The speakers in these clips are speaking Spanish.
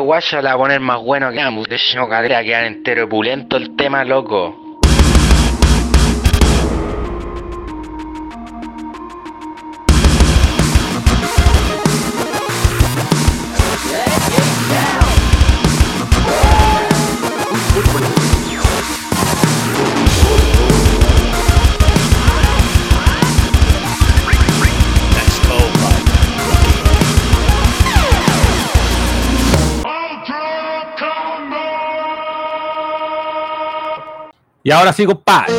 guaya la va a poner más bueno que ambos. De hecho, cadera quedar entero pulento el tema, loco. Y ahora sí, compadre.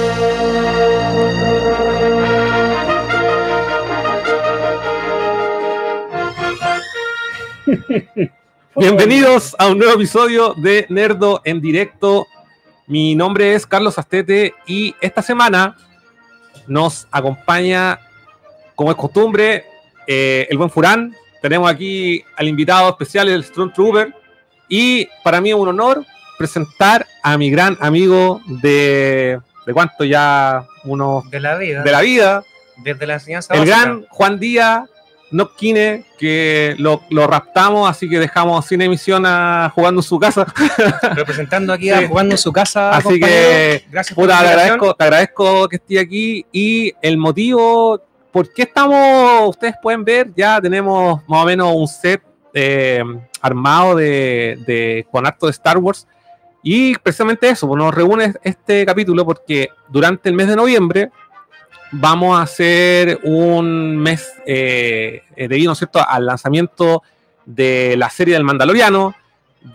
Bienvenidos a un nuevo episodio de Nerdo en directo. Mi nombre es Carlos Astete y esta semana nos acompaña, como es costumbre, eh, el buen Furán. Tenemos aquí al invitado especial, el Strong Trooper. Y para mí es un honor presentar a mi gran amigo de, de cuánto ya uno de la vida. de la vida, Desde la enseñanza el básica. gran Juan Díaz Nopkine, que lo, lo raptamos, así que dejamos sin emisión a jugando en su casa. representando aquí a jugando en su casa. Así compañero. que, gracias Puta, te agradezco, te agradezco que esté aquí y el motivo, ¿por qué estamos? Ustedes pueden ver, ya tenemos más o menos un set eh, armado de, de- con acto de Star Wars y precisamente eso, pues, nos reúne este capítulo porque durante el mes de noviembre vamos a hacer un mes eh, debido, ¿no es cierto?, al lanzamiento de la serie del Mandaloriano,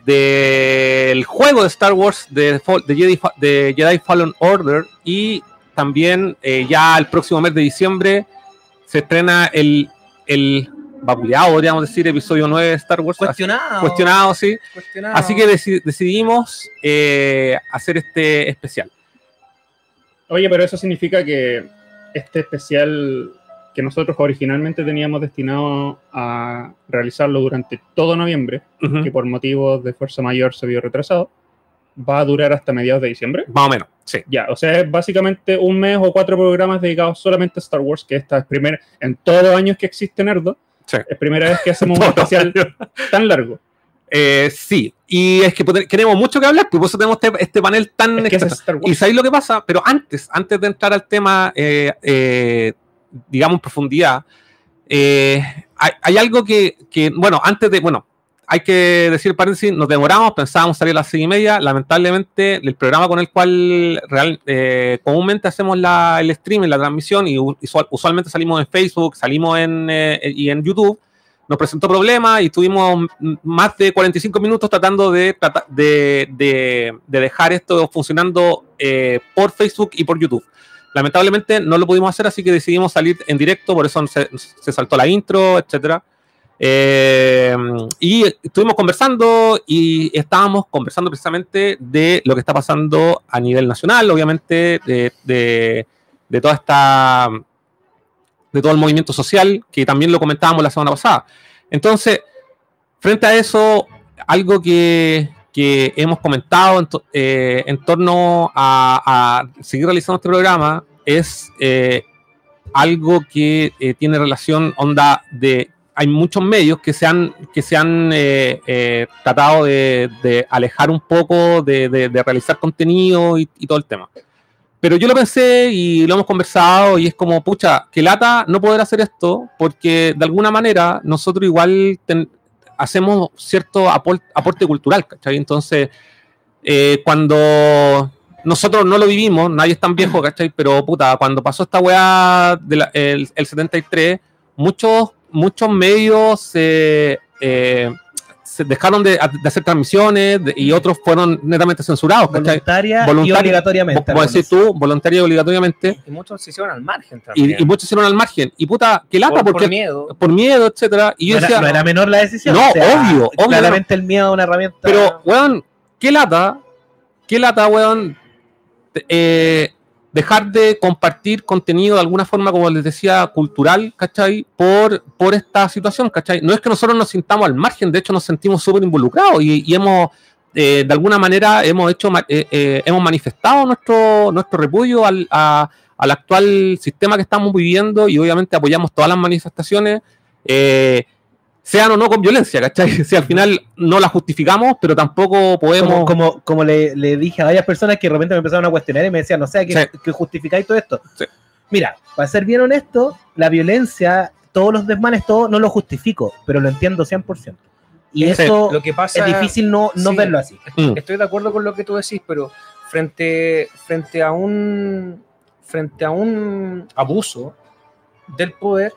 del juego de Star Wars de, de Jedi, de Jedi Fallen Order y también eh, ya el próximo mes de diciembre se estrena el, el vapuleado, podríamos decir, episodio 9 de Star Wars. Cuestionado. Cuestionado, sí. cuestionado. Así que deci- decidimos eh, hacer este especial. Oye, pero eso significa que este especial que nosotros originalmente teníamos destinado a realizarlo durante todo noviembre, Ujú. que por motivos de fuerza mayor se vio retrasado, va a durar hasta mediados de diciembre. Más o menos, sí. Ya, o sea, es básicamente un mes o cuatro programas dedicados solamente a Star Wars, que esta es primera, en todos los años que existe Nerdo, Sí. es primera vez que hacemos un especial tan largo. Eh, sí, y es que queremos mucho que hablar, pues por eso tenemos este, este panel tan... Es que. Y sabéis lo que pasa, pero antes, antes de entrar al tema, eh, eh, digamos, en profundidad, hay, hay algo que, que, bueno, antes de, bueno, hay que decir paréntesis, nos demoramos, pensábamos salir a las seis y media, lamentablemente el programa con el cual real, eh, comúnmente hacemos la, el streaming, la transmisión, y usual- usualmente salimos en Facebook, salimos en, eh, y en YouTube, nos presentó problemas y estuvimos m- más de 45 minutos tratando de, trata- de, de- de dejar esto funcionando eh, por Facebook y por YouTube. Lamentablemente no lo pudimos hacer, así que decidimos salir en directo, por eso se, se saltó la intro, etcétera. Eh, y estuvimos conversando y estábamos conversando precisamente de lo que está pasando a nivel nacional, obviamente, de, de- toda esta de todo el movimiento social, que también lo comentábamos la semana pasada. Entonces, frente a eso, algo que, que hemos comentado en, eh, torno a, a seguir realizando este programa es eh, algo que eh, tiene relación, onda, de... Hay muchos medios que se han, que se han eh, eh, tratado de, alejar un poco de, de- realizar contenido y, todo el tema. Pero yo lo pensé y lo hemos conversado y es como, pucha, que lata no poder hacer esto porque de alguna manera nosotros igual hacemos cierto apor- aporte cultural, ¿cachai? Entonces, eh, cuando nosotros no lo vivimos, nadie es tan viejo, ¿cachai? Pero puta, cuando pasó esta weá del el, el 73, muchos, muchos medios se, eh, se dejaron de, de hacer transmisiones de- y otros fueron netamente censurados, ¿cachai? voluntaria y Voluntaria- obligatoriamente. Como decís tú, voluntario y obligatoriamente, Y muchos se hicieron al margen también. y, y muchos hicieron al margen. Y puta, qué lata, por, por porque miedo. por miedo, etcétera. Y yo no, decía, era, no era menor la decisión. No, obvio, obvio Claramente el miedo es una herramienta. pero, weón, qué lata, qué lata, weón, eh, dejar de compartir contenido de alguna forma, como les decía, cultural, ¿cachai? Por, por esta situación, ¿cachai? No es que nosotros nos sintamos al margen, de hecho nos sentimos súper involucrados y, hemos, eh, de alguna manera, hemos hecho, eh, eh, hemos manifestado nuestro, nuestro repudio al, a- al actual sistema que estamos viviendo y obviamente apoyamos todas las manifestaciones. Sean o no con violencia, ¿cachai? Si al final no la justificamos, pero tampoco podemos... Como, como, como le, le dije a varias personas que de repente me empezaron a cuestionar y me decían, no sé, que, Sí. que justificáis todo esto. Sí. Mira, para ser bien honesto, la violencia, todos los desmanes, todo, no lo justifico, pero lo entiendo 100%. Y Sí. eso Lo que pasa es difícil no, no sí. verlo así. Mm. Estoy de acuerdo con lo que tú decís, pero frente, frente a un frente a un abuso del poder,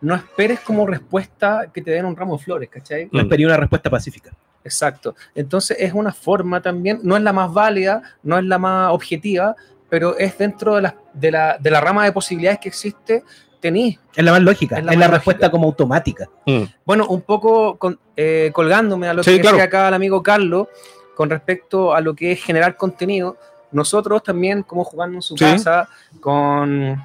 no esperes como respuesta que te den un ramo de flores, ¿cachai? No esperé una respuesta pacífica. Exacto. Entonces es una forma también, no es la más válida, no es la más objetiva, pero es dentro de la, de la, de la rama de posibilidades que existe, tenís Es la más lógica, Es es la respuesta lógica. como automática. Mm. Bueno, un poco con- eh, colgándome a lo Sí, que decía claro. acá el amigo Carlos con respecto a lo que es generar contenido, nosotros también, como jugando en su Sí. casa, con,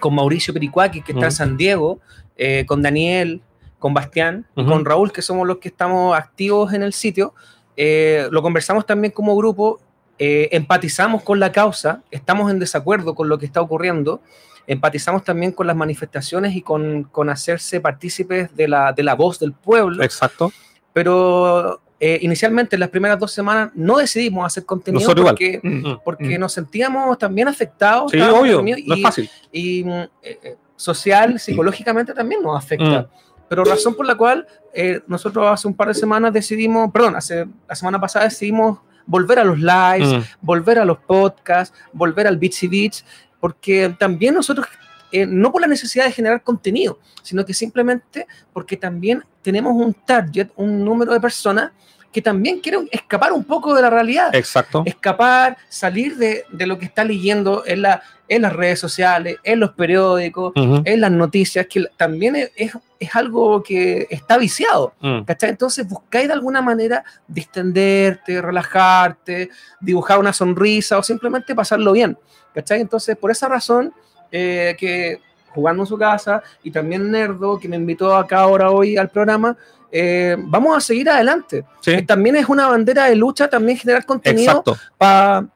con Mauricio Pericuaki, que está en. San Diego, eh, con Daniel, con Bastián, con Raúl, que somos los que estamos activos en el sitio, eh, lo conversamos también como grupo, eh, empatizamos con la causa, estamos en desacuerdo con lo que está ocurriendo, empatizamos también con las manifestaciones y con, con hacerse partícipes de la, de la voz del pueblo, Exacto. pero eh, inicialmente en las primeras dos semanas no decidimos hacer contenido Nosotros igual. porque, Mm. porque nos sentíamos también afectados. Sí, obvio, no es y- fácil. y mm, eh, eh, social, psicológicamente también nos afecta. Pero razón por la cual eh, nosotros hace un par de semanas decidimos, perdón, hace la semana pasada decidimos volver a los lives, Mm. volver a los podcasts, volver al Bitsy Beats, porque también nosotros, eh, no por la necesidad de generar contenido, sino que simplemente porque también tenemos un target, un número de personas que también quieren escapar un poco de la realidad Exacto. escapar, salir de, de lo que está leyendo en, la, en las redes sociales, en los periódicos, en las noticias, que también es, es, es algo que está viciado. Mm. ¿cachai? Entonces buscáis de alguna manera distenderte, relajarte, dibujar una sonrisa o simplemente pasarlo bien. ¿cachai? Entonces, por esa razón, eh, que jugando en su casa y también Nerdo, que me invitó acá ahora hoy al programa, eh, vamos a seguir adelante. Sí. Eh, También es una bandera de lucha, también generar contenido pa-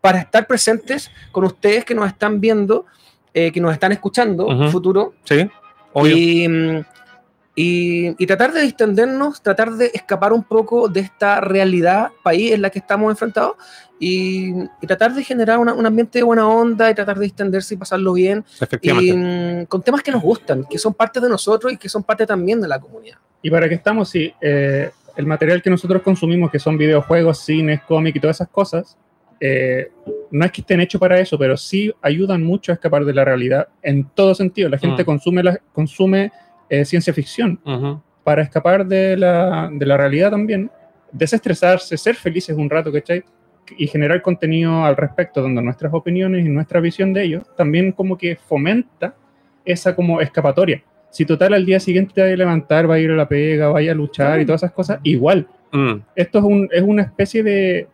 para estar presentes con ustedes que nos están viendo, eh, que nos están escuchando en Ujú. futuro Sí. Obvio. y, mm, y- y tratar de distendernos, tratar de escapar un poco de esta realidad país en la que estamos enfrentados y, y tratar de generar una- un ambiente de buena onda y tratar de distenderse y pasarlo bien y Efectivamente. mm, con temas que nos gustan, que son parte de nosotros y que son parte también de la comunidad. Y para que estamos, sí, eh, el material que nosotros consumimos, que son videojuegos, cines, cómics y todas esas cosas, eh, no es que estén hechos para eso, pero sí ayudan mucho a escapar de la realidad en todo sentido. La gente Mm. consume, la, consume eh, ciencia ficción Ujú. para escapar de la, de la realidad también, desestresarse, ser felices un rato, ¿cachai? Y generar contenido al respecto, donde nuestras opiniones y nuestra visión de ellos también como que fomenta esa como escapatoria. Si total al día siguiente te va a levantar, va a ir a la pega, vaya a luchar y todas esas cosas, igual. Mm. Esto es, un, es una especie de...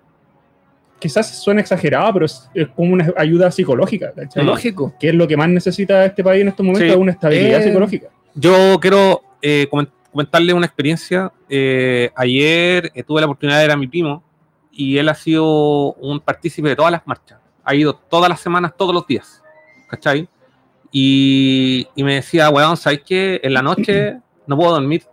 Quizás suena exagerado, pero es, es como una ayuda psicológica, ¿cachai? Lógico. Que es lo que más necesita este país en estos momentos, Sí. es una estabilidad Eh, psicológica. Yo quiero eh, comen- comentarle una experiencia. Eh, ayer eh, tuve la oportunidad de ver a mi primo y él ha sido un partícipe de todas las marchas. Ha ido todas las semanas, todos los días. ¿Cachai? Y, y me decía, weón, ¿sabes qué? En la noche no puedo dormir.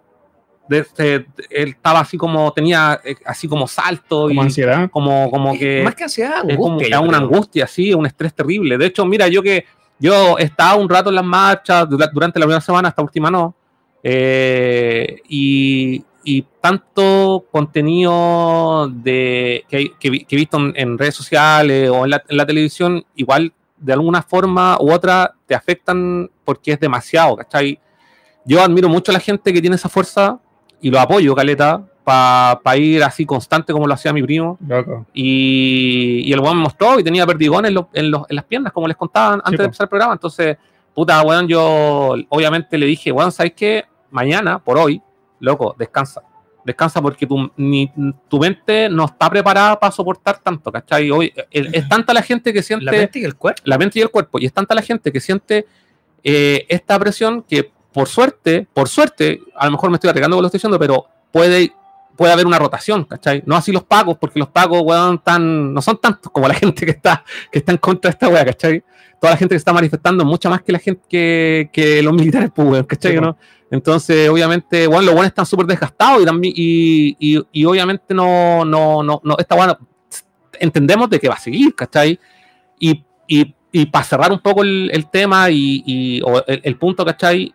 Desde- él estaba así como, tenía eh, así como salto Como y ansiedad. como, como que Más que ansiedad, es como angustia, que una angustia, sí, un estrés terrible. De hecho, mira, yo que yo estaba un rato en las marchas dura- durante la primera semana, esta última no, eh, y, tanto contenido de, que, que he visto en, en redes sociales o en la, en la televisión, igual de alguna forma u otra te afectan porque es demasiado, ¿cachai? Yo admiro mucho a la gente que tiene esa fuerza y lo apoyo, Caleta, para ir así constante como lo hacía mi primo. Loco. Y, y el weón me mostró y tenía perdigones en, los- en los- en las piernas, como les contaban antes de empezar el programa. Entonces, puta, weón, yo obviamente le dije, weón, ¿sabes qué? Mañana, por hoy, loco, descansa. Descansa porque tu, ni, tu mente no está preparada para soportar tanto, ¿cachai? Hoy, el- es tanta la gente que siente La mente y el cuerpo. la mente y el cuerpo. Y es tanta la gente que siente eh, esta presión que, por suerte, por suerte, a lo mejor me estoy arriesgando con lo que estoy diciendo, pero puede, puede haber una rotación, ¿cachai? No así los pagos, porque los pagos, weón, tan, no son tantos como la gente que está, que está en contra de esta weá, ¿cachai? Toda la gente que está manifestando, mucha más que la gente que, que los militares, pues, weón, ¿cachai? Sí, ¿no? Entonces, obviamente, bueno, los buenos están súper desgastados y también, y, y, y obviamente no, no, no, no, esta bueno, entendemos de que va a seguir, ¿cachai? Y, y, y para cerrar un poco el, el tema y, y- o el, el punto, ¿cachai?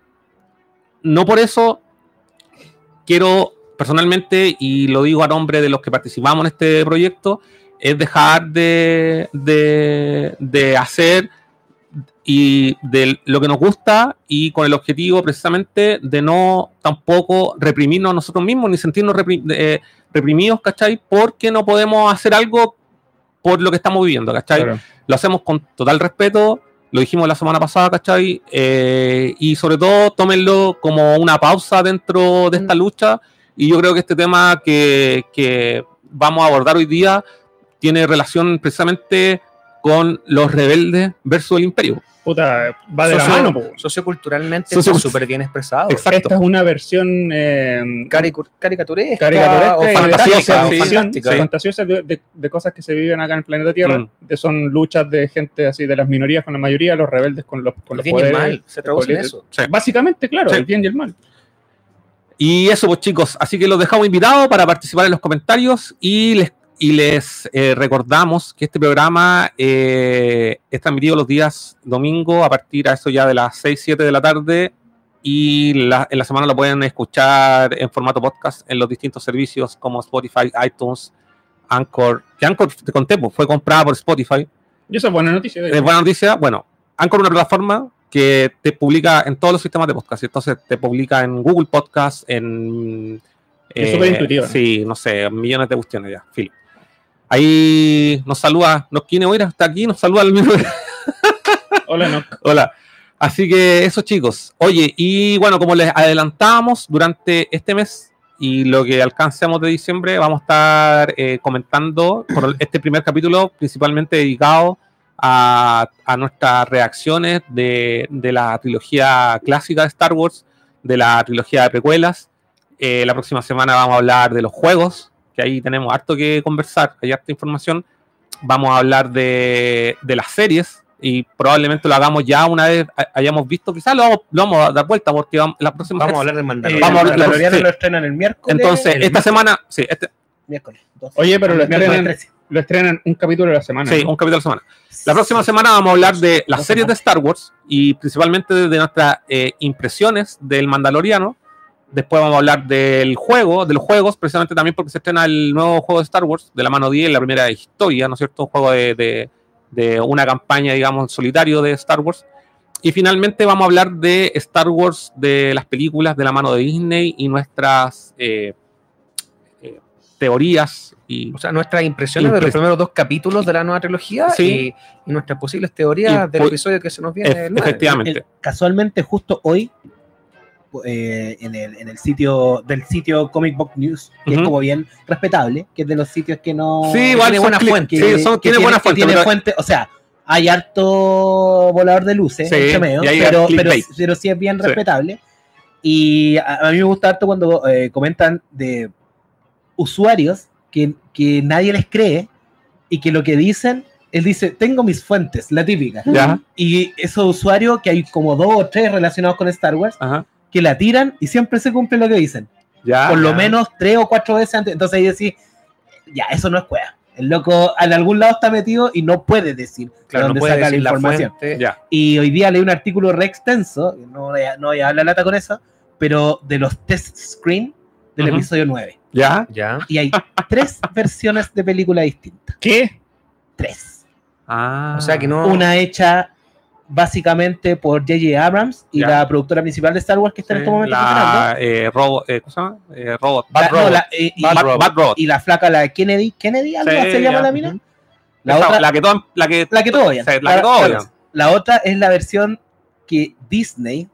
No por eso quiero personalmente, y lo digo a nombre de los que participamos en este proyecto, es dejar de, de, de hacer y de lo que nos gusta y con el objetivo precisamente de no tampoco reprimirnos a nosotros mismos ni sentirnos eh, reprimidos, ¿cachai? Porque no podemos hacer algo por lo que estamos viviendo, ¿cachai? Claro. Lo hacemos con total respeto, lo dijimos la semana pasada, ¿cachai? Eh, y sobre todo tómenlo como una pausa dentro de esta lucha y yo creo que este tema que, que vamos a abordar hoy día tiene relación precisamente con los rebeldes versus el imperio. Puta, va de la Socio- mano, po. Socioculturalmente Socio- está súper bien expresado. Exacto. Esta es una versión eh, Caricu- caricaturesca, caricaturesca o fantasiosa, sí, fantástica. sí. fantasiosa de, de- de cosas que se viven acá en el planeta Tierra. Mm. De son luchas de gente así, de las minorías con la mayoría, los rebeldes con los, con El los bien y el poderes. mal, se traduce en eso. Sí. Básicamente, claro, Sí. el bien y el mal. Y eso, pues chicos, así que los dejamos invitados para participar en los comentarios y les, y les eh, recordamos que este programa eh, es transmitido los días domingo a partir a eso ya de las 6, 7 de la tarde y la- en la semana lo pueden escuchar en formato podcast en los distintos servicios como Spotify, iTunes, Anchor, que Anchor, te conté, pues, fue comprada por Spotify. Y eso es buena noticia. Es buena noticia. Bueno, Anchor es una plataforma que te publica en todos los sistemas de podcast. Entonces te publica en Google Podcast, en. Es súper intuitiva. Sí, no sé, millones de cuestiones ya. Ahí nos saluda, nos quiere oír hasta aquí, nos saluda el mismo. Hola, no. Hola. Así que eso, chicos. Oye, y bueno, como les adelantábamos durante este mes y lo que alcancemos de diciembre, vamos a estar eh, comentando por este primer capítulo, principalmente dedicado a, a nuestras reacciones de, de la trilogía clásica de Star Wars, de la trilogía de precuelas. Eh, la próxima semana vamos a hablar de los juegos, que ahí tenemos harto que conversar, hay harta información. Vamos a hablar de, de las series y probablemente lo hagamos ya una vez hay- hayamos visto, quizás lo, vamos- lo vamos a dar vuelta porque vamos, la próxima Vamos a hablar del Eh, Mandalorian. Vamos a el hablar- Mandaloriano sí. lo estrenan el miércoles. Entonces, el esta semana, sí, este, miércoles. 12. Oye, pero lo El miércoles estrenan, 13. Lo estrenan un capítulo a la semana. sí, ¿no? un capítulo a la semana. La próxima semana vamos a hablar de las series de. Star Wars y principalmente de nuestras eh, impresiones del Mandaloriano. Después vamos a hablar del juego, de los juegos, precisamente también porque se estrena el nuevo juego de Star Wars, de la mano 10, la primera historia, ¿no es cierto? Un juego de, de- de una campaña, digamos, en solitario de Star Wars. Y finalmente vamos a hablar de Star Wars, de las películas de la mano de Disney y nuestras eh, eh, teorías y O sea, nuestras impresiones de los primeros dos capítulos de la nueva trilogía Sí. y, y nuestras posibles teorías Y del episodio que se nos viene. El efectivamente. El- casualmente, justo hoy, eh, en, el, en el sitio del sitio Comic Book News, que es como bien respetable, que es de los sitios que no. Sí, igual tiene buena fuente. sí, son- que tiene buena fuente. tiene pero- fuente, o sea, hay harto volador de luces, Sí, pero, pero, sí es bien Sí. respetable. Y a, a mí me gusta harto cuando eh, comentan de usuarios que, que nadie les cree y que lo que dicen, él dice, tengo mis fuentes, la típica. ¿Ya? Y esos usuarios, que hay como dos o tres relacionados con Star Wars, Ajá. que la tiran y siempre se cumple lo que dicen. Ya. Por lo ya. menos tres o cuatro veces antes. Entonces ahí decís, ya, eso no es cueva. El loco en algún lado está metido y no puede decir de Claro, no dónde puede saca la la información. Ya. y hoy día leí un artículo re extenso, no voy a, no voy a dar la lata con eso, pero de los test screen del episodio 9. Ya. Ya. Y hay tres versiones de película distintas. ¿Qué? Tres. Ah. O sea que no. Una hecha básicamente por J.J. Abrams y Ya. la productora principal de Star Wars que está en Sí, este momento funcionando. la eh, robot, eh, ¿cómo se llama? Eh, robot. La- Bad no, Robot. la- eh, y, Bad, Bad Robot. Bad Robot. y la flaca, la Kennedy, Kennedy, algo Sí, se llama ya. la mina. La Esa, otra, la que toda, la que la que todo la que todo bien. la otra es la versión que Disney,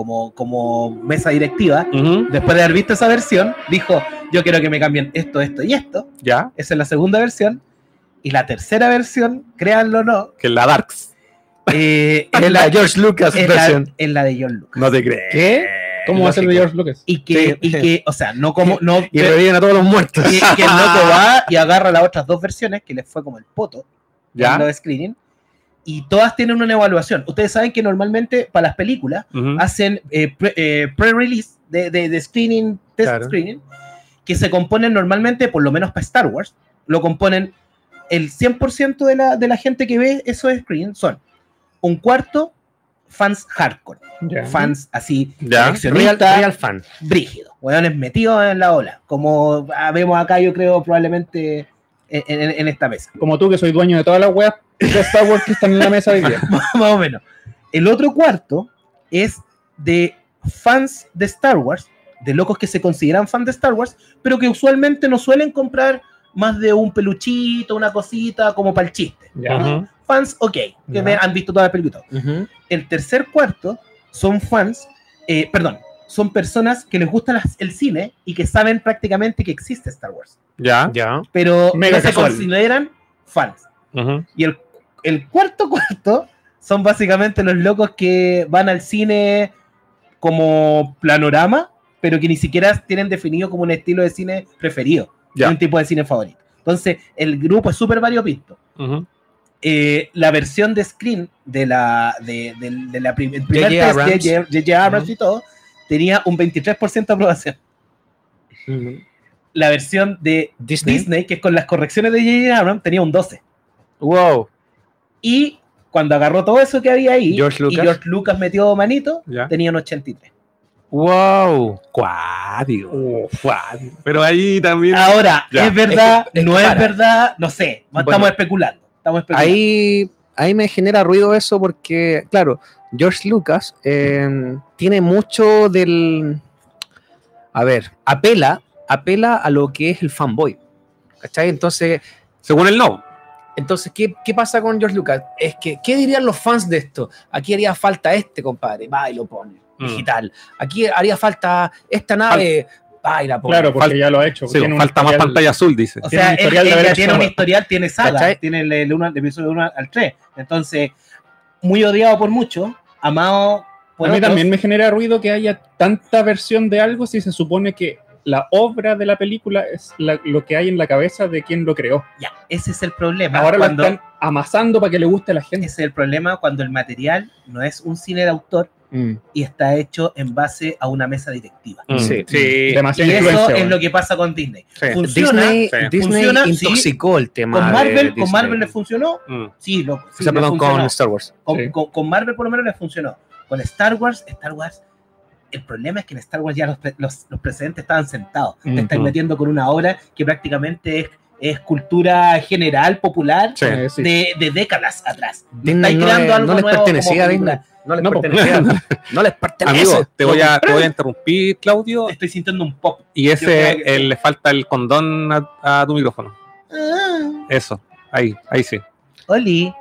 como, como mesa directiva, Ujú, después de haber visto esa versión, dijo, yo quiero que me cambien esto, esto y esto. ya, Esa es la segunda versión. Y la tercera versión, créanlo o no, que es la Darks. eh, es, Es la, la George Lucas es la- versión. es la de John Lucas. No te crees. ¿Qué? ¿Cómo va a ser de. George Lucas? Y que, Sí. y que, o sea, no como, no, Y reviven a todos los muertos. que, que el loco va y agarra las otras dos versiones, que les fue como el poto, Ya. en lo de screening, y todas tienen una evaluación. Ustedes saben que normalmente para las películas Ujú. hacen eh, pre- eh, pre-release de, de- de screening, test Claro. screening, que se componen normalmente, por lo menos para Star Wars, lo componen el 100% de la, de la gente que ve esos screenings son un cuarto fans hardcore, Ya. fans así, Ya. Real, real fan. brígidos, hueones metidos en la ola, como ah, vemos acá, yo creo, probablemente en, en- en esta mesa. Como tú, que soy dueño de todas las weas de Star Wars que están en la mesa hoy día. más o menos. El otro cuarto es de fans de Star Wars, de locos que se consideran fans de Star Wars, pero que usualmente no suelen comprar más de un peluchito, una cosita, como para el chiste. Ya. Ujú. Fans, ok, que Ya. ve- han visto toda la película. todo. Ujú. El tercer cuarto son fans, eh, perdón, son personas que les gusta las- el cine y que saben prácticamente que existe Star Wars, Ya. Ya. pero Mega no se casual. consideran fans. Ujú. Y el, el cuarto cuarto son básicamente los locos que van al cine como panorama, pero que ni siquiera tienen definido como un estilo de cine preferido, Ya. un tipo de cine favorito. Entonces, el grupo es súper variopinto. Ujú. Eh, la versión de screen de la, de, de- de la prim- el primer J.J. test de Abrams. J.J. Abrams y todo, tenía un 23% de aprobación. Ujú. La versión de Disney. Disney, que es con las correcciones de J.J. Abrams, tenía un 12%. Wow. Y cuando agarró todo eso que había ahí, George Lucas. y George Lucas metió manito, tenía un 83. Wow. Cuático. Cuático. Pero ahí también. Ahora, Ya. ¿es verdad? Es que- es ¿No es verdad? No sé, Bueno. estamos especulando. Estamos especulando. Ahí, ahí me genera ruido eso porque, claro, George Lucas eh, tiene mucho del... A ver, apela, apela a lo que es el fanboy. ¿Cachai? Entonces, Según él, no. entonces ¿qué, qué pasa con George Lucas? Es que, ¿qué dirían los fans de esto? Aquí haría falta este, compadre. Va y lo pone. Mm. Digital. Aquí haría falta esta nave. Va y la pone. Claro, porque ya lo ha hecho. Sí, falta más pantalla azul, dice. o tiene sea, un él, él haber ya tiene un historial, tiene saga, ¿Cachai? tiene el, el, uno- el episodio 1 al 3. Entonces, muy odiado por muchos, amado por a mí otros. también me genera ruido que haya tanta versión de algo si se supone que la obra de la película es la- lo que hay en la cabeza de quien lo creó. Ya, ese es el problema. Ahora cuando, lo están amasando para que le guste a la gente. Ese es el problema cuando el material no es un cine de autor Mm. y está hecho en base a una mesa directiva. Mm. Sí. Sí. Demasiada Y eso es lo que pasa con Disney. Sí. Funciona. Disney, sí. Disney Funciona, sí. intoxicó el tema. Con de Marvel, con. Marvel le funcionó. Mm. Sí, lo, O sea, perdón, funcionó. con Star Wars. Con, Sí. con- con Marvel por lo menos le funcionó. Con Star Wars, Star Wars, el problema es que en Star Wars ya los, los, los precedentes estaban sentados. Te estás Ujú. metiendo con una obra que prácticamente es, es cultura general, popular, Sí. Sí. de, de décadas atrás. Disney Estáis no, creando le- algo no les nuevo pertenecía como a. Disney. No les No, pertenecía. no les pertenece. Amigo, te voy, a, te voy a interrumpir, Claudio. Estoy sintiendo un pop. Y ese que el- le falta el condón a, a tu micrófono. Ah, Eso. Ahí, ahí sí. Oli.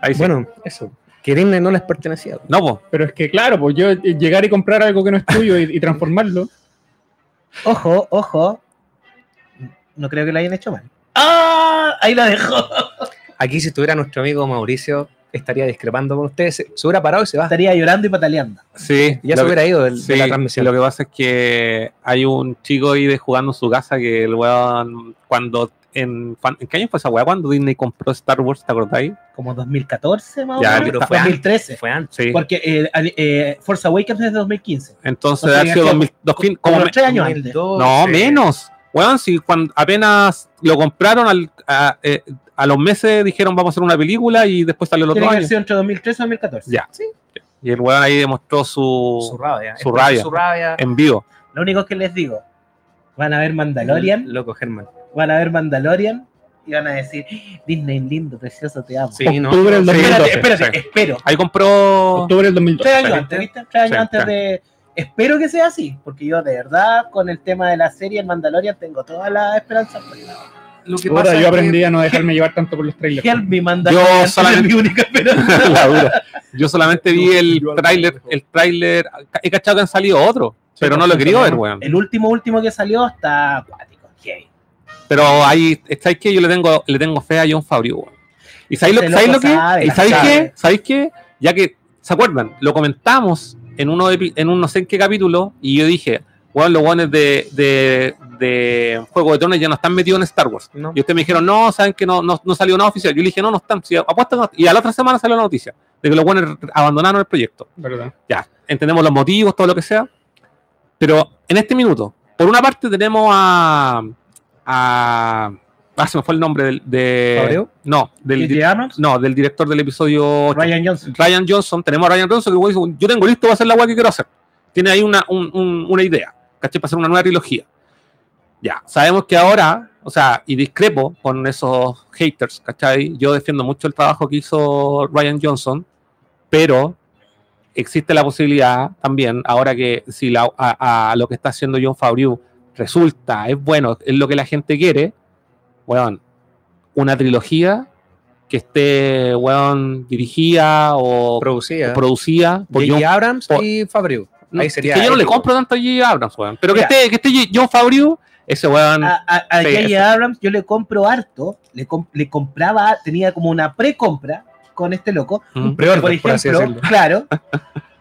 Ahí sí. Bueno, eso. Que Disney no les pertenecía. no, pues. Pero es que, claro, pues yo eh, llegar y comprar algo que no es tuyo y, y transformarlo. Ojo, ojo. No creo que lo hayan hecho mal. ¡Ah! Ahí la dejó. Aquí, si estuviera nuestro amigo Mauricio, estaría discrepando con ustedes. Se, se hubiera parado y se va. Estaría llorando y pataleando. Sí. Ya se que- hubiera ido del- de, sí, la transmisión. Lo que pasa es que hay un chico ahí de jugando en su casa que el weón, cuando. En, cuan- ¿En qué año fue esa weá? Cuando Disney compró Star Wars, ¿te acordáis? Como 2014 más o Ya, menos. pero fue 2013. Fue antes. Sí. Porque eh, eh, Force Awakens es de 2015. Entonces, o sea, ha sido que- 2000, 2000 Como como los tres años antes. 2012. No, menos. Weón, si cuando apenas lo compraron al- a, eh, a los meses dijeron vamos a hacer una película y después salió el otro año. entre 2013 y 2014. Ya. Y el weón ahí demostró Su su, rabia. su rabia. Su rabia. en vivo. Lo único que les digo, van a ver Mandalorian, Loco Germán. Van a ver Mandalorian y van a decir, Disney lindo, precioso, te amo. Sí, no. Octubre del Sí. Espérate, 2012. espérate, sí. espero. Ahí compró. Octubre del 2012. Tres años antes, ¿viste? Tres años Sí, antes de... Espero que sea así, porque yo de verdad con el tema de la serie en Mandalorian tengo toda la esperanza. Lo que pasa yo que- aprendí a no dejarme llevar tanto por los trailers. Help me Mandalorian, Yo solamente- es mi única esperanza. Yo solamente vi el tráiler, el tráiler, he cachado que han salido otros, pero no lo he querido ver, weón. El último, último que salió está. Pero ahí, ¿sabéis que Yo le tengo, le tengo fe a John Favreau, weón. ¿Y sabéis lo, ¿sabéis lo que? sabe, ¿Y sabéis qué? ¿Sabéis qué? Ya que, ¿se acuerdan? Lo comentamos en uno de, en un no sé en qué capítulo y yo dije, bueno, los guanes de, de, de Juego de Tronos ya no están metidos en Star Wars. No. Y ustedes me dijeron, no, saben que no, no, no salió nada oficial. Yo le dije, no, no están. Sí, apuestan, no". y a la otra semana salió la noticia de que los guanes abandonaron el proyecto. ¿Verdad? Ya, entendemos los motivos, todo lo que sea. Pero en este minuto, por una parte tenemos a. a ah, se me fue el nombre del. De, no, del, no, del director del episodio. Ryan Johnson. Ryan Johnson, tenemos a Ryan Johnson que dice, yo tengo listo, va a hacer la weá que quiero hacer. Tiene ahí una, un- un- una idea, ¿cachai? Para hacer una nueva trilogía. Ya, sabemos que ahora, o sea, y discrepo con esos haters, ¿cachai? Yo defiendo mucho el trabajo que hizo Ryan Johnson, pero existe la posibilidad también, ahora que si la- a, a lo que está haciendo John Favreau resulta, es bueno, es lo que la gente quiere, weón, una trilogía que esté, weón, dirigida o Producida. producida por J.J. John Abrams por- y Favreau. no, Ahí sería que yo no le compro tanto a J.J. Abrams, weón. Pero que esté, que esté John Favreau, ese weón. A, a, eso. Abrams yo le compro harto, le, com- le compraba, tenía como una precompra con este loco. mm, Preorden, por por así ejemplo, decirlo. claro.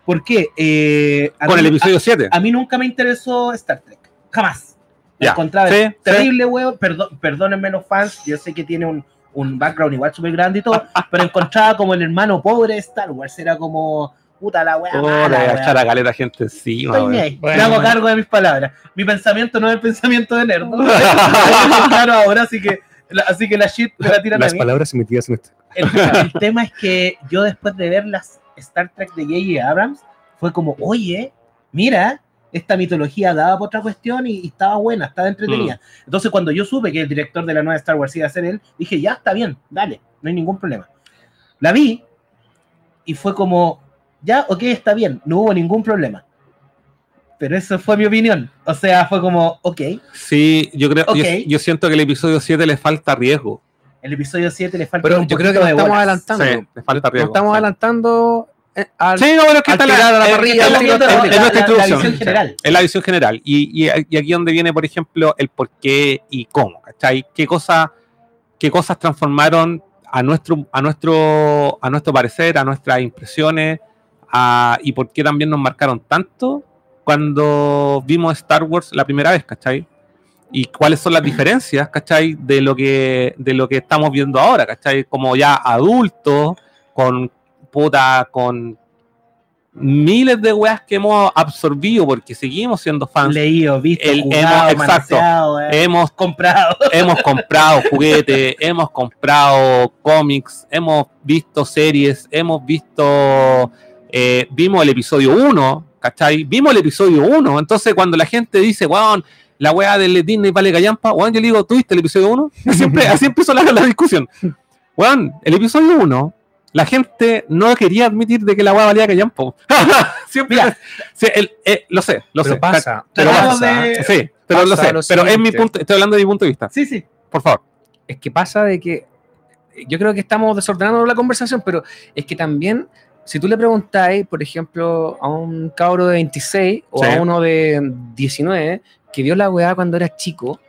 ¿Por qué? Eh, con mí- el episodio 7. a, a mí nunca me interesó Star Trek. Jamás. Me encontraba sí, terrible, weón. Perdón, perdónenme los fans, yo sé que tiene un, un background igual súper grande y todo, pero encontraba como el hermano pobre de Star Wars. Era como, puta la weá. Oh, a echar a galera gente encima. Bueno, Me hago bueno. cargo de mis palabras. Mi pensamiento no es el pensamiento de Nerd. claro ahora, así que la, así que la shit me la tiran a Las mí. palabras emitidas en este. El, el tema es que yo después de ver las Star Trek de J.J. Abrams, fue como, oye, mira, esta mitología daba por otra cuestión y, y estaba buena, estaba entretenida. Entonces cuando yo supe que el director de la nueva Star Wars iba a ser él, dije, ya está bien, dale, no hay ningún problema. La vi y fue como, ya, ok, está bien, no hubo ningún problema. Pero eso fue mi opinión. O sea, fue como, ok, Sí, yo creo, yo- Ok. yo, siento que el episodio 7 le falta riesgo. el episodio 7 le falta Pero un yo creo que de estamos bolas. adelantando. Sí, le falta Nos riesgo. estamos sí. adelantando al, Sí, no, pero es que está la, tirar parrilla, es- es nuestra introducción. visión general. Es la visión general. Y, y- y aquí donde viene, por ejemplo, el por qué y cómo, ¿cachai? ¿Qué, cosa, qué cosas transformaron a nuestro, a nuestro, a nuestro parecer, a nuestras impresiones, a- y por qué también nos marcaron tanto cuando vimos Star Wars la primera vez, ¿cachai? Y cuáles son las diferencias, ¿cachai? De lo que, de lo que estamos viendo ahora, ¿cachai? Como ya adultos, con puta, con miles de weas que hemos absorbido porque seguimos siendo fans. Leído, visto, El- jugado, hemos- exacto. eh, Hemos, comprado. hemos comprado juguetes, hemos comprado cómics, hemos visto series, hemos visto, eh, vimos el episodio 1, ¿cachai? Vimos el episodio 1, entonces cuando la gente dice, weón, la wea del Disney vale callampa, weón, yo le digo, ¿tuviste el episodio 1? Siempre, así empezó la, la discusión. Weón, el episodio 1, la gente no quería admitir de que la wea valía callampa. Siempre, Mira. sí, el- eh, lo sé, lo pero sé. pasa, Pero pasa. de- Sí, pero lo sé, lo pero es mi punto, estoy hablando de mi punto de vista, Sí, sí. por favor. es que pasa de que yo creo que estamos desordenando la conversación, pero es que también, si tú le preguntáis, por ejemplo, a un cabro de 26 o Sí. a uno de 19 que vio la weá cuando era chico,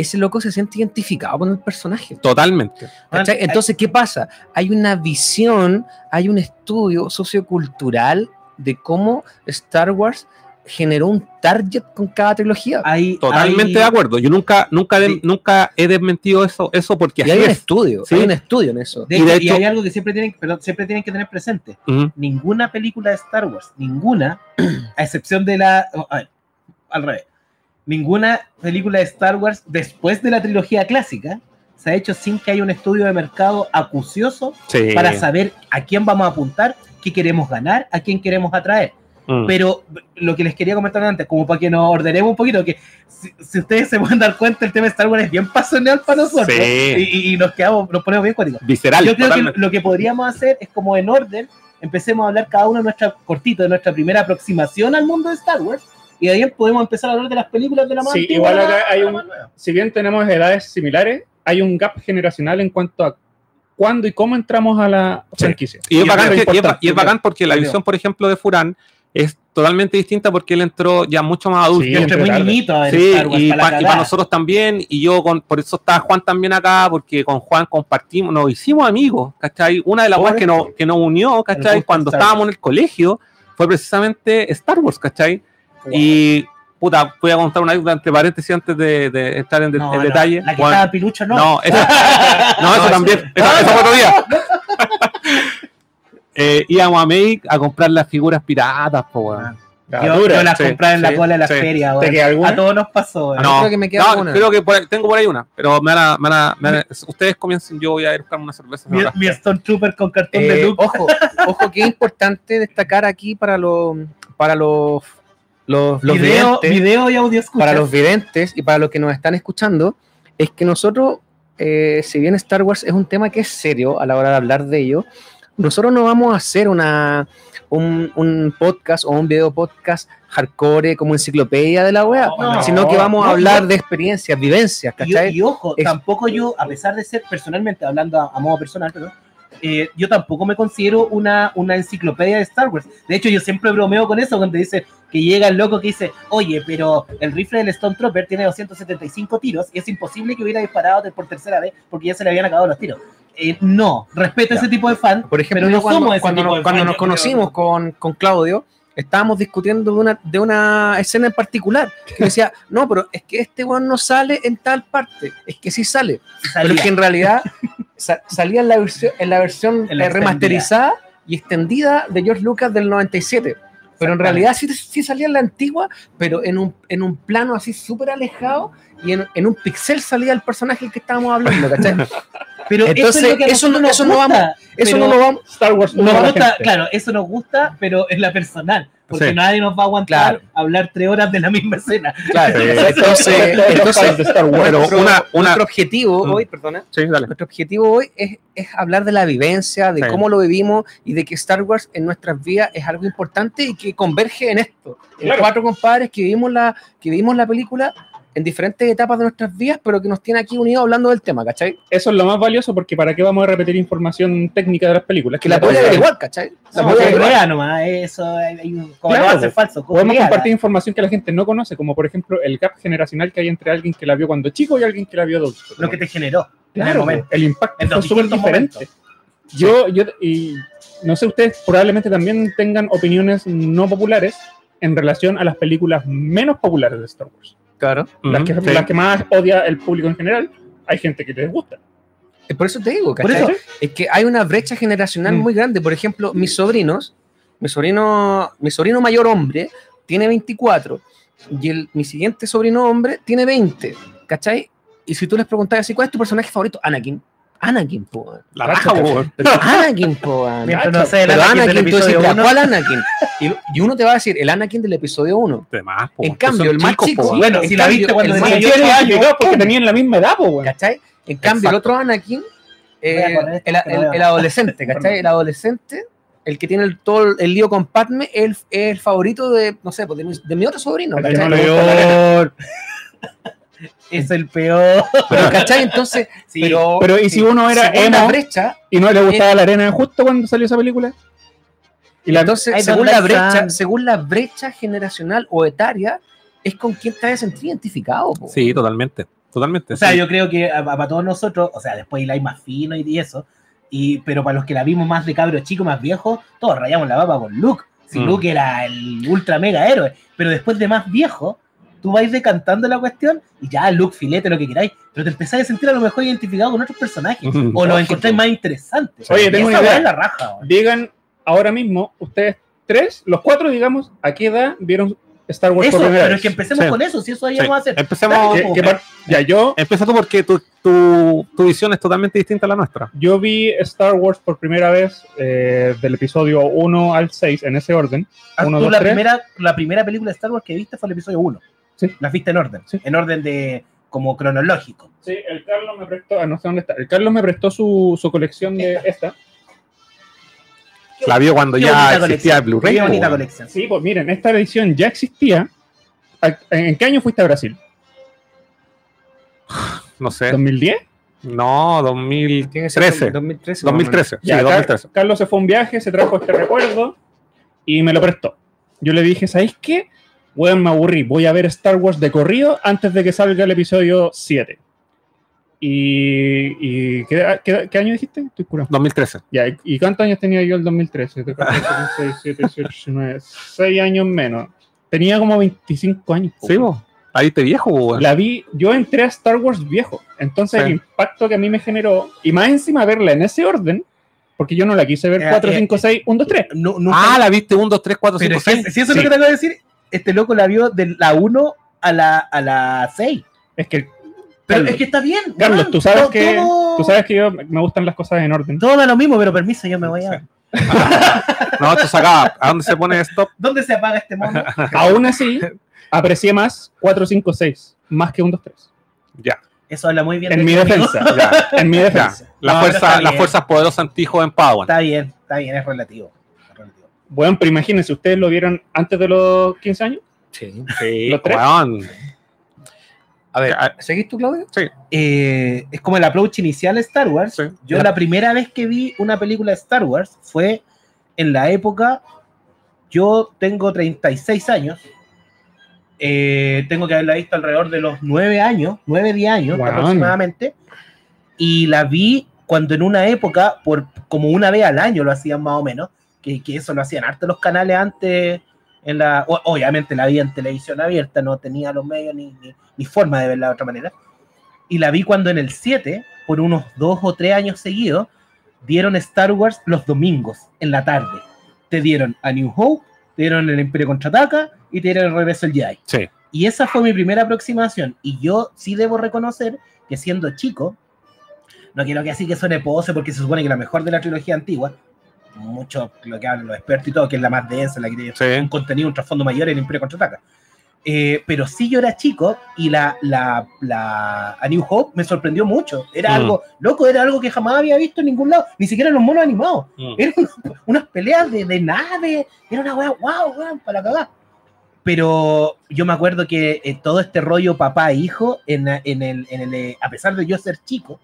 ese loco se siente identificado con el personaje. Totalmente. Entonces, ¿qué pasa? Hay una visión, hay un estudio sociocultural de cómo Star Wars generó un target con cada trilogía. Hay, Totalmente hay- de acuerdo. Yo nunca, nunca, de- Sí. nunca he desmentido eso, eso porque y hay un es. estudio, Sí. hay un estudio en eso. de y de hecho, y hecho- hay algo que siempre tienen, perdón, siempre tienen que tener presente. Ninguna película de Star Wars, ninguna, a excepción de la. a ver, al revés. Ninguna película de Star Wars después de la trilogía clásica se ha hecho sin que haya un estudio de mercado acucioso Sí. para saber a quién vamos a apuntar, qué queremos ganar, a quién queremos atraer. Mm. Pero lo que les quería comentar antes, como para que nos ordenemos un poquito, que si, si ustedes se pueden dar cuenta, el tema de Star Wars es bien pasional para nosotros Sí. y, nos quedamos, nos ponemos bien cuáticos. Visceral. Yo creo que lo que podríamos hacer es como en orden, empecemos a hablar cada uno de nuestra cortito de nuestra primera aproximación al mundo de Star Wars y de ahí podemos empezar a hablar de las películas de la más Sí, antigua igual la- acá hay un- nueva. si bien tenemos edades similares, hay un gap generacional en cuanto a cuándo y cómo entramos a la Sí. franquicia. Y es, Y bacán, que- y es y es bacán porque la visión, por ejemplo, de Furán es totalmente distinta porque él entró ya mucho más adulto. Sí, Yo entré muy niñito Sí, y, para pa- y nosotros también, y yo con, por eso está Juan también acá, porque con Juan compartimos, nos hicimos amigos, ¿cachai? Una de las cosas que nos, que nos unió, ¿cachai? Cuando estábamos en el colegio, fue precisamente Star Wars, ¿cachai? Y, puta, voy a contar una anécdota entre paréntesis antes de, de entrar en, de- No, en no, detalle. La que Bueno, estaba Pilucho, no. no, eso, no, eso también, eso, eso fue otro día. Eh, íbamos a Make a comprar las figuras piratas, po, weón. La yo, dura. yo las sí, compraba en la sí, cola de la sí. feria, ¿Te weón. A todos nos pasó, weón. No, creo que me queda no, una. creo que por ahí- tengo por ahí una, pero me van a, me van a- me van a- ustedes comiencen, yo voy a ir a buscar una cerveza. Mi, mi Stormtrooper con cartón Eh, de Luke. ojo, ojo, que es importante destacar aquí para los para los los, los video, videntes, video y audio escucha. para los videntes y para los que nos están escuchando, es que nosotros, eh, si bien Star Wars es un tema que es serio a la hora de hablar de ello, nosotros no vamos a hacer una un, un podcast o un video podcast hardcore como enciclopedia de la wea, No, sino que vamos a hablar no. de experiencias, vivencias, Y, ¿cachai? y ojo, Es- tampoco yo, a pesar de ser personalmente, hablando a, a modo personal, perdón, eh, yo tampoco me considero una, una enciclopedia de Star Wars. De hecho, yo siempre bromeo con eso cuando dice que llega el loco que dice, oye, pero el rifle del Stormtrooper tiene 275 tiros y es imposible que hubiera disparado por tercera vez porque ya se le habían acabado los tiros. Eh, no, respeto Ya. ese tipo de fan, Por ejemplo, pero no yo cuando, somos ese cuando tipo nos, de cuando fan, nos yo creo. conocimos con, con Claudio, estábamos discutiendo de una, de una escena en particular. Que decía, no, pero es que este weón no sale en tal parte. Es que sí sale. Pero es que en realidad sa- salía en la versión, en la versión En la eh, remasterizada y extendida de George Lucas del 97. Pero en realidad sí, sí salía en la antigua, pero en un, en un plano así súper alejado y en, en un pixel salía el personaje del que estábamos hablando, ¿cachai? Pero Entonces, eso, es lo que a eso no- nos eso no vamos- Eso pero- no lo vamos... Star Wars Nos la gusta, claro, eso nos gusta, pero es la personal. Porque Sí. nadie nos va a aguantar Claro. hablar tres horas de la misma escena. Claro, entonces, entonces fans de Star Wars. Pero nuestro, una- una- nuestro objetivo Mm. hoy, perdona, Sí, dale. nuestro objetivo hoy es, es hablar de la vivencia, de Sí. cómo lo vivimos y de que Star Wars en nuestras vidas es algo importante y que converge en esto. En Claro. cuatro compadres que vivimos la, que vivimos la película en diferentes etapas de nuestras vidas, pero que nos tiene aquí unidos hablando del tema, ¿cachai? Eso es lo más valioso porque ¿para qué vamos a repetir información técnica de las películas? Que la puede podemos- averiguar, ¿cachai? La No, puede que averiguar. crea nomás, eso, hay un, como Claro, no va a ser falso. Podemos compartir información que la gente no conoce, como por ejemplo el gap generacional que hay entre alguien que la vio cuando chico y alguien que la vio adulto. lo que te generó en el Claro, momento. el impacto los súper diferente. Yo, yo, y no sé, ustedes probablemente también tengan opiniones no populares en relación a las películas menos populares de Star Wars. Claro. Las, que, sí. las que más odia el público en general, hay gente que les gusta. Eh, Por eso te digo, Por ¿cachai? eso, es que hay una brecha generacional Mm. muy grande. Por ejemplo, mis sobrinos, mi sobrino, mi sobrino mayor hombre tiene 24 y el, mi siguiente sobrino hombre tiene 20, ¿cachai? Y si tú les preguntas así, ¿cuál es tu personaje favorito? Anakin. Anakin, po. La raja. Pero Anakin, po. mientras no sé el Pero Anakin del tú decís, episodio "Ya, 1, ¿cuál Anakin? Y, y uno te va a decir, el Anakin del episodio 1. De más, po, En cambio, el más chico, po. Bueno, en si la viste cuando el tenía más yo chico- ocho años, porque tenían la misma edad, pues, ¿cachai? En cambio, el otro Anakin, eh, el, el- adolescente, ¿cachai? El adolescente, el que tiene el, todo el lío con Padme, es el, es el favorito de, no sé, pues, de, mi, de mi otro sobrino, El no la es el peor. Pero, ¿cachai? Entonces, Sí, pero, Pero, ¿y si uno era la emo? brecha, y no le gustaba la arena justo cuando salió esa película. Y la, entonces, según la brecha, según la brecha generacional o etaria, es con quien te has sentido identificado, po. Sí, totalmente. Totalmente. O sea, sí. yo creo que para todos nosotros, o sea, después hay más fino y, y eso, y, pero para los que la vimos más de cabros chicos, más viejos, todos rayamos la baba con Luke. Si Mm. Luke era el ultra mega héroe, pero después de más viejo, tú vais decantando la cuestión y ya Luke, filete, lo que queráis, pero te empezáis a sentir a lo mejor identificado con otros personajes, o los encontráis más interesantes. Oye, Y tengo esa una idea. la raja, digan ahora mismo, ustedes tres, los cuatro, digamos, ¿a qué edad vieron Star Wars Eso, por primera pero es vez? que empecemos Sí. con eso, si eso ahí Sí. vamos a hacer. Empecemos. Dale, ¿Qué- qué ya, yo, Empieza tú porque tu, tu, tu visión es totalmente distinta a la nuestra. yo vi Star Wars por primera vez eh, del episodio 1 al 6, en ese orden. Ah, Uno, tú dos, la, tres. primera, la primera película de Star Wars que viste fue el episodio 1. Sí. La viste en orden. Sí. En orden de como cronológico. Sí, el Carlos me prestó, ah, no sé dónde está, el Carlos me prestó su, su colección de esta. La vio cuando Qué ya existía el Blu-ray. Qué bonita colección. Sí, pues miren, esta edición ya existía. ¿A- ¿En qué año fuiste a Brasil? No sé. ¿2010? No, Tiene que ser 2013. 2013. 2013. Sí, Ya, Car- 2013. Carlos se fue a un viaje, se trajo este recuerdo y me lo prestó. Yo le dije, ¿sabéis qué? Weón, me aburrí. Voy a ver Star Wars de corrido antes de que salga el episodio 7. ¿Y, y ¿qué, qué, qué año dijiste? Estoy curado. 2013. Ya, ¿y- ¿y cuántos años tenía yo el 2013? 6, 7, 18, 19, 6 años menos. Tenía como 25 años. Sí, vos. Ahí te viejo, weón. La vi, yo entré a Star Wars viejo. Entonces Sí. el impacto que a mí me generó, y más encima verla en ese orden, porque yo no la quise ver Eh, 4, eh, 5, 6, 1, 2, 3. No, nunca- Ah, la viste 1, 2, 3, 4, pero 5, si, 6. si eso es Sí. lo que te acabo de decir, este loco la vio de la 1 a la, a la 6. Es que, Pero Carlos, es que está bien. Carlos, tú sabes Todo- que- todo- tú sabes que yo me gustan las cosas en orden. Todo da lo mismo, pero permiso, yo me voy a. No, esto se acaba. ¿A dónde se pone stop? ¿Dónde se apaga este mono? Aún así, aprecié más 4, 5, 6, más que 1, 2, 3. Ya, Eso habla muy bien En de mi defensa. ya. En mi ya. defensa. La No, pero fuerza, las fuerzas poderosas anti-joven Padawan. Está bien, está bien, es relativo. Bueno, pero imagínense, ¿ustedes lo vieron antes de los 15 años? Sí. Sí, ¿Los tres? weón. A ver, Ah, ¿seguís tú, Claudio? Eh, es como el approach inicial de Star Wars. Sí. Yo la primera vez que vi una película de Star Wars fue en la época, yo tengo 36 años, eh, tengo que haberla visto alrededor de los 9 años, 9, 10 años Guau. aproximadamente, y la vi cuando en una época, por como una vez al año lo hacían más o menos, que, que eso lo hacían harto los canales antes, en la, obviamente la vi en televisión abierta, no tenía los medios ni, ni, ni forma de verla de otra manera, y la vi cuando en el 7, por unos dos o tres años seguidos, dieron Star Wars los domingos, en la tarde. Te dieron a New Hope, te dieron el Imperio Contraataca y te dieron el Regreso del Jedi. Sí. Y esa fue mi primera aproximación. Y yo sí debo reconocer que siendo chico, no quiero que así que suene pose porque se supone que la mejor de la trilogía antigua, mucho lo que hablan los expertos y todo, que es la más densa, la que tiene un Sí. contenido, un trasfondo mayor, el Imperio Contraataca. Eh, pero sí yo era chico y la, la, la A New Hope me sorprendió mucho. Era Mm. algo, loco, era algo que jamás había visto en ningún lado, ni siquiera en los monos animados. Mm. Eran unas, peleas de, de nave, era una weá, wow, weón, para cagar. Pero yo me acuerdo que eh, todo este rollo papá e hijo, en, en el, en el, eh, a pesar de yo ser chico,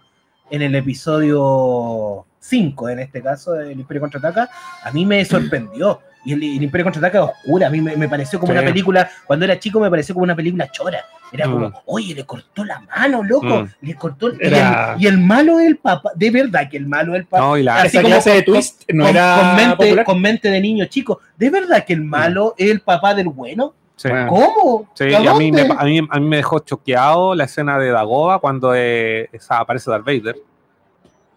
en el episodio 5, en este caso, del Imperio Contraataca, a mí me sorprendió. Y el, el Imperio Contraataca es oscura, a mí me, me pareció como Sí. una película, cuando era chico me pareció como una película chora. Era como, Mm. oye, le cortó la mano, loco, Mm. le cortó... y el- Y, el, malo es el papá, de verdad que el malo es el papá. No, y la, Así como de twist no con, era con mente, popular. con mente de niño chico. ¿De verdad que el malo es el papá del bueno? sí. ¿Cómo? Sí, ¿A y a mí, me, a, mí, a mí me dejó choqueado la escena de Dagoba cuando eh, esa aparece Darth Vader.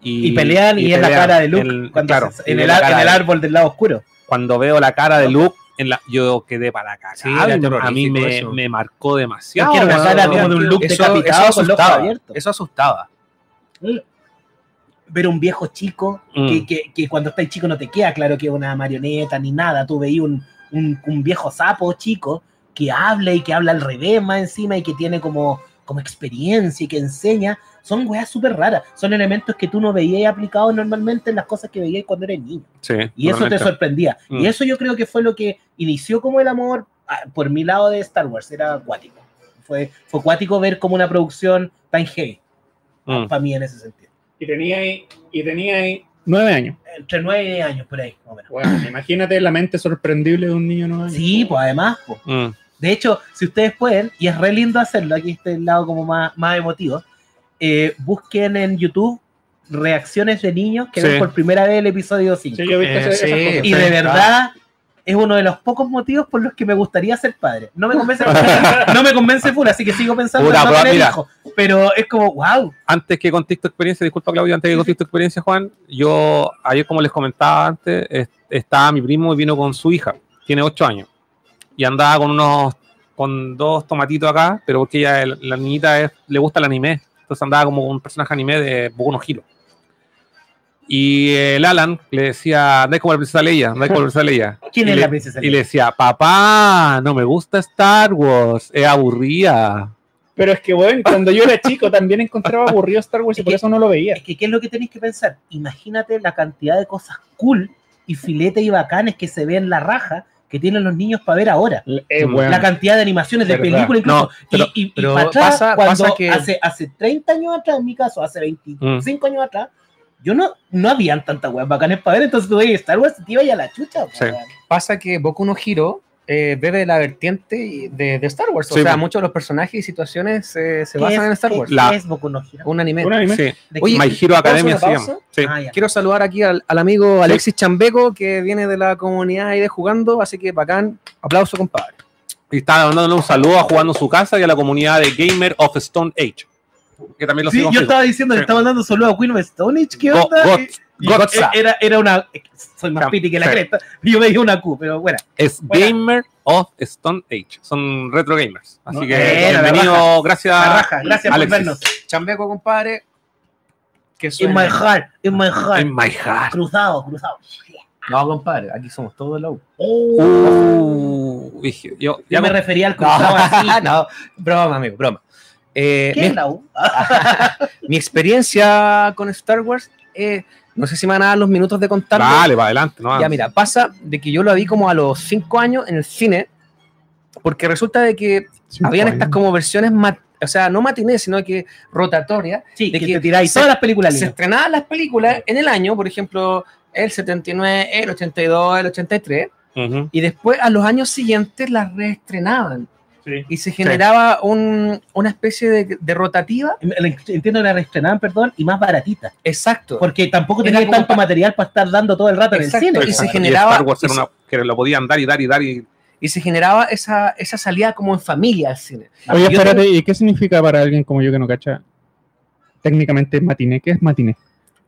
Y pelean y, es la cara de Luke El- cuando claro, se- en, el, en el árbol del lado oscuro. Cuando veo la cara de Luke, en la, yo quedé para acá. Sí, a mí me, me marcó demasiado. Es que era una cara como de un Luke Eso, decapitado eso con los ojos asustaba. abiertos. Eso asustaba. Ver un viejo chico Mm. que, que, que cuando estás chico no te queda claro que es una marioneta ni nada. Tú veías un, un, un viejo sapo chico que habla y que habla al revés más encima y que tiene como, como experiencia y que enseña. Son weas súper raras. Son elementos que tú no veías aplicados normalmente en las cosas que veías cuando eres niño. Sí, Y eso te sorprendía. Mm. Y eso yo creo que fue lo que inició como el amor ah, por mi lado de Star Wars. Era acuático. Fue, fue acuático ver como una producción tan heavy. Mm. Para mí en ese sentido. Y tenía ahí, y tenía ahí nueve años. Entre nueve y diez años por ahí. Bueno, imagínate la mente sorprendible de un niño nueve años. Sí, pues además. pues. Mm. De hecho, si ustedes pueden, y es re lindo hacerlo, aquí está el lado como más, más emotivo, eh, busquen en YouTube reacciones de niños que Sí. ven por primera vez el episodio 5. Sí, yo he visto Eh, sí. Y de verdad es uno de los pocos motivos por los que me gustaría ser padre. No me convence, no me convence full, así que sigo pensando Puta, en no pero tener hijos. Pero es como, wow. Antes que contéis tu experiencia, disculpa Claudio, antes que contéis tu experiencia, Juan, yo ayer como les comentaba antes, es- estaba mi primo y vino con su hija, tiene 8 años, y andaba con unos, con dos tomatitos acá, pero porque ella, la niñita es- le gusta el anime, entonces andaba como un personaje anime de Boku no Hero. Y el Alan le decía, andáis como la princesa Leia, andáis como la princesa Leia. ¿Quién Y es le- la princesa? Y le decía, papá, no me gusta Star Wars, es aburrida. Pero es que, bueno, cuando yo era chico también encontraba aburrido Star Wars y Es por que- eso no lo veía. Es que, ¿qué es lo que tenéis que pensar? Imagínate la cantidad de cosas cool y filete y bacanes que se ve en la raja que tienen los niños para ver ahora. Eh, bueno, La cantidad de animaciones de películas, incluso. No, pero- y, y- para atrás, pasa- cuando pasa que- hace, hace 30 años atrás, en mi caso, hace 25 años atrás, yo no, no habían tantas weas bacanes para ver, entonces tú Star Wars y te iba a la chucha. Sí. Pasa que Boku no Hero eh, bebe de la vertiente de, de Star Wars. O Sí, sea, muchos de los personajes y situaciones eh, se ¿Qué basan es- en Star Wars. La- qué es Boku no Hero? Un anime. Un anime. Sí. ¿De Oye? My Hero Academia se llama. Sí. Ah. Quiero saludar aquí al, al amigo Alexis Chambeco, que viene de la comunidad ahí de jugando, así que bacán. Aplauso, compadre. Y está dándole un saludo a jugando su casa y a la comunidad de Gamer of Stone Age. Que también lo Sí, yo estaba diciendo, le Sí. estaba dando saludo a Queen of Stone Age, ¿qué Go- onda? God- Y- y Godza. era, era una. Soy más piti que la Sí. cresta. Yo veía una Q, pero bueno. Es Buena. Gamer of Stone Age. Son retro gamers. Así No, que eh, la bienvenido, gracias. Raja, gracias Alexis. por vernos. Chambeco, compadre. Que In my heart, in my heart. In my heart. Cruzado, cruzado. No, compadre, aquí somos todos de la U. Uh, dije, yo, Yo ya me refería al cruzado así. no, broma, amigo, broma. Eh, ¿Qué mi, es la U? mi experiencia con Star Wars, eh, no sé si me van a dar los minutos de contarlo. Dale, para adelante. No, Ya, mira, pasa de que yo lo vi como a los 5 años en el cine, porque resulta de que Cinco habían años. estas como versiones, o sea, no matinés, sino que rotatorias. Sí, de que que te tiráis todas las películas Se estrenaban las películas en el año, por ejemplo, el 79, el 82, el 83, Ujú. y después a los años siguientes las reestrenaban. Sí. Y se generaba un- una especie de, de rotativa. Entiendo que la reestrenaban, perdón, y más baratita. Exacto. Porque tampoco tenía tanto pa- material para estar dando todo el rato Exacto, en el cine. y se generaba- Star Wars era y una, que lo podían dar y dar y dar y Y se generaba esa, esa salida como en familia al cine. Oye, Yo espérate, tengo- ¿y qué significa para alguien como yo que no cacha? Técnicamente matiné, ¿qué es matiné?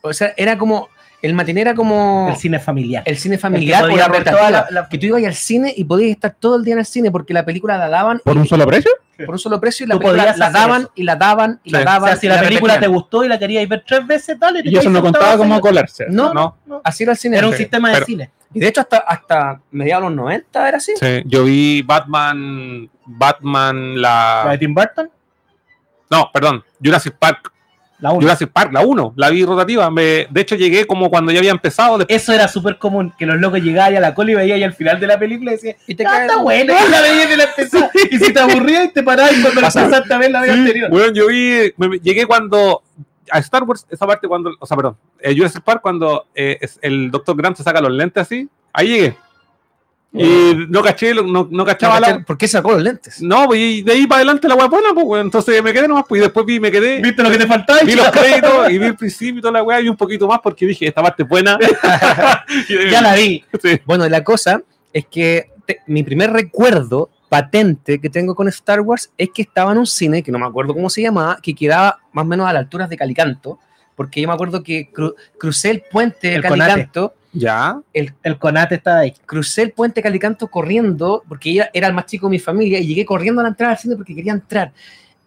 O sea, era como. El matiné era como. El cine familiar. el cine El que familiar la la- Que tú ibas al cine y podías estar todo el día en el cine porque la película la daban ¿Por un solo precio? por un solo precio y la película la daban eso. y la daban y la Sí. O daban. sea, si la película te gustó y la querías ver tres veces, dale. te Y eso no contaba como colarse. No, no. así era el cine. Era un sistema de Pero- cine. Y de hecho, hasta, hasta mediados de los 90 era así. Sí, yo vi Batman, Batman La de la... Tim Burton, No, perdón, Jurassic Park. La 1. Jurassic Park, la 1, la vi rotativa. Me, de hecho, llegué como cuando ya había empezado. después- Eso era súper común, que los locos llegaban a la cola y veían ahí al final de la película y decían, Y te "Ah, quedas- está buena, y la veías y la. Y si te aburrías y te parabas y cuando empezaste a ver la vez anterior. Bueno, yo vi, me- me- llegué cuando a Star Wars, esa parte cuando, o sea, perdón, eh, Jurassic Park cuando eh, es- el Dr. Grant se saca los lentes así, ahí llegué. Y no caché, no, no cachaba No, la... ¿Por qué sacó los lentes? No, pues, y de ahí para adelante la buena, pues, entonces me quedé nomás, pues, y después vi, me quedé, ¿Viste lo que te faltaba? vi los créditos y vi el principio y toda la weá y un poquito más porque dije, esta parte es buena. Ya la vi. Sí. Bueno, la cosa es que te- mi primer recuerdo patente que tengo con Star Wars es que estaba en un cine, que no me acuerdo cómo se llamaba, que quedaba más o menos a las alturas de Calicanto, porque yo me acuerdo que cru- crucé el puente de El Conate. Ya, el, El Conate estaba ahí. crucé el puente Calicanto corriendo, porque ella era el más chico de mi familia, y llegué corriendo a la entrada al cine porque quería entrar.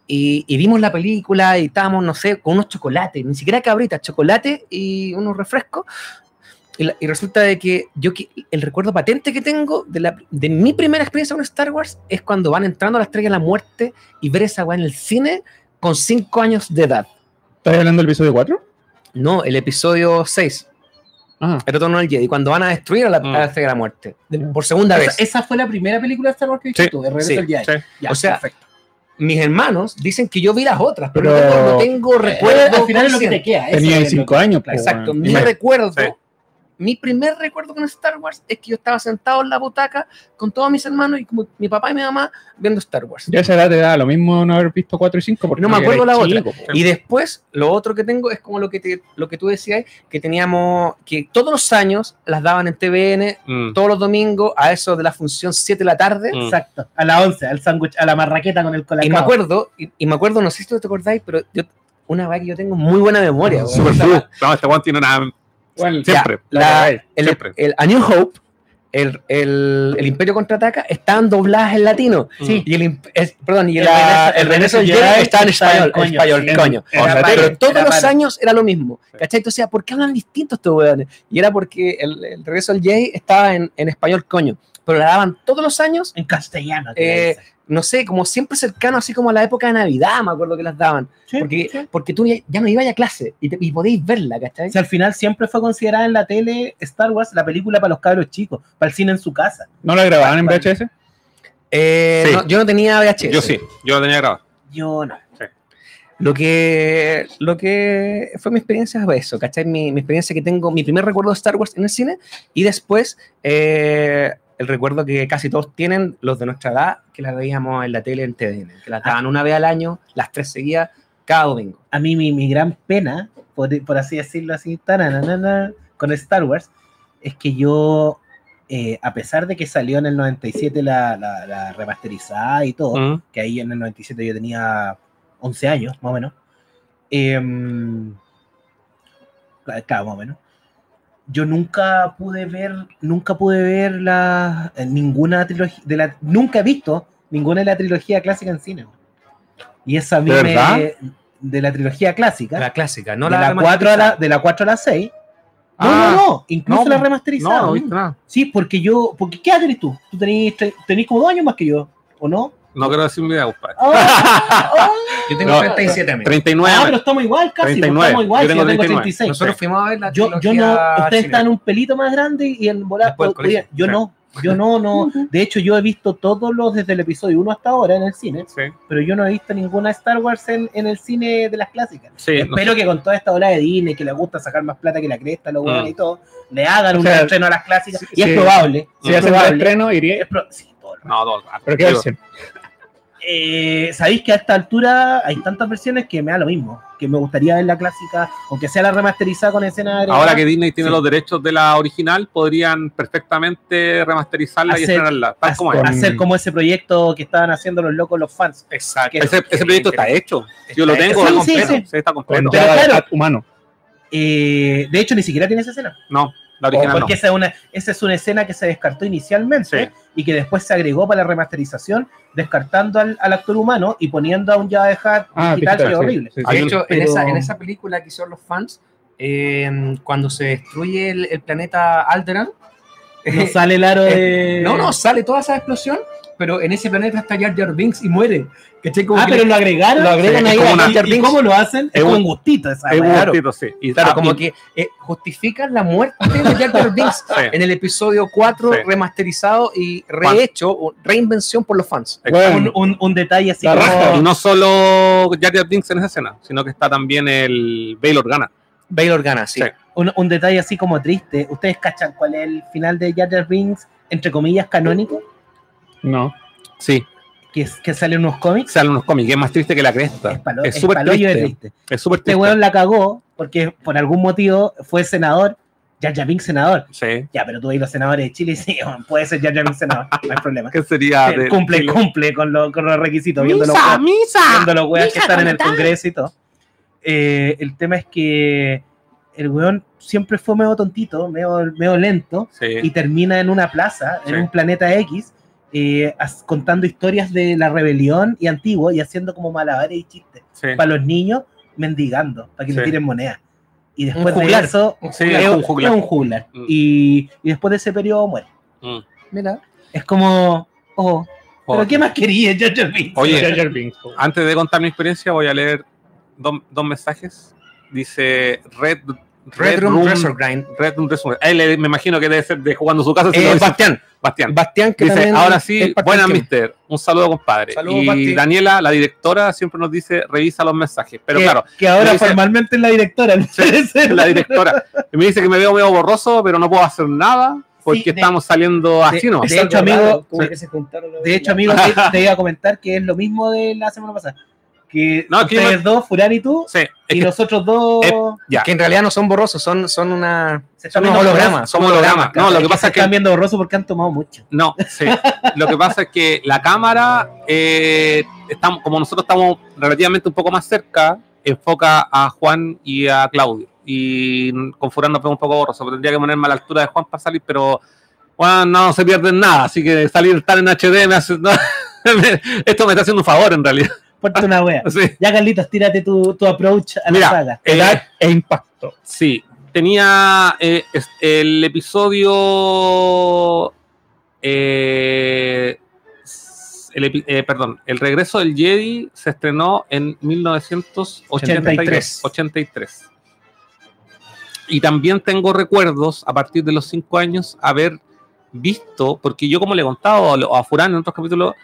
Y, y vimos la película y estábamos, no sé, con unos chocolates, ni siquiera cabritas, chocolate y unos refrescos. Y, la- y resulta de que yo que- el recuerdo patente que tengo de, la, de mi primera experiencia con Star Wars es cuando van entrando a la estrella de la muerte y ver esa weá en el cine con 5 años de edad. ¿Estás hablando del episodio 4? No, el episodio 6, Ah, el retorno del Jedi, cuando van a destruir a la, a la Mm. estrella de la muerte. de- por segunda Esa, vez. esa fue la primera película de Star Wars que viste Sí, tú, de Regreso sí, al Jedi. sí. Ya, O sea, perfecto. mis hermanos dicen que yo vi las otras, pero, Pero- no tengo, no tengo Eh, recuerdo. al final es lo que te queda. tenía 5 que- años. pues, Exacto, weón. mi Imagínate. recuerdo, Sí. Mi primer recuerdo con Star Wars es que yo estaba sentado en la butaca con todos mis hermanos y como mi papá y mi mamá viendo Star Wars. Ya esa edad te da lo mismo no haber visto 4 y 5 porque No me acuerdo la otra. chico, po. Y después, lo otro que tengo es como lo que, te- lo que tú decías, que teníamos, que todos los años las daban en TVN, Mm. todos los domingos, a eso de la función 7 de la tarde. Mm. Exacto. A la 11, al sándwich, a la marraqueta con el colacao. Y me acuerdo, y, y me acuerdo, no sé si tú te acordáis, pero yo, una vez que yo tengo muy buena memoria. weón. Super. No, este weón tiene una... Bueno, Siempre. la- la- el, siempre. el A New Hope, el, el, el Imperio Contraataca, estaban dobladas en latino. Sí. Y el, es- perdón, y el, regreso- el regreso del Jedi estaba en español, coño, español, sí. coño. Era O sea, pero todos era los años era lo mismo. ¿Cachai? Entonces, decía, ¿por qué hablan distintos estos weones? Y era porque el, el regreso del Jedi estaba en, en español, coño. Pero la daban todos los años, En castellano. Eh. No sé, como siempre cercano, así como a la época de Navidad, me acuerdo que las daban. Sí, Porque, sí. porque tú ya, ya no ibas a clase y, te- y podéis verla, ¿cachai? O sea, al final siempre fue considerada en la tele Star Wars la película para los cabros chicos, para el cine en su casa. ¿No la grababan en VHS? Eh, Sí. no, yo no tenía VHS. Yo sí, yo lo tenía grabado. Yo no. Lo que, lo que fue mi experiencia fue eso, ¿cachai? Mi, mi experiencia que tengo, mi primer recuerdo de Star Wars en el cine y después, eh, el recuerdo que casi todos tienen, los de nuestra edad, que la veíamos en la tele en TVN, que la daban una vez al año, las tres seguidas, cada domingo. a mí mi, mi gran pena, por, por así decirlo así, taranana, con Star Wars, es que yo, eh, a pesar de que salió en el 97 la, la- la remasterizada y todo, Mm. que ahí en el 97 yo tenía 11 años, más o menos, em, claro, más o menos, yo nunca pude ver, nunca pude ver la, eh, ninguna trilogía, de la, nunca he visto ninguna de la trilogía clásica en cine. Y eso a mí ¿De me, verdad? de la trilogía clásica, La clásica, no de, la, la 4 a la, de la 4 a la 6. No, Ah, no, no, incluso no, la remasterizada. No. Sí, porque yo, porque ¿qué edad tenés tú? Tú tenés, tenés como dos años más que yo, ¿o no? No quiero decir mi compadre. Ah, ah, Yo tengo No. 37 amigos. 39. ah, pero estamos igual casi, pues, 39, estamos igual, yo si tengo yo tengo 39. 36. Nosotros fuimos a ver la yo, yo no, ustedes están un pelito más grande y en volar colegio. yo Sí. no, yo no, no. De hecho, yo he visto todos los desde el episodio 1 hasta ahora en el cine, Sí, pero yo no he visto ninguna Star Wars en, en el cine de las clásicas. sí. no Espero que con toda esta ola de Disney, que le gusta sacar más plata que la cresta, los huevones Mm. y todo, le hagan O un sea, estreno a las clásicas. sí, y es sí. probable. Si es hacen el estreno, iría. es pro- sí, todo el rato. No, todo el rato. Pero qué versión. Eh, Sabéis que a esta altura hay tantas versiones que me da lo mismo. Que me gustaría ver la clásica, aunque sea la remasterizada con escena agregada. Ahora que Disney tiene Sí. los derechos de la original, podrían perfectamente remasterizarla y Hacer- estrenarla, tal como es. Hacer como ese proyecto que estaban haciendo los locos, los fans. Exacto. que- Ese, ese proyecto está hecho. Yo lo tengo, Sí, completo. sí. Está completo. Pero ya claro. humano. Eh, de hecho, ni siquiera tiene esa escena. No, la original no. porque esa, es una, esa es una escena que se descartó inicialmente Sí. y que después se agregó para la remasterización, descartando al, al actor humano y poniendo a un Java de Hat Ah, digital, que es sí, horrible. sí, sí. Hay De hecho, en, esa, en esa película que hicieron los fans, eh, cuando se destruye el, el planeta Alderan, No eh, sale el aro de. no, no, sale toda esa explosión, pero en ese planeta está Jar Jar Binks y muere. Ah, que pero le- lo agregaron. lo agregan Sí, ahí es como a una- ¿Y, Jar y Binks. cómo lo hacen? Es Es un- un gustito esa Es un gustito, sí. Y Claro, ah, como y- que eh, justifican la muerte de Jar Jar Binks sí. en el episodio 4 Sí. remasterizado y rehecho, reinvención por los fans. Bueno, un, un- un detalle así como. Y no solo Jar Jar Binks en esa escena, sino que está también el Bail Organa. Bail Organa, sí. Sí. un, un detalle así como triste. ¿Ustedes cachan cuál es el final de Jar Jar Binks, entre comillas, canónico? No. Sí, Que, es- que sale unos cómics. salen unos cómics, es más triste que la cresta. Es palo- Es es súper triste. triste. Es súper Este triste. weón la cagó porque por algún motivo fue senador. Jar Jar Binks senador. Sí. Ya, pero tú veis los senadores de Chile y sí, bueno, puede ser Jar Jar Binks senador. No hay problema. ¿Qué sería Sí, de cumple, Chile? cumple con, lo- con los requisitos, viendo los ¡Misa, weas- misa! viendo los weas que Misa, están en el. Congreso y todo. Eh, el tema es que el weón siempre fue medio tontito, medio, medio lento, y Sí. termina en una plaza, en Sí. un planeta X, eh, as- contando historias de la rebelión y antiguo y haciendo como malabares y chistes. sí. Para los niños, mendigando, para que le Sí. tiren monedas. Y Un después de eso, Sí, es, es un es juglar. un juglar. Mm. Y, y después de ese periodo muere. Mm. Mira. Es como, oh, ¿pero qué más quería Jar Binks? Oye. Binks. Antes de contar mi experiencia, voy a leer dos, dos mensajes. Dice Red, Red Room Resurgrind. Red Room Resurgrind. Él eh, me imagino que debe ser de jugando su casa. si Eh, Bastián. Bastián. Bastián, que Dice, ahora sí, buenas, mister. Un saludo, compadre. Saludos, y. Daniela, la directora, siempre nos dice, revisa los mensajes. Pero que, claro, que ahora dice- formalmente es la directora. la directora y me dice que me veo medio borroso, pero no puedo hacer nada porque Sí, de- estamos saliendo así, ¿no? de hecho, amigo, raro, como sí. que se juntaron los- De hecho, amigo, te, te iba a comentar que es lo mismo de la semana pasada. Que No, que ustedes dos, Furán y tú, Sí, y que- nosotros dos Eh, ya. que en realidad no son borrosos, son, son una. se Son hologramas. somos hologramas. No, lo que pasa se es que están viendo borrosos porque han tomado mucho. No, sí. Lo que pasa es que la cámara, eh, estamos, como nosotros estamos relativamente un poco más cerca, enfoca a Juan y a Claudio. Y con Furán nos vemos un poco borroso, pero tendría que ponerme a la altura de Juan para salir, pero Juan no se pierde en nada, así que salir tan en HD me hace... no, me- esto me está haciendo un favor en realidad. Ponte una wea. Sí. Ya, Carlitos, tírate tu, tu approach a Mira, la saga. Eh, Edad e impacto. Sí, tenía eh, el episodio. eh, el eh, perdón, El regreso del Jedi se estrenó en 1983. 83. Y también tengo recuerdos a partir de los 5 años haber visto, porque yo, como le he contado a, a Furán en otros capítulos,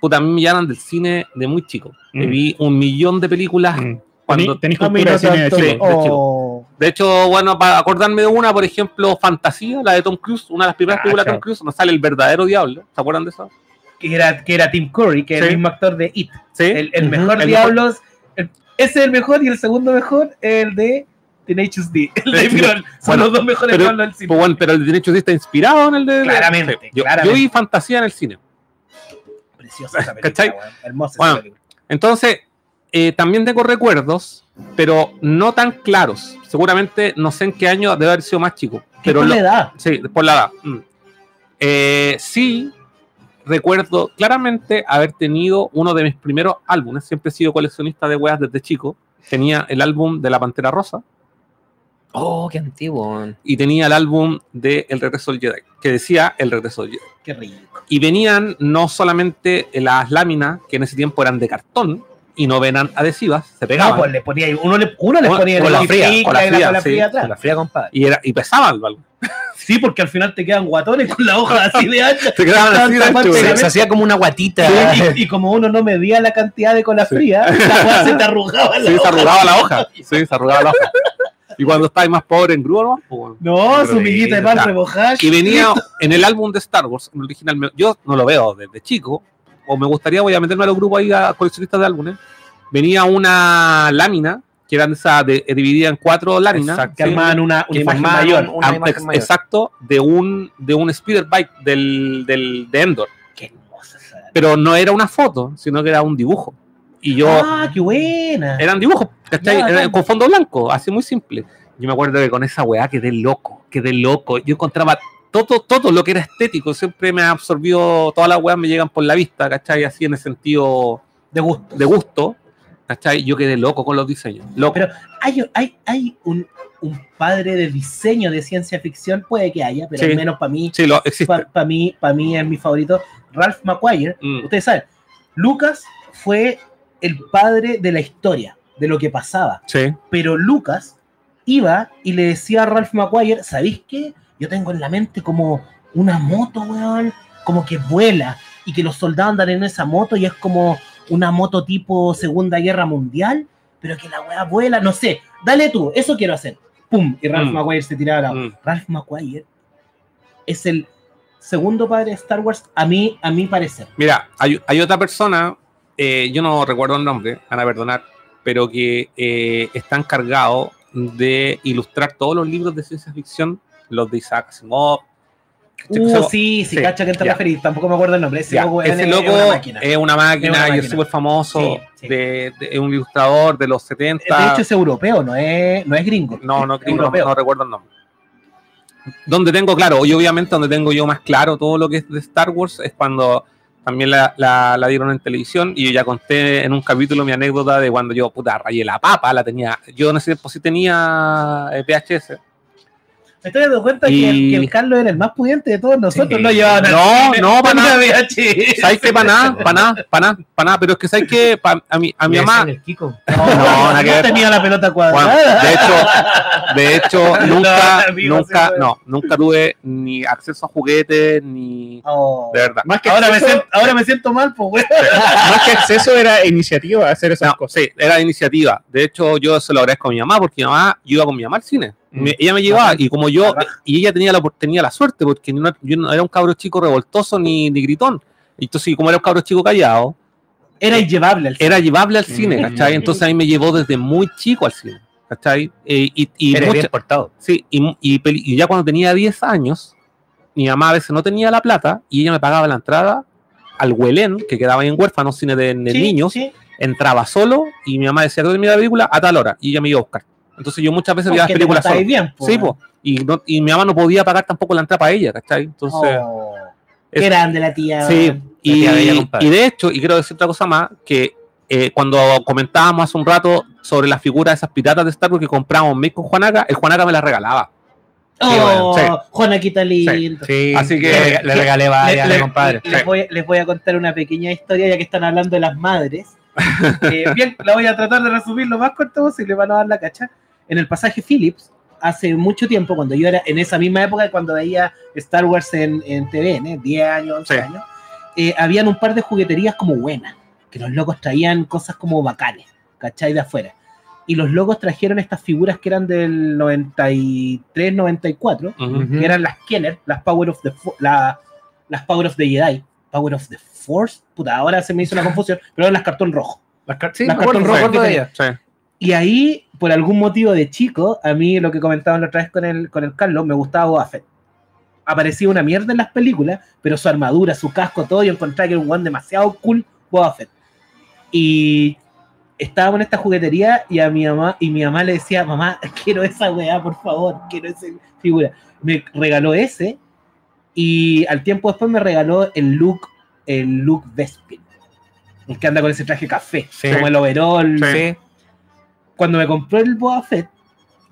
puta, a mí me llaman del cine de muy chico. Mm. Vi un millón de películas Mm. Cuando, Tenéis A mí cultura de cine de de Oh. de hecho, bueno, para acordarme de una, por ejemplo, Fantasía, la de Tom Cruise, una de las primeras Ah, películas de Tom. Cruise, nos sale el verdadero diablo. ¿Se acuerdan de eso? Que era, que era Tim Curry, que es Sí. el mismo actor de It. Sí. El, mejor El Diablos. el- ese es el mejor y el segundo mejor el de Tenacious D. El de. Son Bueno, los dos mejores pero- Diablos del cine. Pues bueno, pero el derecho sí está inspirado en el de. Claramente, Sí. Yo, claramente. yo vi Fantasía en el cine. Preciosa esa película. Hermosa Bueno, esa película. Entonces, eh, también tengo recuerdos, pero no tan claros. Seguramente no sé en qué año debe haber sido más chico. ¿Qué Pero por lo- la edad? Sí, por la edad. Mm. Eh, sí, recuerdo claramente haber tenido uno de mis primeros álbumes. Siempre he sido coleccionista de weas desde chico. Tenía el álbum de La Pantera Rosa Oh, qué antiguo. y tenía el álbum de El Regreso del Jedi, que decía El Regreso del Jedi. Qué rico. Y venían no solamente las láminas, que en ese tiempo eran de cartón y no venían adhesivas, se pegaban. No, pues le ponía, uno le, uno le Con- ponía con el la fría, pica con la la fría, cola sí, fría Con atrás. la fría, compadre. y, era, y pesaban el. Sí, porque al final te quedan guatones con la hoja así de ancha. Se quedaban así de ancho, güey. Se, se hacía como una guatita. Y, y como uno no medía la cantidad de cola fría, la weá se te arrugaba la Sí, se hoja. arrugaba la hoja. Sí, se arrugaba la hoja. Y cuando estabas más pobre en grúa, ¿no? Pues. No, su Pero miguita de pan rebojada. Y venía en el álbum de Star Wars, el original. Yo no lo veo desde chico, o me gustaría, voy a meterme a los grupos ahí a coleccionistas de álbumes. Venía una lámina, que eran esa de, eh, dividida en cuatro láminas. Exacto. que armaban una, una imagen formaban mayor. un- una imagen mayor. exacto, de un, de un speeder bike del, del, de Endor. Qué hermosa esa. Pero no era una foto, sino que era un dibujo. Y yo, Ah, qué buena. eran dibujos, ¿cachai? Ya, Era con fondo blanco, así muy simple. Yo me acuerdo que con esa weá quedé loco, quedé loco. Yo encontraba todo, todo lo que era estético, siempre me absorbió, todas las weas me llegan por la vista, ¿cachai? Así en el sentido De gusto. de gusto, ¿cachai? Yo quedé loco con los diseños. Loco. Pero hay, hay, hay un, un padre de diseño de ciencia ficción, puede que haya, pero Sí. al menos para mí, sí, para mí, para mí es mi favorito, Ralph McQuire. Mm. Ustedes saben, Lucas fue el padre de la historia, de lo que pasaba. Sí, pero Lucas iba y le decía a Ralph McQuire, ¿sabéis qué? Yo tengo en la mente como una moto, weón, como que vuela y que los soldados andan en esa moto y es como una moto tipo Segunda Guerra Mundial, pero que la weá vuela, no sé, dale tú, eso quiero hacer. ¡Pum! Y Ralph Mm. McQuire se tiraba la Mm. Ralph McQuire es el segundo padre de Star Wars, a mí, a mi parecer. Mira, hay, hay otra persona, eh, yo no recuerdo el nombre, van a perdonar, pero que eh, está encargado de ilustrar todos los libros de ciencia ficción, los de Isaac Asimov. Uh, sí, sí, sí, cacha que te referís, tampoco me acuerdo el nombre. Ese ya, loco, ese es- loco es una máquina. es una máquina, Es súper famoso, Sí, sí. De, un ilustrador de los 70. De hecho es europeo, no es, no es gringo. no, no, es no, europeo. no recuerdo el nombre. Donde tengo claro, y obviamente donde tengo yo más claro todo lo que es de Star Wars es cuando también la, la- dieron en televisión y yo ya conté en un capítulo mi anécdota de cuando yo, puta, rayé la papa, la tenía, yo ese tiempo sí tenía eh, VHS. Me estoy dando cuenta Y- que, el, que el Carlos era el más pudiente de todos nosotros. Sí. No llevaban al No, no, para nada. ¿Sabes qué? Para nada, para nada, para nada, para nada, pero es que ¿sabes qué? Pa- a mi, a mi mamá, en el Kiko. No, No, nada que ver. tenía la pelota Bueno, cuadrada. de hecho, de hecho, nunca, amigo, nunca, sí, no, nunca tuve ni acceso a juguetes, ni Oh. de verdad. Más que, Ahora, me siento, ahora me siento mal, pues, güey. más que acceso era iniciativa hacer esas No, cosas. sí, era iniciativa. De hecho, yo se lo agradezco a mi mamá porque mi mamá, iba con mi mamá al cine. Mm. Me- ella me llevaba y como yo, y ella tenía la, tenía la suerte porque no- yo no era un cabro chico revoltoso ni, ni gritón. Entonces, como era un cabro chico callado, Era llevable al era llevable al cine, Mm. ¿cachai? Entonces ahí me llevó desde muy chico al cine, ¿cachai? Eh, y, y Eres mucha- bien portado. Sí, y, y ya cuando tenía 10 años, mi mamá a veces no tenía la plata y ella me pagaba la entrada al Huelén, que quedaba ahí en huérfano, cine de, de Sí, niños, sí. entraba solo y mi mamá decía que termina la película a tal hora y ella me iba a buscar. Entonces yo muchas veces veía las películas solo. bien, pues, Sí, po. Y, no- y mi mamá no podía pagar tampoco la entrada para ella, ¿cachai? Entonces, Oh, es- qué grande la tía. sí. Y, tía de hecho, y quiero decir otra cosa más, que eh, cuando comentábamos hace un rato sobre las figuras de esas piratas de Star Wars que compramos Mick con Juanaca, el Juanaca me las regalaba. Oh, Sí. Juanaquita lindo. Sí, Así que- le, le regalé varias, Le- le- compadre. Les, voy, les voy a contar una pequeña historia, ya que están hablando de las madres. Eh, bien, la voy a tratar de resumir lo más corto posible para no dar la cacha. En el pasaje Phillips, hace mucho tiempo, cuando yo era en esa misma época, cuando veía Star Wars en, en TVN, 10 años, 11 Sí. años, eh, habían un par de jugueterías como buenas, que los locos traían cosas como bacanes, ¿cachai? De afuera. y los locos trajeron estas figuras que eran del 93, 94, Ujú. que eran las Kenner, las Power of the la- las Power of the Jedi, Power of the Force, puta, ahora se me hizo una confusión, pero eran las cartón rojo. Las car- sí, Las cartón rojo. Sí. Y ahí, por algún motivo de chico, a mí lo que comentaban la otra vez con el, con el Carlos, me gustaba Boba Fett. Aparecía una mierda en las películas, pero su armadura, su casco, todo, yo encontraba que era un one demasiado cool Boba Fett. Y estábamos en esta juguetería y a mi mamá, y mi mamá le decía, mamá, quiero esa weá, por favor, quiero esa figura. Me regaló ese, y al tiempo después me regaló el look, el look Bespin. El que anda con ese traje café, Sí. como el overall. Sí. Cuando me compró el Boba Fett,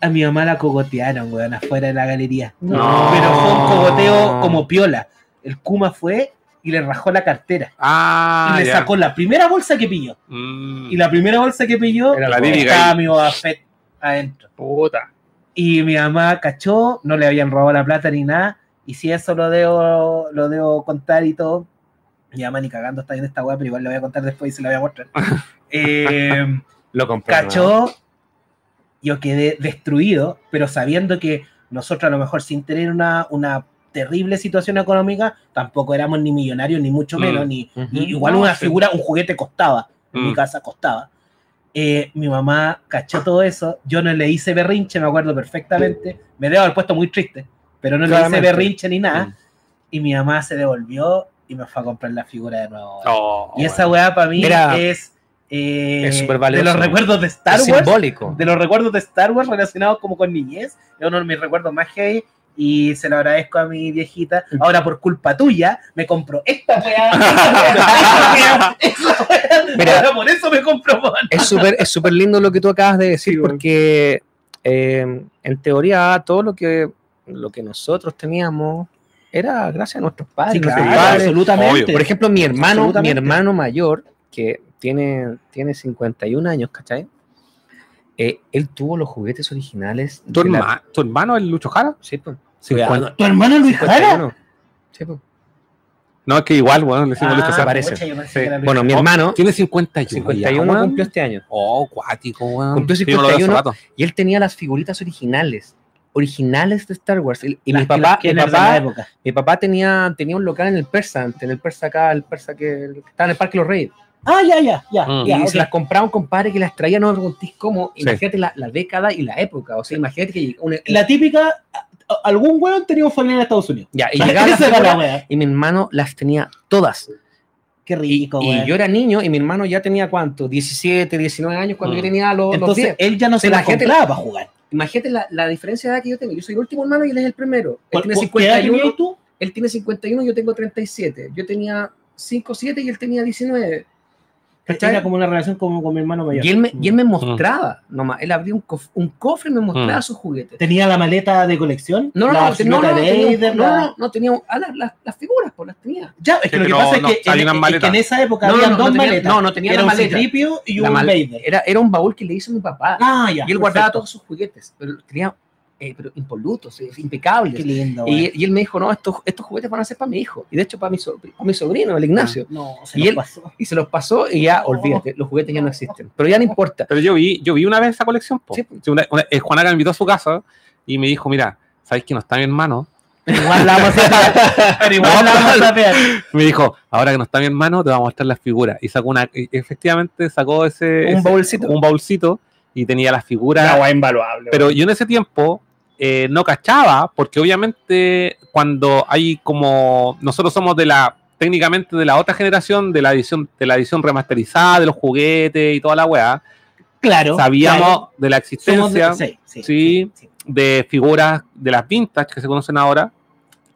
a mi mamá la cogotearon, weón, afuera de la galería. No. Pero fue un cogoteo como piola. El Kuma fue y le rajó la cartera. Ah, y le ya. sacó la primera bolsa que pilló. Mm. Y la primera bolsa que pilló Era la estaba mi Boba Fett adentro. Puta. Y mi mamá cachó, no le habían robado la plata ni nada. Y si eso lo debo, lo debo contar y todo. Mi mamá ni cagando está en esta weá, pero igual le voy a contar después y se la voy a mostrar. Eh, Lo compré. cachó, yo quedé destruido, pero sabiendo que nosotros a lo mejor sin tener una, una terrible situación económica, tampoco éramos ni millonarios, ni mucho Mm. menos, ni Ujú. y igual No, una sí. figura, un juguete costaba, en mi Mm. casa costaba. Eh, mi mamá cachó todo eso, yo no le hice berrinche, me acuerdo perfectamente, me debo haber puesto muy triste, pero no le hice Claramente. berrinche ni nada, Mm. y mi mamá se devolvió y me fue a comprar la figura de nuevo. Oh, y esa weá para mí Mira, es, eh, es súper de los recuerdos de Star Es Wars, simbólico. de los recuerdos de Star Wars relacionados como con niñez, es uno de mis recuerdos más heavy y se lo agradezco a mi viejita. Ahora por culpa tuya me compro esta weá. Ahora por eso me compro Mon. es súper es súper lindo lo que tú acabas de decir Sí, porque eh, en teoría todo lo que lo que nosotros teníamos era gracias a nuestros padres, Sí, nuestros claro, padres. absolutamente. obvio. Por ejemplo, mi hermano, mi hermano mayor, que tiene, tiene 51 años, ¿cachai? Eh, él tuvo los juguetes originales. ¿Tu, la- herma- ¿Tu hermano, el Lucho Jara? Sí, pues. ¿Tu hermano Luis Jara? 51. Sí, pues. No, es que igual, bueno, le decimos Ah, Lucho Jara. parece. Sí. Bueno, mi Oh, hermano, Tiene 51. 51 ya, cumplió este año. Oh, cuático, weón. Cumplió Sí, yo lo veo hace 51. rato. Y él tenía las figuritas originales. Originales de Star Wars. Y, y mi papá, que mi papá, época. mi papá tenía, tenía un local en el Persa, en el Persa acá, el Persa que, que estaba en el Parque Los Reyes. Ah, ya, ya, ya. Mm. ya y se las compraba un compadre que las traía, no me preguntéis cómo. Sí. Imagínate la, la década y la época. O sea, imagínate que una- La típica, algún weón tenía un familiar en Estados Unidos. ya, y llegaba la la y mi hermano las tenía todas. Qué rico, Y yo era niño y mi hermano ya tenía cuánto, 17, 19 años cuando Mm. yo tenía los, los Entonces 10. él ya no se imagínate- compraba para jugar. Imagínate la, la diferencia de edad que yo tengo. Yo soy el último hermano y él es el primero. Él ¿Por- tiene por qué edad 51, tenías tú? él tiene 51, yo tengo 37. Yo tenía 5, 7 y él tenía 19. ¿Cachai? Era como una relación como con mi hermano mayor. Y él me, y él me mostraba, nomás, él abría un, cof- un cofre y me mostraba Mm. sus juguetes. ¿Tenía la maleta de colección? No, no, la no, no, no, de tenía, Vader, no, la- no, no, tenía ah, las, las, las figuras, pues las tenía. Ya, es que Sí, lo que pasa no, es que, en, es que en esa época No, no, habían no, dos no tenía- maletas. no, no tenía Era la un maleta. Citripio y La un mal- Vader. Era, era un baúl que le hizo mi papá. Ah, ya. y él guardaba perfecto. todos sus juguetes, pero tenía eh, pero impolutos, eh, impecables. Qué lindo. Y, y él me dijo, no, estos, estos juguetes van a ser para mi hijo. Y de hecho para mi, so- para mi sobrino, el Ignacio. No, se Y nos él- pasó. Y se los pasó y ya, olvídate, los juguetes ya no existen. Pero ya no importa. Pero yo vi, yo vi una vez esa colección. po. Sí. Una- una- eh, Juanaca me invitó a su casa y me dijo, mira, ¿sabes que no está mi hermano? Igual la vamos a. Pero igual No, la vamos a. Me dijo, ahora que no está mi hermano, te vamos a mostrar las figuras. Y sacó una, y efectivamente sacó ese, Un ese- baúlcito. un baúlcito y tenía las figuras. Una guay invaluable. Pero yo en ese tiempo eh, no cachaba, porque obviamente cuando hay como. Nosotros somos de la. técnicamente de la otra generación, de la edición, de la edición remasterizada, de los juguetes y toda la weá. Claro. Sabíamos claro. de la de- existencia sí, sí. sí. de figuras de las vintage que se conocen ahora.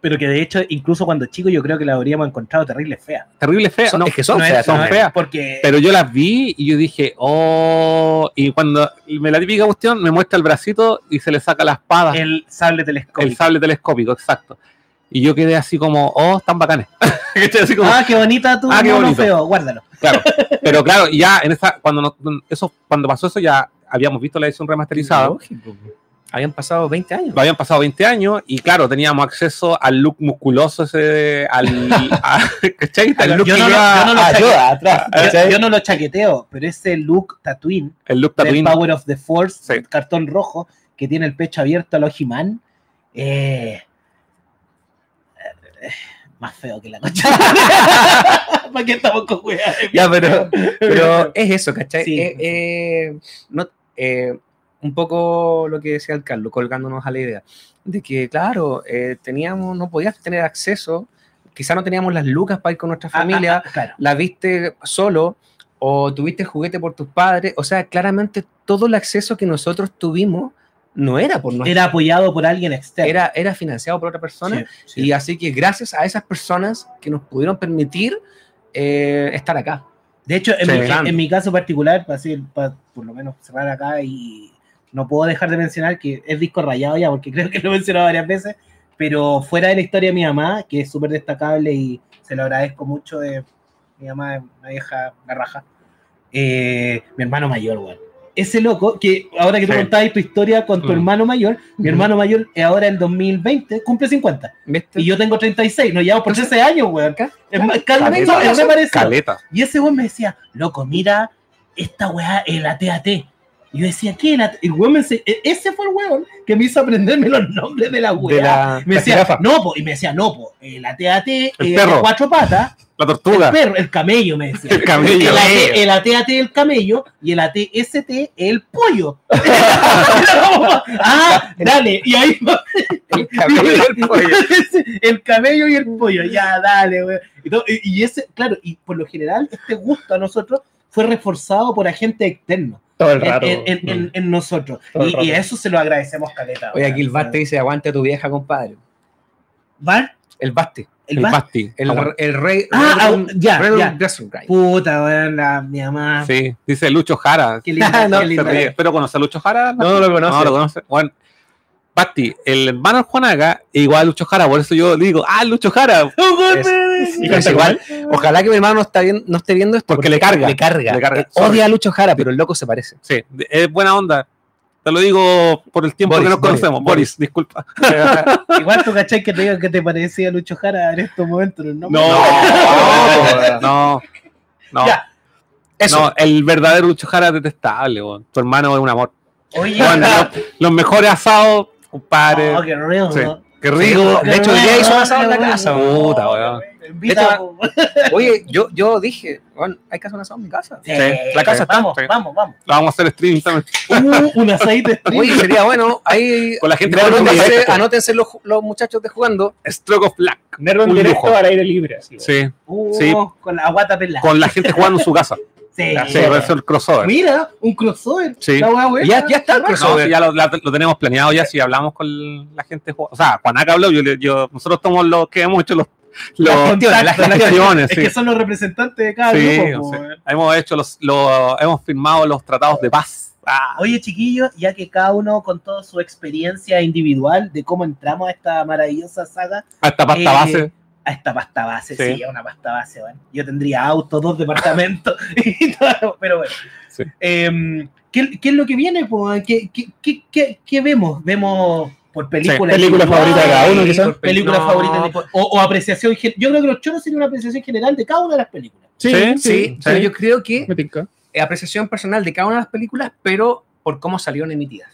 Pero que de hecho, incluso cuando chicos, yo creo que la habríamos encontrado terrible fea. Terrible feas. Son- no, es que son No es- feas. son no es- feas. Porque Pero yo las vi y yo dije, oh. Y cuando me la típica cuestión, me muestra el bracito y se le saca la espada. el sable telescópico. El sable telescópico, exacto. Y yo quedé así como, oh, están bacanes. ¿Cachai? así como, Ah, qué bonita tu Ah, qué mono bonito. feo, guárdalo. claro. Pero claro, ya en esa, cuando, nos- eso, cuando pasó eso, ya habíamos visto la edición remasterizada. Lógico. Habían pasado 20 años. habían pasado 20 años y claro, teníamos acceso al look musculoso ese, al, a- ¿cachai? Al look yo, no, yo no atrás, yo- no lo chaqueteo, pero ese look Tatooine, el look del Tatooine. Power of the Force, Sí. cartón rojo, que tiene el pecho abierto a los He-Man, eh, eh, más feo que la concha. ¿Para qué estamos con weas? Ya, pero, pero es eso, ¿cachai? Sí. Eh, eh, no, eh, un poco lo que decía el Carlos, colgándonos a la idea de que, claro, eh, teníamos, no podías tener acceso, quizá no teníamos las lucas para ir con nuestra Ah, familia, ah, ah, claro. la viste solo o tuviste juguete por tus padres, o sea, claramente todo el acceso que nosotros tuvimos no era por nosotros, Era apoyado por alguien externo. era, era financiado por otra persona. Sí, sí. Y así que gracias a esas personas que nos pudieron permitir eh, estar acá. De hecho, en, mi, en- mi caso particular, para por lo menos cerrar acá, y no puedo dejar de mencionar que es disco rayado ya, porque creo que lo he mencionado varias veces, pero fuera de la historia de mi mamá, que es súper destacable y se lo agradezco mucho de mi mamá, es una vieja la raja, eh, mi hermano mayor, weón. Ese loco, que ahora que tú Sí. contabas tu historia con tu Mm. hermano mayor, mi Ujú. hermano mayor ahora en 2020 cumple 50 ¿Viste? y yo tengo 36, nos llevamos por 13 años, weón. Es es re parecido. caleta. Y ese weón me decía, loco, mira, esta weá, el AT-AT. Y yo decía, ¿qué? El, AT? el weón me ense- e- ese fue el weón que me hizo aprenderme los nombres de la weá. De la, me la decía, jirafa. no, po, y me decía, no, po, el AT-AT, el perro. cuatro patas, La el tortuga. perro, el camello, me decía. El camello. El AT, el AT-AT el camello y el AT-ST el pollo. ah, dale, y ahí El camello y el pollo. el camello y el pollo, ya, dale, todo- y- y ese, claro, y por lo general, este gusto a nosotros fue reforzado por agentes externos Todo el en, rato. en- en- en- en nosotros. Y, y eso se lo agradecemos, Caleta. Oye, aquí el Basti dice, aguante a tu vieja, compadre. ¿Bar? El Basti. ¿El? Basti. El, Aguanta. el rey. Ah, ah, Redon- ya, Redon ya. Puta, weón, la, mi mamá. Sí, dice Lucho Jara. Qué linda, No, qué Se linda. ríe. ¿Pero conoce a Lucho Jara? No, no lo conoce. No, lo conoce. Bueno, Basti, el hermano Juanaga, igual a Lucho Jara, por eso yo digo, ah, Lucho Jara, Es- ¿Y es canta igual. Ojalá que mi hermano no, está bien, no esté viendo esto Porque le carga. Le carga. Le carga. Eh, Odia a Lucho Jara, pero el loco se parece. sí, es buena onda. Te lo digo por el tiempo Boris, que nos Boris, conocemos. Boris, disculpa. Igual tú cachai que te digo que te parecía Lucho Jara en estos momentos. No, No, no, no. Ya. Eso. No, el verdadero Lucho Jara es detestable. Tu hermano es un amor. Oye, Bueno, los, los mejores asados, compadre. oh, qué rico. Sí. Qué rico. De hecho, hoy día hizo un asado en la casa. Puta, weón. Oye, yo, yo dije, bueno, hay que hacer un asado en mi casa. Sí, la casa está, vamos, vamos, vamos. Lo vamos a hacer stream también. Uh, un aceite Oye, sería bueno, ahí Con la gente anótense, jugando. anótense los, los muchachos de jugando. Stroke of Black. Nerd en Un directo lujo. al aire libre. Así, Sí, Uh, Sí. Con la guata pelada. con la gente jugando en su casa. Sí. A ser el crossover. Mira, un crossover. Sí. Buena. Ya, ya está el crossover. ya lo, la- lo tenemos planeado ya, si hablamos con la gente. O sea, Juanaca habló, yo, nosotros somos los que hemos hecho los, los Las contactos, las gestiones, Es sí. que son los representantes de cada Sí, grupo. hemos hecho los, los- hemos firmado los tratados de paz. Ah, Oye, chiquillos, ya que cada uno contó su experiencia individual de cómo entramos a esta maravillosa saga, hasta pasta eh, base. A esta pasta base, Sí. sí, a una pasta base, weón. Yo tendría auto, dos departamentos, y todo, pero bueno. Sí. Em, ¿qué, qué es lo que viene? ¿Qué, qué, qué, qué- qué vemos? ¿Vemos por películas? película favorita de cada uno, quizás. Película No, favorita. de- o, o apreciación. Yo creo que los choros sería una apreciación general de cada una de las películas. Sí, Sí, sí, Sí, sí. pero yo creo que eh, apreciación personal de cada una de las películas, pero por cómo salieron emitidas.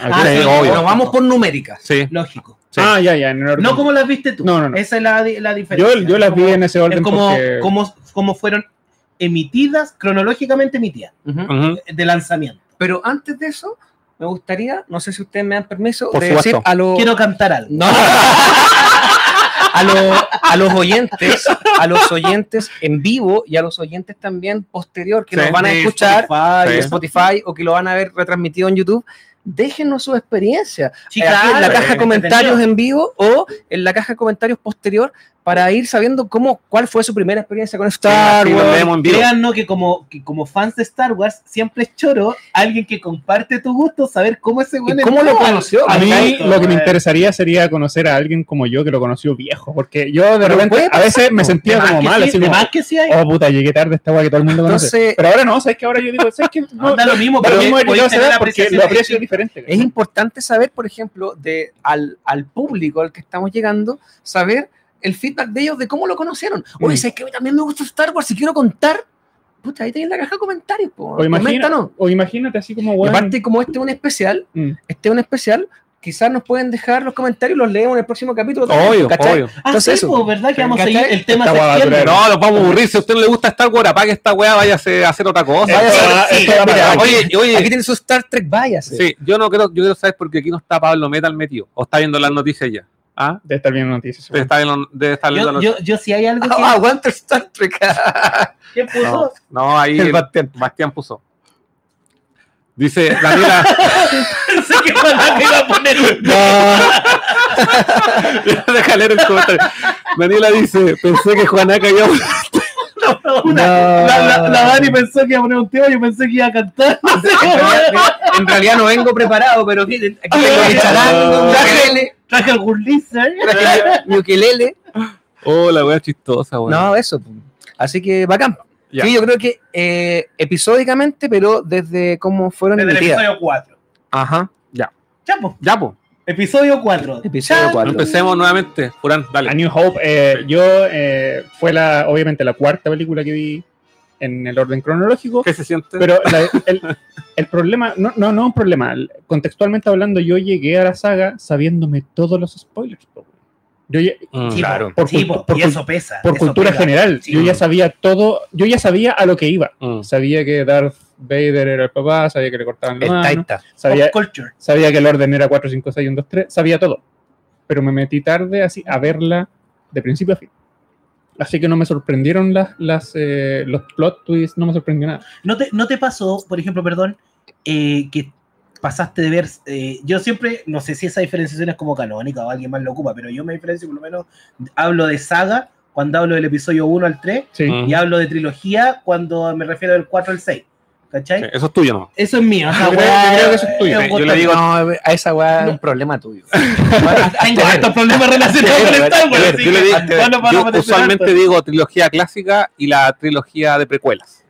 Ah, sí, sí, obvio. Nos vamos por numéricas. Sí, Lógico. Sí. Ah, ya, ya. en orden. No como las viste tú. No, no, no. Esa es la, la diferencia. yo, yo las vi Como- en ese orden Es como, porque... como, como fueron emitidas, cronológicamente emitidas, Ujú. ujú. de lanzamiento. Pero antes de eso, me gustaría, no sé si ustedes me dan permiso, Por de supuesto. decir a los Quiero cantar algo. no, a, los- a los oyentes, a los oyentes en vivo y a los oyentes también posterior que Sí. nos van a escuchar Spotify, en Sí. Spotify o que lo van a ver retransmitido en YouTube. Déjenos su experiencia. Sí, eh, aquí en la claro, caja de eh, comentarios en vivo o en la caja de comentarios posterior para ir sabiendo cómo, cuál fue su primera experiencia con Star Sí, Wars. vivo. Créanos que como, que como fans de Star Wars, siempre es choro alguien que comparte tu gusto, saber cómo ese ¿Y güey cómo lo conoció? A mí Exacto, lo que me interesaría sería conocer a alguien como yo que lo conoció viejo, porque yo de Pero repente a veces me sentía como que mal, sí, así como, más que sí hay. oh puta, llegué tarde esta weá que todo el mundo conoce. Entonces- Pero ahora no, ¿sabes que Ahora yo digo, ¿sabes qué? No, da lo mismo, da lo porque mismo que porque lo aprecio diferente. Es importante saber, por ejemplo, de, al, al público al que estamos llegando, saber el feedback de ellos de cómo lo conocieron. Oye, Mm. ¿sabes que a mí también me gusta Star Wars y quiero contar? Puta, ahí tenéis la caja de comentarios, po. O, imagina- Coméntanos. o imagínate así como, weón, aparte, como este es un especial, mm, este es un especial, quizás nos pueden dejar los comentarios y los leemos en el próximo capítulo. Obvio, obvio. Ah, Entonces sí, eso. pues, ¿verdad? Que vamos a seguir el tema. No, nos vamos a aburrir. Si a usted no le gusta Star Wars, apague esta weá, váyase a hacer otra cosa. Sí, Oye, oye, Aquí tiene su Star Trek, váyase. sí, yo no quiero, yo quiero saber porque aquí no está Pablo Metal metido. O está viendo las noticias ya. ¿Ah? de estar viendo noticias. Debe estar, viendo- debe estar viendo Yo, yo, yo si hay algo Ah, que... aguanta Star Trek. ¿Quién puso? No, no, ahí El Bastián. Bastián puso. Dice Daniela, Pensé que Juan iba a poner un- deja leer el comentario. Daniela dice, pensé que Juanaca iba una- La, la, la Dani pensó que iba a poner un tema, yo pensé que iba a cantar. No sé En realidad, en realidad no vengo preparado, pero miren, aquí tengo mi ukelele, Traje algún lizard. traje mi ukelele. Oh, la wea chistosa, weón. No, eso. pues. Así que bacán. Ya. Sí, yo creo que eh, episódicamente, pero desde cómo fueron Desde el episodio 4. Ajá. Ya, pues. Ya, pues. Episodio 4. Episodio 4. Empecemos nuevamente. Furán, A dale. New Hope, eh, yo eh, fue la, obviamente la cuarta película que vi en el orden cronológico, ¿Qué se siente? pero la- el, el problema, no, no, no un problema, contextualmente hablando, yo llegué a la saga sabiéndome todos los spoilers. Yo ya- Mm, Sí, Claro. por, Por y eso pesa. por eso cultura pega. general, Sí. yo ya sabía todo, yo ya sabía a lo que iba. mm. Sabía que Darth Vader era el papá, sabía que le cortaban la mano, sabía, sabía que el orden era 4, 5, 6, 1, 2, 3, sabía todo. Pero me metí tarde así a verla de principio a fin. Así que no me sorprendieron las, las, eh, los plot twists, no me sorprendió nada. ¿No te, ¿No te pasó, por ejemplo, perdón, eh, que pasaste de ver, eh, yo siempre, no sé si esa diferenciación es como canónica o alguien más lo ocupa, pero yo me diferencio, por lo menos, hablo de saga cuando hablo del episodio 1 al 3 Sí. Y hablo de trilogía cuando me refiero del 4 al 6. ¿Cachai? Sí, Eso es tuyo, ¿no? Eso es mío. esa Yo creo- weá yo creo que eso es tuyo. un Yo le digo- No, a esa weá es un problema tuyo. tengo estos problemas relacionados con Star Wars. así Yo, le digo- yo usualmente digo trilogía clásica y la trilogía de precuelas.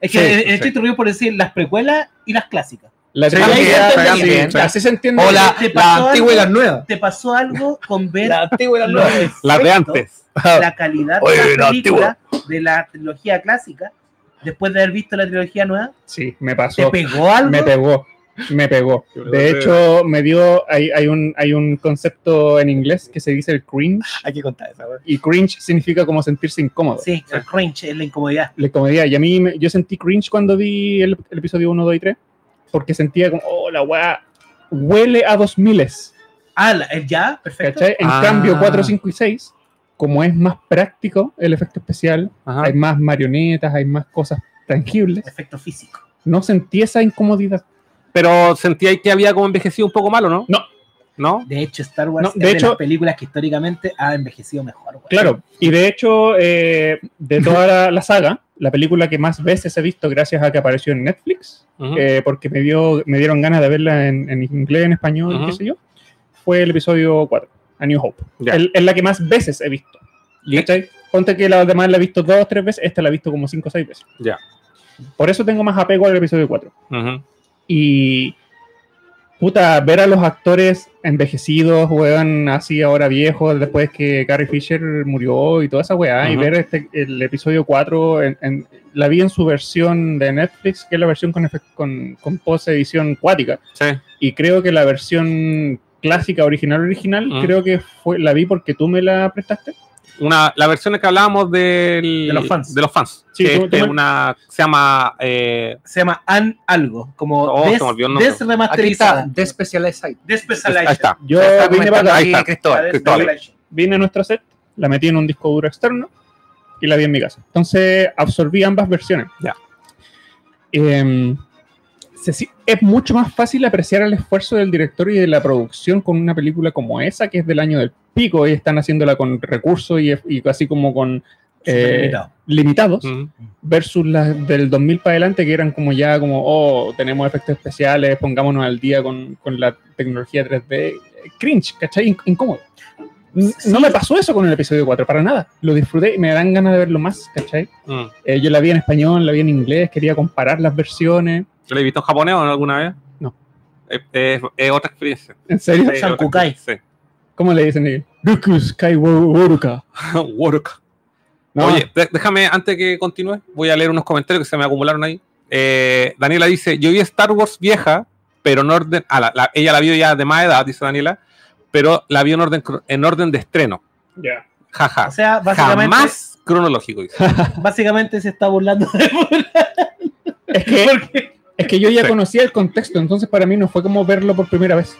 Es que Sí, eh, sí. estoy interrumpido por decir las precuelas y las clásicas. La Sí, trilogía, sí, sí, sí, sí, así se entiende. O la, ¿Te la antigua y las nuevas. ¿Te pasó algo con ver La antigua y las nuevas. Las de antes. la calidad Oye, de la la película de la trilogía clásica después de haber visto la trilogía nueva? Sí, me ¿Te pasó. pegó algo? Me pegó. Me pegó. De hecho, me dio. Hay, hay, un, hay un concepto en inglés que se dice el cringe. Hay que contar esa. Y cringe significa como sentirse incómodo. Sí, el cringe es la incomodidad. la incomodidad. Y a mí, yo sentí cringe cuando vi el, el episodio 1, 2 y 3, porque sentía como, oh, la weá huele a 2000. Ah, la- el ya, perfecto. ¿cachai? En Ah. cambio, 4, 5 y 6, como es más práctico el efecto especial, Ajá. hay más marionetas, hay más cosas tangibles, Efecto físico. no sentí esa incomodidad. Pero sentía que había como envejecido un poco malo, ¿no? No. ¿No? De hecho, Star Wars No, es de de hecho- las películas que históricamente ha envejecido mejor. güey. Claro, y de hecho, eh, de toda la, la saga, la película que más veces he visto gracias a que apareció en Netflix, eh, porque me, dio, me dieron ganas de verla en, en inglés, en español, qué sé yo, fue el episodio 4, A New Hope. El- Es la que más veces he visto. ¿Cachai? Ponte que la demás la he visto dos o tres veces, esta la he visto como cinco o seis veces. Ya. Por eso tengo más apego al episodio 4. Ujú. Y. Puta, ver a los actores envejecidos, weón, así ahora viejos, después que Carrie Fisher murió y toda esa weá, y Ujú. ver este, el episodio 4, en, en- la vi en su versión de Netflix, que es la versión con, con, con post-edición cuática. Sí. Y creo que la versión clásica, original, original, Mm. creo que fue la vi porque tú me la prestaste. Una, la versión que hablábamos del, De los fans. De los fans. Sí, que tú- es tú me- una, se llama. eh, Se llama An algo, como Oh, des, se me olvidó el nombre. Aquí está, desremasterizada. The Specialized. Despecialized. ahí está. Yo Está vine para ahí aquí está. Cristóbal. Cristóbal. vine a nuestro set, la metí en un disco duro externo y la vi en mi casa. Entonces absorbí ambas versiones. Ya. Em, se es mucho más fácil apreciar el esfuerzo del director y de la producción con una película como esa, que es del año del pico, y están haciéndola con recursos y, y así como con eh, limitado. limitados, Mm. versus las del 2000 para adelante, que eran como ya como, oh, tenemos efectos especiales, pongámonos al día con, con la tecnología 3D. Cringe, ¿cachai? In- incómodo. Sí. No me pasó eso con el episodio 4, para nada. Lo disfruté y me dan ganas de verlo más, ¿cachai? Mm. Eh, yo la vi en español, la vi en inglés, quería comparar las versiones. ¿Lo he visto en japonés o no alguna vez? No. Es, es- es otra experiencia. ¿En serio? Sí, otra experiencia, ¿Cómo le dicen ellos? Ruku Skywalker. Sí. Work. No, Oye, déjame, antes que continúe, voy a leer unos comentarios que se me acumularon ahí. Eh, Daniela dice, yo vi Star Wars vieja, pero en orden, ah, la- la- ella la vio ya de más edad, dice Daniela, pero la vio en orden, cro- en orden de estreno. ya. Jaja. O sea, básicamente, Jamás cronológico, dice. básicamente se está burlando de Es que, Porque es que yo ya Sí. conocía el contexto, entonces para mí no fue como verlo por primera vez.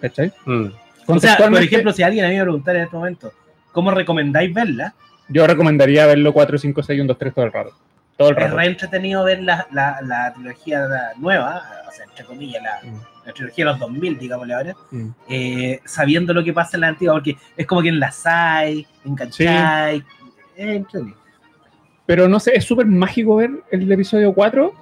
¿Cachai? Mm. O sea, por ejemplo, si alguien a mí me preguntara en este momento, ¿cómo recomendáis verla? yo recomendaría verlo 4, 5, 6, 1, 2, 3 todo el rato. Todo el Es rato. re entretenido ver la, la, la trilogía nueva, o sea, entre comillas, la, Mm. la trilogía de los 2000, digámosle ahora, Mm. eh, sabiendo lo que pasa en la antigua, porque es como que enlazáis, engancháis, es entretenido. Pero no sé, es súper mágico ver el episodio 4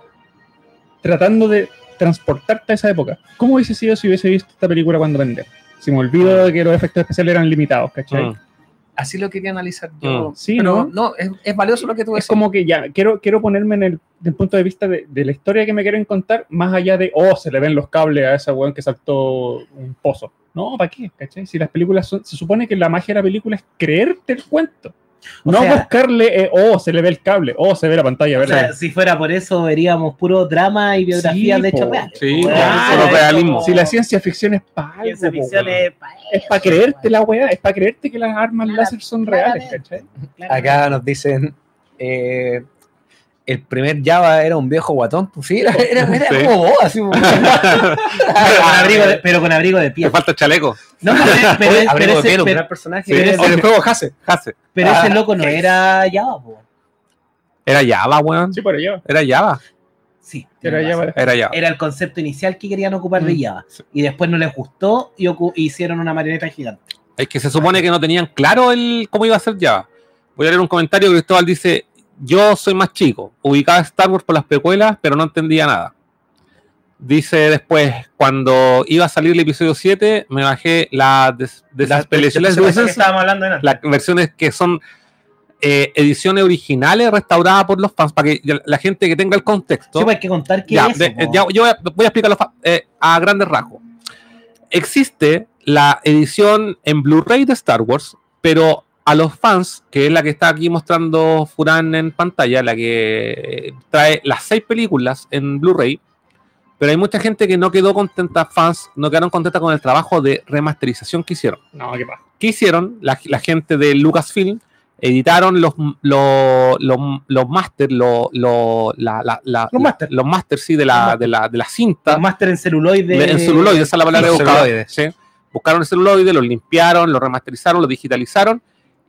tratando de transportarte a esa época. ¿Cómo hubiese sido si hubiese visto esta película cuando vendé? Si me olvido de que los efectos especiales eran limitados, ¿cachai? Mm. Así lo quería analizar yo. Mm. Sí, Pero ¿no? es, es valioso lo que tú es decís. como que ya, quiero, quiero ponerme en el del punto de vista de, de la historia que me quieren contar, más allá de, oh, se le ven los cables a esa weón que saltó un pozo. No, ¿para qué? ¿Cachai? Si las películas son, se supone que la magia de la película es creerte el cuento. O no sea- buscarle, eh, oh, se le ve el cable, oh, se ve la pantalla O verde. sea, si fuera por eso, veríamos puro drama y biografías Sí, de hechos po. reales. Sí, po, po, weón. puro Es realismo. como- si la ciencia ficción es para algo, ficción es pa' es eso, para creerte la weá, es para creerte que las armas láser son reales. ¿cachai? Acá nos dicen, eh, el primer Java era un viejo guatón, pues sí, era, era, era Sí. como vos, así. pues. Pero con abrigo de, pero con abrigo de Me piel. falta el chaleco. No, pero, pero- pero- Abrigo pero ese- piel, personaje. Sí. pero O del juego Hase. Jase. pero ese Ah, loco no era Java, po. Era Java, weón. Sí, pero yo. Era Java. Sí, Era Java. Era Java. Era el concepto inicial que querían ocupar de Mm. Java. Y después no les gustó y hicieron una marioneta gigante. Es que se supone que no tenían claro el cómo iba a ser Java. Voy a leer un comentario que Cristóbal dice: Yo soy más chico, ubicaba Star Wars por las precuelas, pero no entendía nada. Dice después, cuando iba a salir el episodio 7, me bajé la des- Despecialized Las- estábamos hablando de las versiones que son eh, ediciones originales restauradas por los fans, para que la gente que tenga el contexto. Sí, hay que contar qué Ya, es. de- ya, yo voy a, voy a explicarlo eh, a grandes rasgos. Existe la edición en Blu-ray de Star Wars, pero a los fans, que es la que está aquí mostrando Furán en pantalla, la que trae las seis películas en Blu-ray, pero hay mucha gente que no quedó contenta, fans no quedaron contentas con el trabajo de remasterización que hicieron. No, qué pasa. ¿Qué hicieron? La, la gente de Lucasfilm editaron los, los, los, los máster, los, los, la- la- la- Los los máster, sí, de Los la, de la, de la cinta. Los máster en celuloide. de- en celuloide, esa es la palabra Los buscaba. celuloides. Sí. Buscaron el celuloide, lo limpiaron, lo remasterizaron, lo digitalizaron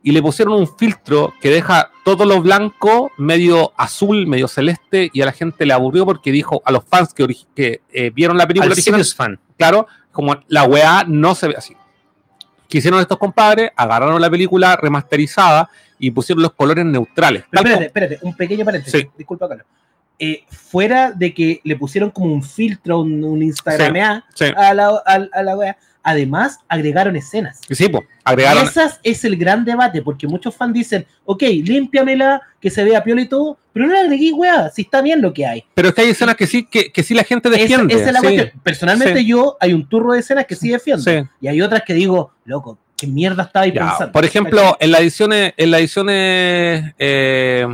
y le pusieron un filtro que deja todo lo blanco, medio azul, medio celeste, y a la gente le aburrió porque dijo a los fans que, eh, vieron la película Al original, fan. claro, como la weá no se ve así. ¿Qué hicieron estos compadres? Agarraron la película remasterizada y pusieron los colores neutrales. Pero espérate, espérate, un pequeño paréntesis. Sí. Disculpa, Carlos. Eh, fuera de que le pusieron como un filtro, un, un Instagram como- sí, a la, a, a la wea, además agregaron escenas. sí, pues, Y agregaron. esas es el gran debate, porque muchos fans dicen, ok, límpiamela, que se vea piola y todo, pero no le agregué, weá, si está bien lo que hay. Pero es que hay escenas que sí, que, que sí la gente defiende. esa es la sí, cuestión. Personalmente Sí. yo, hay un turro de escenas que sí defiendo. sí. Y hay otras que digo, loco, ¿qué mierda estaba ahí Ya, pensando? Por ejemplo, en la edición, en la edición eh,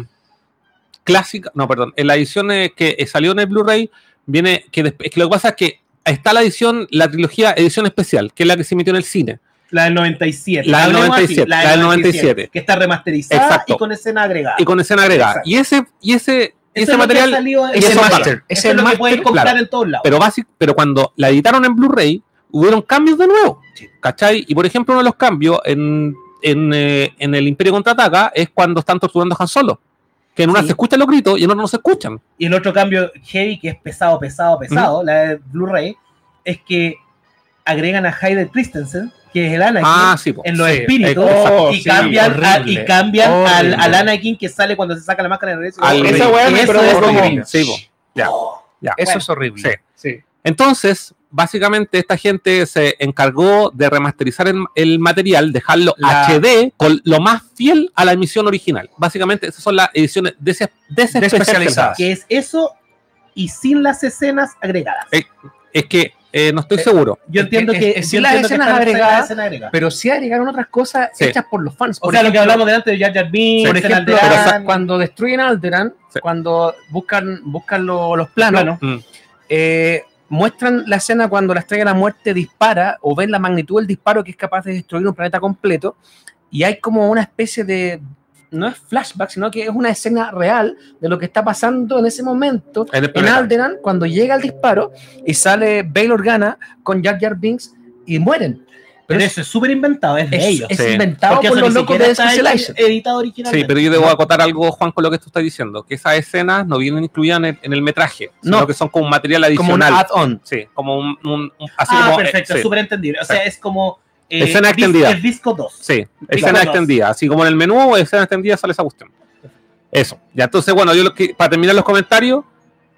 clásica, no, perdón, en la edición eh, que salió en el Blu-ray, viene que, es que lo que pasa es que está la edición, la trilogía edición especial, que es la que se emitió en el cine. La del 97. La del Hablemos así, 97, la del 97. Que está remasterizada Exacto. y con escena agregada. Y con escena agregada. Exacto. Y ese, y ese, ese material, Es el master. Es el lo que pueden comprar claro. en todos lados. pero básico, pero cuando la editaron en Blu-ray, hubieron cambios de nuevo. ¿Cachai? Y por ejemplo, uno de los cambios en, en, eh, en el Imperio Contraataca es cuando están torturando a Han Solo. Que en una Sí. se escuchan los gritos y en otra no se escuchan. Y el otro cambio heavy, que es pesado, pesado, pesado, la de Blu-ray, es que agregan a Hayden Christensen, que es el Anakin, Ah, sí, en los Sí, espíritus, oh, y, sí, cambian a- y cambian al, Anakin que sale cuando se saca la máscara de regreso. Al- Esa weá me es como- horrible. Sí, po. Ya. Ya. Eso Bueno, es horrible. Sí. Sí. Entonces, básicamente esta gente se encargó de remasterizar el, el material, dejarlo La- HD con lo más fiel a la emisión original. Básicamente, esas son las ediciones des- desespecializadas. Que es eso y sin las escenas agregadas. Eh, Es que eh, no estoy Eh, seguro. Yo entiendo es- que. es- yo sin las entiendo escenas agregadas, escenas agregadas. Pero sí agregaron otras cosas Sí. hechas por los fans. O Por sea, lo que ejemplo, hablamos delante de Jar Jar Binks, Por escenas ejemplo, de pero Alderan, cuando destruyen Alderan, Sí. cuando buscan, buscan lo- los planos, Plano. Mm. eh, muestran la escena cuando la estrella de la muerte dispara o ven la magnitud del disparo que es capaz de destruir un planeta completo y hay como una especie de no es flashback sino que es una escena real de lo que está pasando en ese momento En en. Alderan cuando llega el disparo y sale Bail Organa con Jar Jar Binks y mueren Pero es, eso es súper inventado, es de es- ellos. es Sí. inventado Porque por los locos de editado Sí, originalmente. pero yo debo acotar algo, Juan, con lo que tú estás diciendo, que esas escenas no vienen incluidas en el, en el metraje, sino No. que son como un material como un adicional. add-on sí, como un, un- un- así ah, como, perfecto, eh, sí, súper entendible. O sea, es como. eh, Escena extendida. El disco 2. sí, escena dos. extendida, así como en el menú, escena extendida sale esa cuestión. Eso, ya entonces, bueno, yo lo que, para terminar los comentarios,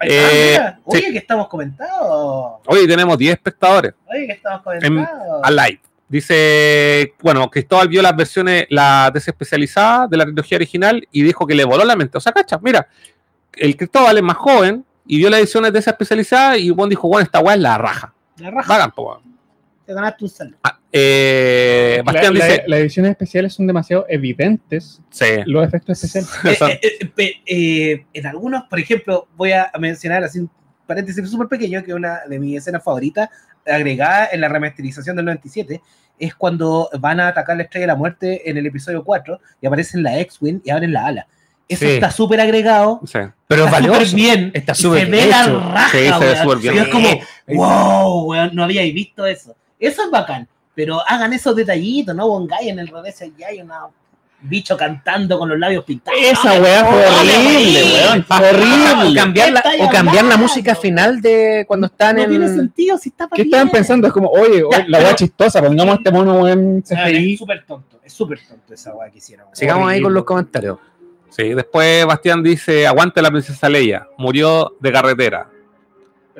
Eh, mira. Oye, sí. que estamos comentados. hoy tenemos 10 espectadores Oye, que estamos comentados. al live. Dice, bueno, Cristóbal vio las versiones, la desespecializada de la trilogía original y dijo que le voló la mente. O sea, cacha, mira, el Cristóbal es más joven y vio las ediciones desespecializadas y Juan dijo, bueno, esta weá es la raja. La raja, Vagan, po, te ganaste un salud. Ah, eh, La- Bastián la- dice, las ediciones especiales son demasiado evidentes sí, los efectos especiales. Eh, eh, eh, eh, en algunos, por ejemplo, voy a mencionar así un paréntesis súper pequeño, que una de mis escenas favoritas, agregada en la remasterización del 97, es cuando van a atacar la estrella de la muerte en el episodio 4 y aparecen la X-Wing y abren la ala. Eso Sí. está súper agregado. sí. pero es está súper bien. está súper se ve la raja, Sí, se ve weón. súper bien. Y es como, wow, weón, no habíais visto eso. Eso es bacán. Pero hagan esos detallitos, ¿no? Bongai en el revés ya hay una bicho cantando con los labios pintados. Esa No, weá fue no, horrible, no, weón. no, o Horrible. cambiar la, ¿Qué estáis o cambiar la música final de cuando están No tiene en sentido si está ¿Qué estaban pensando? Es como, oye, oye, la weá chistosa, pongamos este mono en CGI. Es súper tonto, es súper tonto esa weá que hicieron. sigamos ahí con Horrible. los comentarios Sí, después Bastián dice, aguante la princesa Leia, murió de carretera.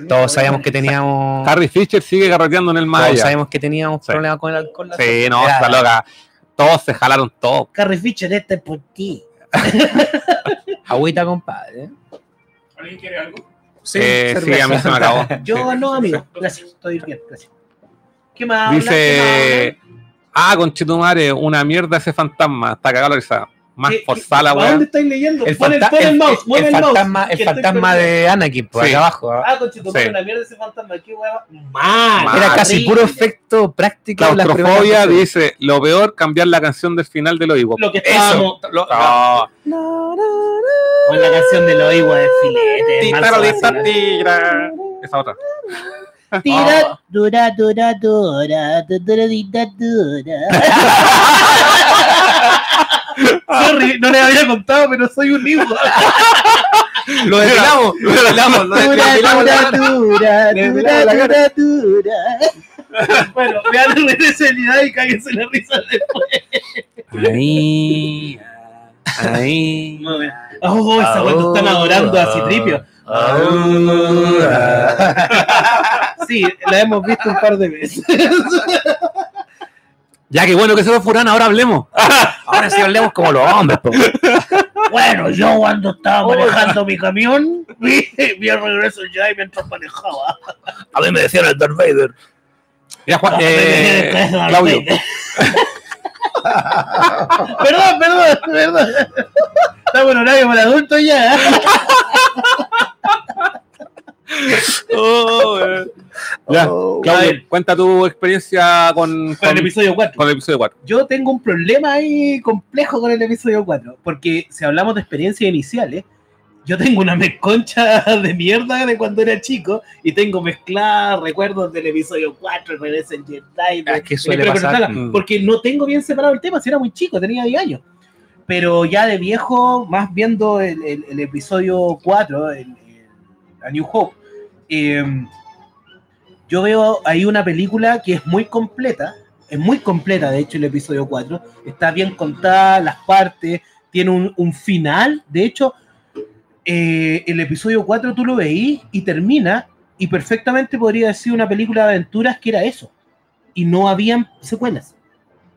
todos sabíamos que teníamos Harry Fisher sigue carreteando en el más todos sabemos que teníamos Sí. problemas con el alcohol Sí, no, está loca. Todos se jalaron todo. Carrie Fisher, este es por ti. agüita compadre ¿Alguien quiere algo? sí, Eh, sí, a mí se me acabó. Yo no, amigo. Gracias, estoy bien, gracias. ¿Qué más? habla? ¿Qué Dice, ah, conchetumare, una mierda ese fantasma, está cagado la risa. Más ¿Qué- forzada la qué- ¿A weá. dónde estáis leyendo? el, Pon el, el el- mouse, el- mueve el el mouse, fantasma, que el fantasma de Anakin por Sí. acá abajo ¿ah? Ah, conchetumare, Sí. una mierda ese fantasma. Qué weá. Mal. era casi puro efecto práctico de primeras Claustrofobia dice, lo peor, cambiar la canción del final de los Ewoks. Lo que eso estábamos. lo- No. Con la canción de los higos de filete. Manso lista, vacilón. tira. Esa otra. Tira, dura, dura, dura, dura, dura, dura. Sorry, no les había contado, pero soy un libro. lo depilamos lo depilamos lo Dura, depilamos dura, dura, dura, dura, dura. Bueno, vean la regresionidad y cáguense la risa después. ahí ahí. Oh, esa cuando están adorando a Citripio. Sí, la hemos visto un par de veces. Ya que bueno que se fue Furán, ahora hablemos. ahora sí hablemos como los hombres po. Bueno, yo cuando estaba manejando mi camión, vi, vi el regreso ya y mientras manejaba. a mí me decían el Darth Vader Ya, Juan, eh, Claudio. perdón, perdón, perdón. Estamos en horario para adultos ya. Oh. Ya, A Claudio, ver. cuenta tu experiencia con, Con el con- episodio 4. con el episodio 4. Yo tengo un problema ahí complejo con el episodio 4, porque si hablamos de experiencias iniciales, yo tengo una mezconcha de mierda de cuando era chico y tengo mezcladas recuerdos del episodio 4, Regresa el Jedi. de- Es que suele pasar. Mm. Porque no tengo bien separado el tema, si era muy chico, tenía 10 años. pero ya de viejo, más viendo el, el- el episodio 4, el, el- A New Hope, eh, yo veo ahí una película que es muy completa, es muy completa, de hecho, el episodio 4, está bien contada, las partes, tiene un, un final, de hecho, eh, el episodio 4 tú lo veís y termina, y perfectamente podría decir una película de aventuras que era eso, y no habían secuelas,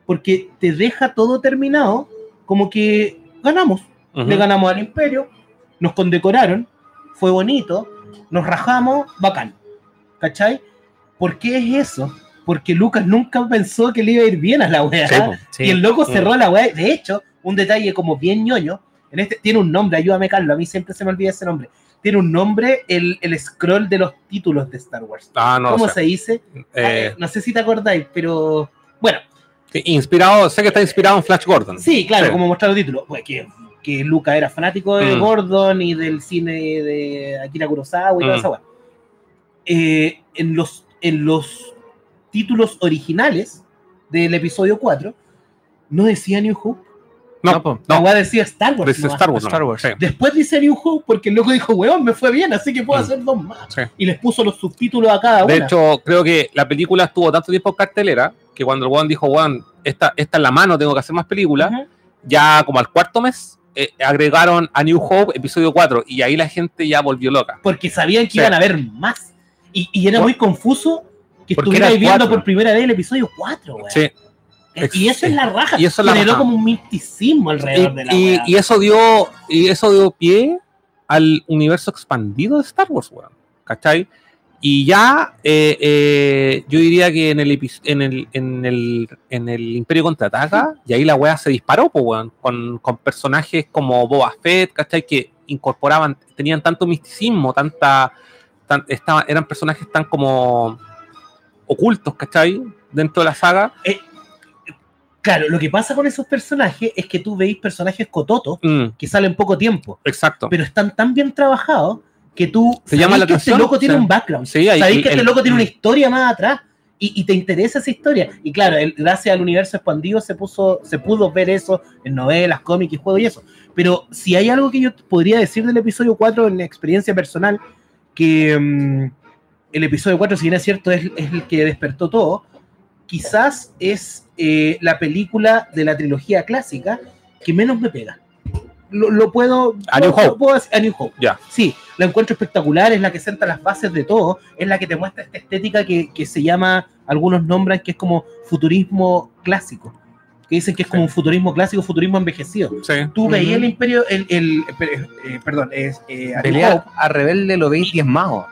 porque te deja todo terminado como que ganamos, Ujú. le ganamos al imperio, nos condecoraron, fue bonito, nos rajamos, bacán. ¿Cachai? ¿Por qué es eso? Porque Lucas nunca pensó que le iba a ir bien a la wea. Sí, po. Y el loco Mm. cerró la wea. De hecho, un detalle como bien ñoño, en este tiene un nombre, ayúdame Carlos, a mí siempre se me olvida ese nombre. Tiene un nombre el, el scroll de los títulos de Star Wars. Ah, no, ¿Cómo o sea, se dice? eh, Ah, no sé si te acordáis, pero bueno, sí, inspirado, sé que está inspirado en Flash Gordon. Sí, claro, Sí. como mostrar los títulos. Pues que, que Luca era fanático de Mm. Gordon y del cine de Akira Kurosawa y toda Mm. esa weá. Eh, en, los, en los títulos originales del episodio 4, no decía New Hope. No, No. La no, weá decía Star Wars. dice nomás. Star Wars. Star. Wars. Sí. Después dice New Hope porque el loco dijo, weón, me fue bien, así que puedo Mm. hacer dos más. Sí. Y les puso los subtítulos a cada una. De hecho, creo que la película estuvo tanto tiempo en cartelera que cuando el weón dijo, weón, esta, esta es la mano, tengo que hacer más películas, Ujú. ya como al cuarto mes eh, agregaron a New Hope episodio 4 y ahí la gente ya volvió loca. porque sabían que Sí. iban a ver más. Y, y era Por- muy confuso que porque estuvierais era viendo por primera vez el episodio 4, weón. Sí. Y eso es la raja. Y eso Generó como un misticismo alrededor de la Y, y eso dio y eso dio pie al universo expandido de Star Wars, weón. ¿Cachai? Y ya eh, eh, yo diría que en el, en el, en el, en el Imperio Contraataca, y ahí la weá se disparó, pues, weón, con, con personajes como Boba Fett, ¿cachai? Que incorporaban, tenían tanto misticismo, tanta, tan- eran personajes tan como ocultos, ¿cachai? Dentro de la saga. Claro, lo que pasa con esos personajes es que tú veis personajes cototos Mm, que salen poco tiempo, exacto. pero están tan bien trabajados que tú Te llama la que atención, este loco tiene sí. un background. Sí, Sabéis que el- este loco tiene una mm. historia más atrás y, y te interesa esa historia. Y claro, gracias al universo expandido se, puso, se pudo ver eso en novelas, cómics y juegos y eso. Pero si hay algo que yo podría decir del episodio 4 en la experiencia personal, que mm, el episodio 4, si bien es cierto, es, es el que despertó todo, quizás es eh, la película de la trilogía clásica que menos me pega. Lo, lo puedo... A New puedo- Hope. puedo decir- A New Hope. Ya. Sí, la encuentro espectacular, es la que sienta las bases de todo, es la que te muestra esta estética que, que se llama, algunos nombran que es como futurismo clásico, que dicen que es como un futurismo clásico, futurismo envejecido. Sí. Tú veías el Ujú. imperio, el, el- eh, eh, perdón, es eh, A Hope, a rebelde lo veis diezmado.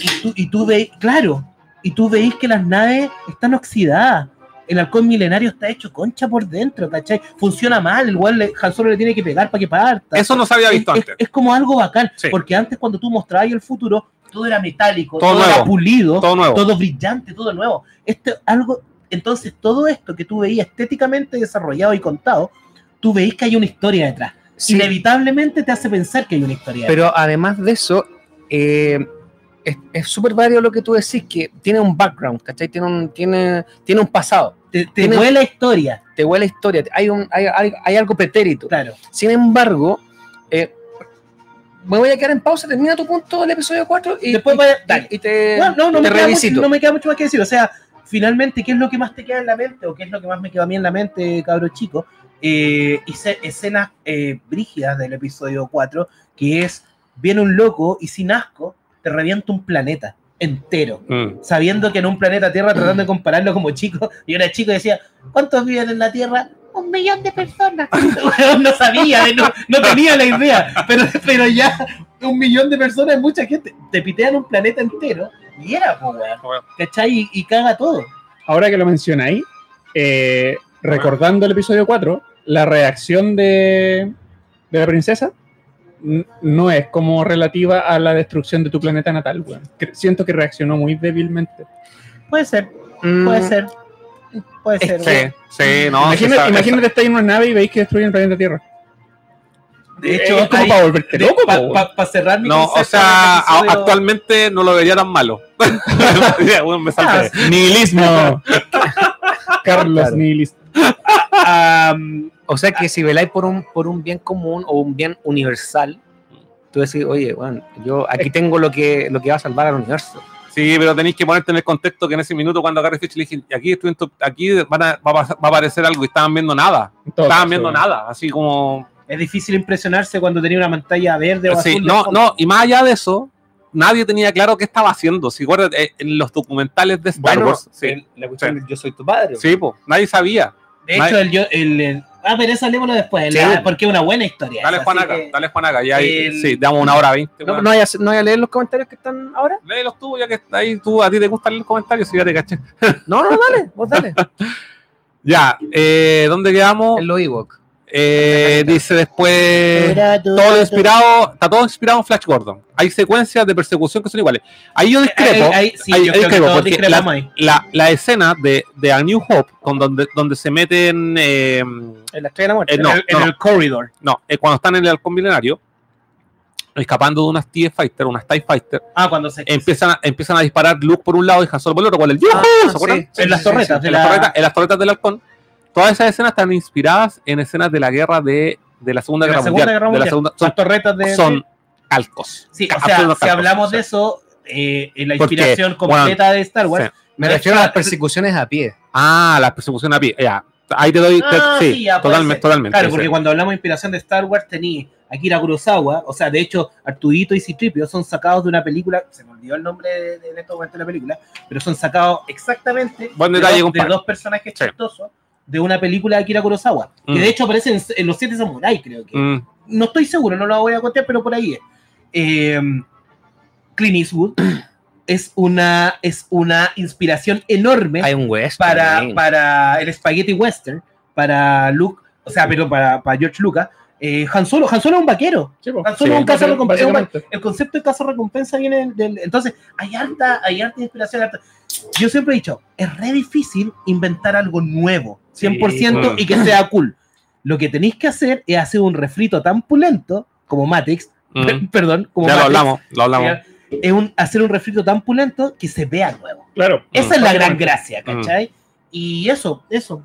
y tú, y tú veis, claro, y tú veis que las naves están oxidadas. El halcón milenario está hecho concha por dentro, ¿cachai? Funciona mal, el weón le- Han Solo le tiene que pegar para que parta. Eso no se había visto es, antes. es como algo bacán, Sí. porque antes cuando tú mostrabas el futuro, todo era metálico, Todo todo, era pulido, Todo nuevo. todo brillante, todo nuevo. Este, algo, entonces, todo esto que tú veías estéticamente desarrollado y contado, tú veís que hay una historia detrás. Sí, Inevitablemente te hace pensar que hay una historia detrás. pero además de eso, eh, es- súper válido lo que tú decís, que tiene un background, ¿cachai? Tiene un, tiene, tiene un pasado, Te, te tiene- huele la historia, te huele historia, hay, un, hay, hay- hay algo pretérito. claro. Sin embargo, eh, me voy a quedar en pausa, termina tu punto del episodio 4 y, Después vaya- dale. y te, No, no, no, te me revisito. mucho, no me queda mucho más que decir. O sea, finalmente, ¿qué es lo que más te queda en la mente? ¿O qué es lo que más me quedó a mí en la mente, cabro chico? Eh, hice escenas eh, brígidas del episodio 4, que es, viene un loco y sin asco te revienta un planeta entero. Mm. Sabiendo que en un planeta Tierra, tratando de compararlo como chico, y era chico y decía, ¿cuántos viven en la Tierra? Un millón de personas. No sabía, no, no tenía la idea, pero, pero ya un millón de personas es mucha gente. Te pitean un planeta entero y era, weón. ¿Cachai? Y, y caga todo. Ahora que lo mencionáis, eh, recordando el episodio 4, la reacción de, de la princesa no es como relativa a la destrucción de tu planeta natal, weón. Siento que reaccionó muy débilmente. Puede ser, Mm, puede ser. Puede ser. Sí, weón. sí, no. imagínate, imagínate estar en una nave y veis que destruyen el planeta Tierra. De es hecho, como hay- para volverte loco, para weón. cerrar mi No, o sea, episodio- actualmente no lo vería tan malo. Bueno, me Ah. Nihilismo. Carlos Claro. Nihilismo. Am, O sea que si veláis por un, por un bien común o un bien universal, tú decís, oye, bueno, yo aquí tengo lo que, lo que va a salvar al universo. Sí, pero tenéis que ponerte en el contexto que en ese minuto cuando agarré Fitch le dije, aquí, estoy en tu- aquí van a- va, a pasar- va a aparecer algo y estaban viendo nada. Todo Estaban viendo nada, así como... Es difícil impresionarse cuando tenía una pantalla verde o Sí, azul. no, no, y más allá de eso, nadie tenía claro qué estaba haciendo. Si recuerdan, eh, en los documentales de Star Bueno, Wars, sí, la cuestión del yo soy tu padre. sí, po, nadie sabía. De hecho, el, el, el- Ah, pero esa hablemos después, Sí. la- porque es una buena historia. Dale esa, Juan así acá, que- dale Juan acá, ya hay, el- sí, damos una hora veinte. No, no, vaya, a- no a leer los comentarios que están ahora. Léelos tú, ya que ahí, tú, a ti te gustan los comentarios, sí, ya te caché. No, no, dale, vos dale. Ya, eh, ¿dónde quedamos? En lo Ewok. Eh, dice después... todo inspirado, está todo inspirado en Flash Gordon. Hay secuencias de persecución que son iguales. Ahí yo discrepo. Ahí- ahí- sí, ahí- yo ahí creo que discrepo, porque ahí. la, la escena de, de A New Hope, con donde, donde se meten, eh, En la estrella de la muerte. Eh, no, en el, en no, el corridor. no, eh, cuando están en el halcón milenario, escapando de unas TIE Fighter, unas TIE Fighter, Ah, cuando se. empiezan a, empiezan a disparar Luke por un lado y Han Solo por el otro, con el. Ah, ¿se acuerdan? sí, en las torretas. en, las la- torretas, en las torretas del halcón. Todas esas escenas están inspiradas en escenas de la guerra de, de la Segunda de la Guerra Segunda Mundial. Guerra de la Mundial. Segunda- son, Las torretas de. son calcos. Sí, o sea, si hablamos o de eso, eh, en la Porque, inspiración completa de Star Wars. Sí. Me refiero a las persecuciones a pie. Ah, la persecución a pie. Ya, ahí te doy. te- Ah, sí, sí, ya, puede totalmente, totalmente. Claro, sí. porque cuando hablamos de inspiración de Star Wars tenía Akira Kurosawa, o sea, de hecho, Artudito y Citripio son sacados de una película, se me olvidó el nombre de, de, en este de la película, pero son sacados exactamente Buen de, detalle, dos, de dos personajes Sí. chistosos de una película de Akira Kurosawa, Mm. que de hecho aparecen en, en Los Siete Samuráis, creo que. Mm, No estoy seguro, no lo voy a contar, pero por ahí es. Eh, Clint Eastwood es una, es una inspiración enorme Hay un western. para, para el Spaghetti Western, para Luke, o sea, pero para, para George Lucas. Eh, Han Solo, Han Solo es un vaquero. Sí. Han Solo Sí. es un caso recompensa. El concepto de caso recompensa viene del. Entonces, hay harta, hay harta inspiración. harta- Yo siempre he dicho, es re difícil inventar algo nuevo, 100% Sí. y que sea cool. Lo que tenéis que hacer es hacer un refrito tan pulento como Matrix, mm. perdón, como Ya lo Matrix, hablamos, lo hablamos. es un, hacer un refrito tan pulento que se vea nuevo. Claro. Esa es la gran gracia, ¿cachai? Y eso, eso,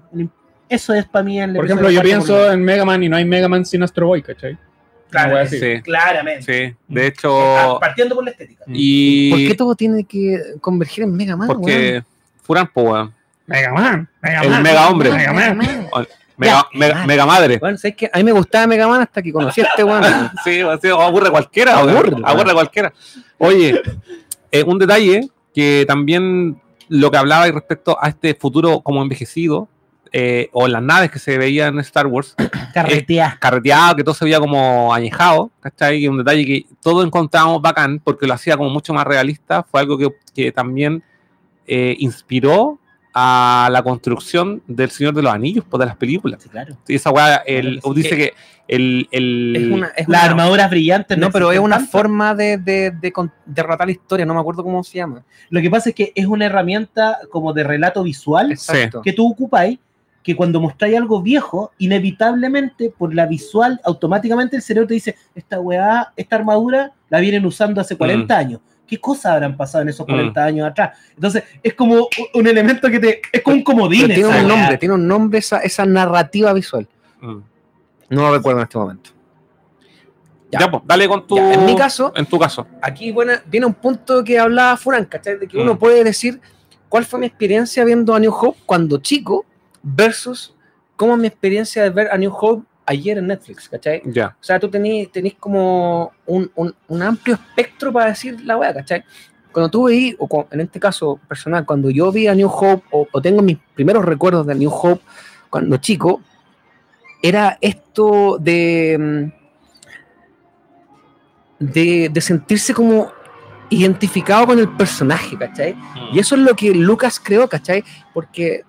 eso es para mí el Por ejemplo, yo pienso en Mega Man y no hay Mega Man sin Astro Boy, ¿cachai? Claro. Sí, claramente. sí. De Ah, hecho, Partiendo por la estética. y. ¿Por qué todo tiene que converger en Mega Man? Porque Furan, po, weón. Mega Man, Mega El Man. mega hombre. Mega Man. Mega, Ya, mega, mega madre. Bueno, ¿sabes qué? A mí me gustaba Mega Man hasta que conocí a este weón. Sí, sí, aburre cualquiera. Aburre, Aburre, aburre cualquiera. Oye, eh, un detalle que también lo que hablaba y respecto a este futuro como envejecido, eh, o las naves que se veían en Star Wars, Carretea. carreteado, que todo se veía como añejado, ¿cachai? Que un detalle que todos encontrábamos bacán porque lo hacía como mucho más realista, fue algo que, que también eh, inspiró a la construcción del Señor de los Anillos, pues, de las películas. Sí, claro. Sí, esa weá, el, Claro dice que el... el Es una, es Las una- armaduras brillantes. no, pero es una tanto. forma de, de, de, con- de relatar la historia, no me acuerdo cómo se llama. Lo que pasa es que es una herramienta como de relato visual Exacto. que tú ocupáis, que cuando mostráis algo viejo, inevitablemente por la visual, automáticamente el cerebro te dice, esta weá, esta armadura la vienen usando hace 40 años. ¿Qué cosas habrán pasado en esos 40 años atrás? Entonces, es como un- elemento que te... Es como un comodín. Pero tiene un nombre, tiene un nombre esa, esa narrativa visual. Mm. No lo recuerdo en este momento. Ya, Ya. pues, dale con tu... Ya, en mi caso, En tu caso. aquí bueno, viene un punto que hablaba Furán, ¿cachai? De que Mm. uno puede decir cuál fue mi experiencia viendo a New Hope cuando chico versus cómo mi experiencia de ver a New Hope ayer en Netflix, ¿cachai? Ya. O sea, tú tenés, tenés como un, un- un amplio espectro para decir la weá, ¿cachai? Cuando tú veí, o cu- en este caso personal, cuando yo vi a New Hope, o, o tengo mis primeros recuerdos de New Hope cuando chico, era esto de, mm, de, de sentirse como identificado con el personaje, ¿cachai? Y eso es lo que Lucas creó, ¿cachai? Porque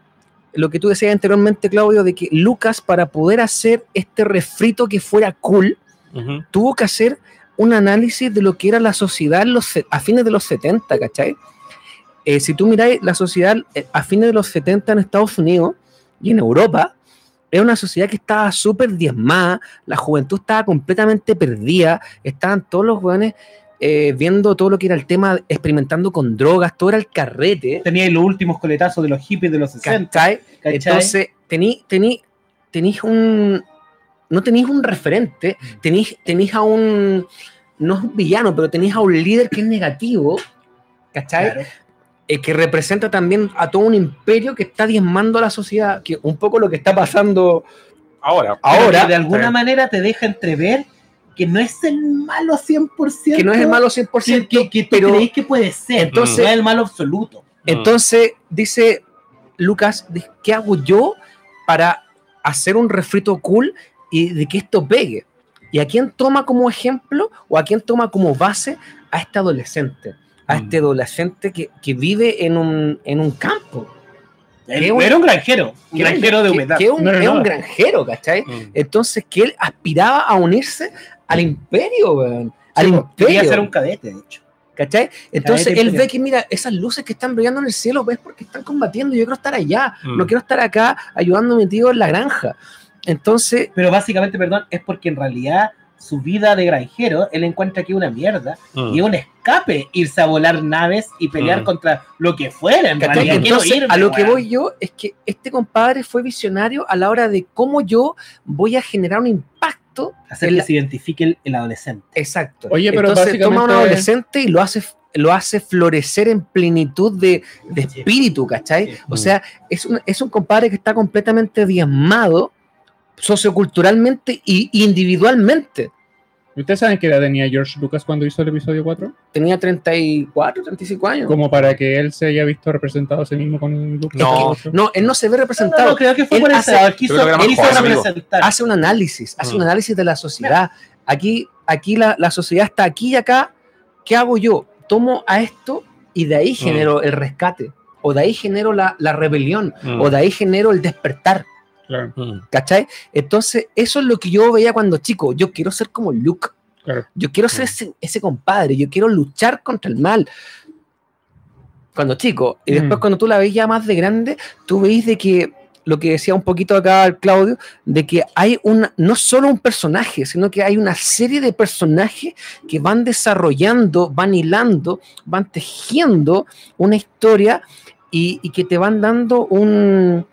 lo que tú decías anteriormente, Claudio, de que Lucas, para poder hacer este refrito que fuera cool, tuvo que hacer un análisis de lo que era la sociedad los a fines de los 70, ¿cachai? Eh, si tú miráis la sociedad eh, a fines de los 70 en Estados Unidos y en Europa, era una sociedad que estaba súper diezmada, la juventud estaba completamente perdida, estaban todos los jóvenes viendo todo lo que era el tema, experimentando con drogas, todo era el carrete. Tenía los últimos coletazos de los hippies de los 60. ¿cachai? ¿cachai? Entonces, tení, tení tenéis un. No tenéis un referente, Mm. tenéis, tenéis a un. No es un villano, pero tenéis a un líder que es negativo, ¿cachai? Claro. Eh, que representa también a todo un imperio que está diezmando a la sociedad, que un poco lo que está pasando Ahora. Ahora, que de alguna manera te deja entrever que no es el malo 100%. que no es el malo 100%, que, que, que tú pero creéis que puede ser. Entonces- no es el malo absoluto. Entonces, dice Lucas, ¿qué hago yo para hacer un refrito cool y de que esto pegue? ¿Y a quién toma como ejemplo o a quién toma como base a este adolescente? A Mm. este adolescente que, que vive en un, en un campo. Un- era un granjero. Un granjero de humedad. Que, es un, No es un granjero, ¿cachai? Mm. Entonces, que él aspiraba a unirse al imperio, weón. Al Sí, imperio. Quería ser un cadete, de hecho. ¿Cachai? Entonces Cadete él imperial. ve que, mira, esas luces que están brillando en el cielo, ves porque están combatiendo. Yo quiero estar allá, Mm. no quiero estar acá ayudando a mi tío en la granja. Entonces, Pero básicamente, perdón, es porque en realidad su vida de granjero, él encuentra que es una mierda Mm. y es un escape irse a volar naves y pelear Mm. contra lo que fuera. En ¿cachai? realidad, quiero Entonces, irme, a lo que voy yo es que este compadre fue visionario a la hora de cómo yo voy a generar un impacto. Hacer que la- se identifique el, el adolescente. Exacto. Oye, pero Entonces toma a un adolescente y lo hace lo hace florecer en plenitud de, de espíritu, ¿cachai? O sea, es un, es un compadre que está completamente diezmado socioculturalmente y individualmente. ¿Ustedes saben qué edad tenía George Lucas cuando hizo el episodio 4? Tenía 34, 35 años. Como para que él se haya visto representado a sí mismo con Lucas. No. No, él no se ve No, representado. no, creo que fue Él por hace-. Él hizo representar. Hace un análisis, hace un Mm. análisis de la sociedad. Aquí, aquí la, la sociedad está aquí y acá. ¿Qué hago yo? Tomo a esto y de ahí genero el rescate. O de ahí genero la, la rebelión. Mm. O de ahí genero el despertar. Claro, Mm. ¿Cachai? Entonces, eso es lo que yo veía cuando chico. Yo quiero ser como Luke. claro. Yo quiero ser Mm. ese, ese compadre. Yo quiero luchar contra el mal. Cuando chico. Y después, Mm. cuando tú la ves ya más de grande, tú veis de que lo que decía un poquito acá el Claudio, de que hay una, no solo un personaje, sino que hay una serie de personajes que van desarrollando, van hilando, van tejiendo una historia y, y que te van dando un,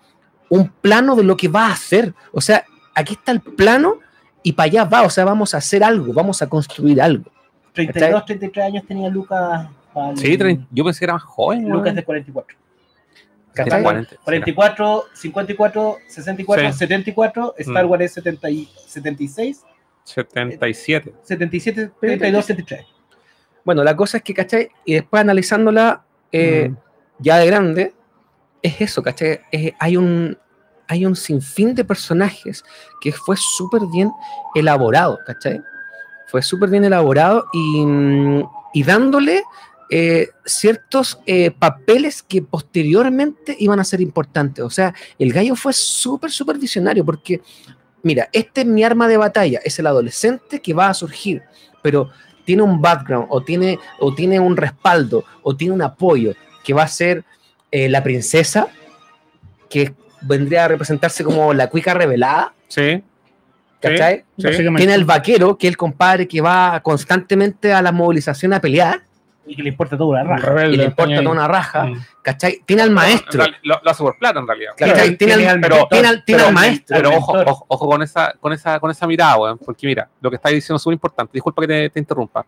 un plano de lo que va a hacer. O sea, aquí está el plano y para allá va, o sea, vamos a hacer algo, vamos a construir algo. 32, 33 años tenía Lucas. al- Sí, yo pensé que era más joven. Lucas de 44. Era ¿cachai? 40, 44, 54, 64, Sí. 74, Star Mm. Wars es 70 y- 76, 77. 77, 32, 73. Bueno, la cosa es que, ¿cachai? Y después analizándola eh, Mm. ya de grande, es eso, ¿cachai? Hay, un, hay un sinfín de personajes que fue súper bien elaborado, ¿cachai? Fue súper bien elaborado y, mm, y dándole eh, ciertos eh, papeles que posteriormente iban a ser importantes. O sea, el gallo fue súper, súper visionario porque, mira, este es mi arma de batalla, es el adolescente que va a surgir, pero tiene un background o tiene, o tiene un respaldo o tiene un apoyo que va a ser eh, la princesa, que vendría a representarse como la cuica revelada, Sí. ¿cachai? Sí. Básicamente. Tiene el vaquero, que es el compadre que va constantemente a la movilización a pelear Y que le importa todo una raja. Rebelde, y le importa toda una raja, Mm. ¿cachai? Tiene al maestro, En real- Lo, lo hace por plata en realidad. ¿cachai? Tiene, tiene al, pero, tiene al, tiene pero al maestro. Pero ojo, ojo, ojo con esa, con esa, con esa mirada, weón. Porque mira, lo que está diciendo es súper importante. Disculpa que te, te interrumpa.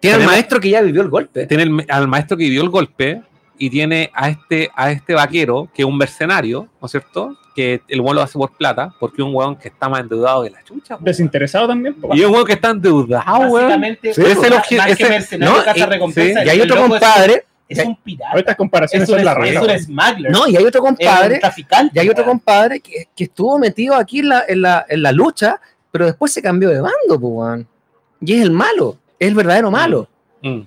Tiene al maestro que ya vivió el golpe. Tiene el- al maestro que dio el golpe y tiene a este, a este vaquero, que es un mercenario, ¿no es cierto? Que el weón lo hace por plata, porque es un weón que está más endeudado que la chucha. weón. Desinteresado también. po. Y es un weón que está endeudado, weón. Básicamente, Sí, es el obje- más que ese- mercenario, no, caza y- hay otro es- compadre, Es, un pirata. Ahorita comparaciones Es un, son la es un smuggler. no, y hay otro es un compadre, traficante. y hay otro weón. compadre que, que estuvo metido aquí en la, en, la, en la lucha, pero después se cambió de bando, pues, weón. Y es el malo, es el verdadero malo. Mm.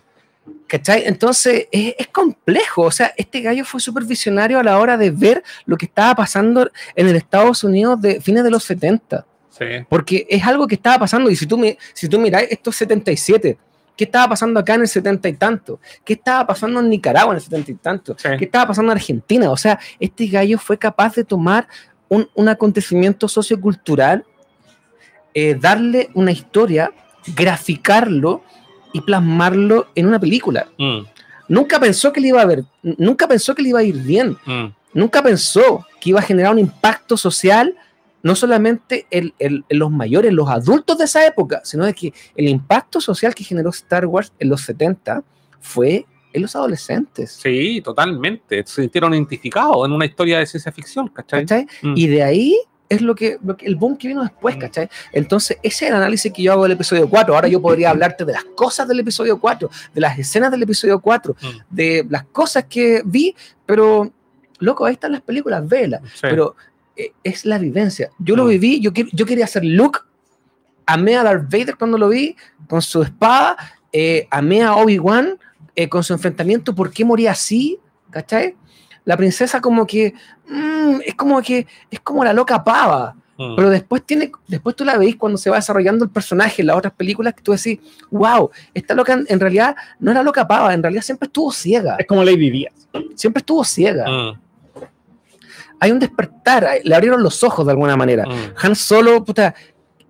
¿Cachai? Entonces es, es complejo. O sea, este gallo fue súper visionario a la hora de ver lo que estaba pasando en el Estados Unidos de fines de los 70. Sí. Porque es algo que estaba pasando. Y si tú, si tú miras estos 77, ¿qué estaba pasando acá en el 70 y tanto? ¿Qué estaba pasando en Nicaragua en el 70 y tanto? Sí. ¿Qué estaba pasando en Argentina? O sea, este gallo fue capaz de tomar un, un acontecimiento sociocultural, eh, darle una historia, graficarlo y plasmarlo en una película. Mm, Nunca pensó que le iba a ver, nunca pensó que le iba a ir bien, mm, nunca pensó que iba a generar un impacto social no solamente en los mayores, los adultos de esa época, sino de que el impacto social que generó Star Wars en los 70 fue en los adolescentes. Sí, totalmente. Se sintieron identificados en una historia de ciencia ficción, ¿cachai? ¿cachai? Mm. Y de ahí es lo que, lo que- el boom que vino después, Mm. ¿cachai? Entonces, ese es el análisis que yo hago del episodio 4. Ahora yo podría hablarte de las cosas del episodio 4, de las escenas del episodio 4, Mm. de las cosas que vi, pero, loco, ahí están las películas, vela. Sí. Pero eh, es la vivencia. Yo lo Mm. viví, yo, yo quería hacer Luke, amé a Darth Vader cuando lo vi, con su espada, eh, amé a Obi-Wan eh, con su enfrentamiento, ¿por qué moría así? ¿Cachai? La princesa como que, mm, es como que, es como la loca pava, Mm. pero después tiene, después tú la veis cuando se va desarrollando el personaje en las otras películas que tú decís, wow, esta loca en, en realidad no era loca pava, en realidad siempre estuvo ciega, Es como Lady Díaz. siempre estuvo ciega. Mm. Hay un despertar, le abrieron los ojos de alguna manera. Mm. Han Solo, puta,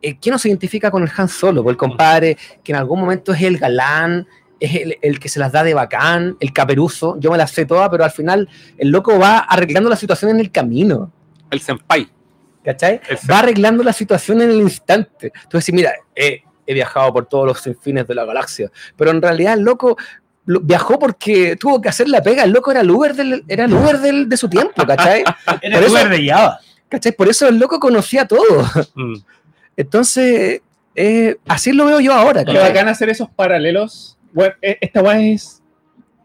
eh, ¿quién no se identifica con el Han Solo? Pues el compadre que en algún momento es el galán, es el, el que se las da de bacán, el caperuzo, yo me las sé todas, pero al final el loco va arreglando la situación en el camino, El senpai. ¿cachai? El Va arreglando la situación en el instante. Tú decís, mira, eh, he viajado por todos los confines de la galaxia, pero en realidad el loco lo- viajó porque tuvo que hacer la pega, el loco era el Uber, del, era el Uber del- de su tiempo, ¿cachai? Era Por el eso- Uber de Java. ¿cachai? Por eso el loco conocía todo. Mm. Entonces, eh, así lo veo yo ahora. Qué bacán hacer esos paralelos. Bueno, e- esta weá es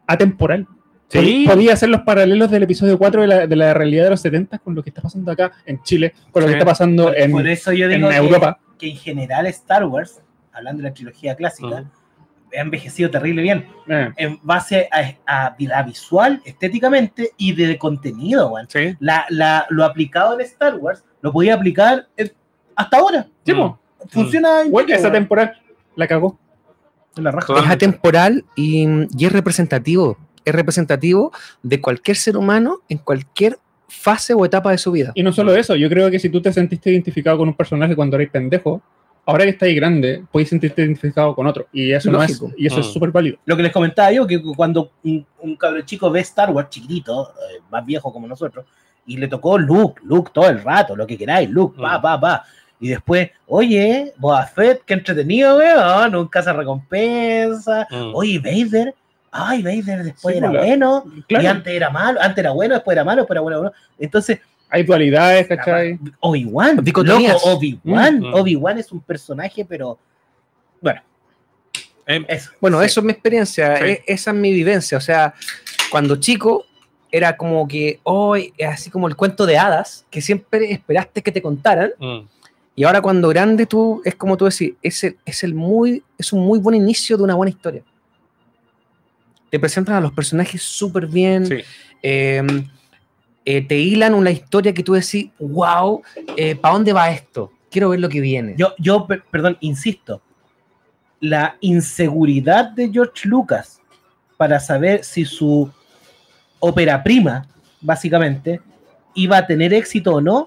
atemporal. Sí. Pod- Podía hacer los paralelos del episodio 4 de la, de la realidad de los 70 con lo que está pasando acá en Chile, con lo Sí. que está pasando en, Por eso yo en digo que, Europa. que en general Star Wars, hablando de la trilogía clásica, ha envejecido terrible bien. Eh, En base a, a la visual, estéticamente y de contenido, weón. Sí. La, la- lo aplicado en Star Wars lo podía aplicar en- hasta ahora. sí, Mm. po. Funciona Bueno, esa weón. temporada la cagó. La raja. Es atemporal y, y es representativo. Es representativo de cualquier ser humano en cualquier fase o etapa de su vida. Y no solo eso, yo creo que si tú te sentiste identificado con un personaje cuando eres pendejo, ahora que estás grande, puedes sentirte identificado con otro. Y eso, no es, Lógico. y eso es Mm. súper válido. Lo que les comentaba yo, que cuando un, un cabrón chico ve Star Wars chiquitito, eh, más viejo como nosotros, y le tocó Luke, Luke todo el rato, lo que queráis, Luke, Mm. pa, pa. Y después, oye, Boba Fett, qué entretenido, weón, nunca se recompensa. Mm. Oye, Vader, ay, Vader después Sí, era pues, bueno, y antes era malo, antes era bueno, después era malo, después era bueno, bueno. Entonces, hay dualidades, ¿cachai? Obi-Wan, loco, Obi-Wan, Mm. Obi-Wan es un personaje, pero bueno, Em, eso. Bueno, Sí. eso es mi experiencia, Sí. e- esa es mi vivencia. O sea, cuando chico era como que hoy es así como el cuento de hadas que siempre esperaste que te contaran. mm. Y ahora cuando grande tú, es como tú decís, es, el, es, el muy, es un muy buen inicio de una buena historia. Te presentan a los personajes súper bien, Sí. eh, eh, te hilan una historia que tú decís, wow, ¿para dónde va esto? Quiero ver lo que viene. Yo, yo, per- perdón, insisto, la inseguridad de George Lucas para saber si su ópera prima, básicamente, iba a tener éxito o no,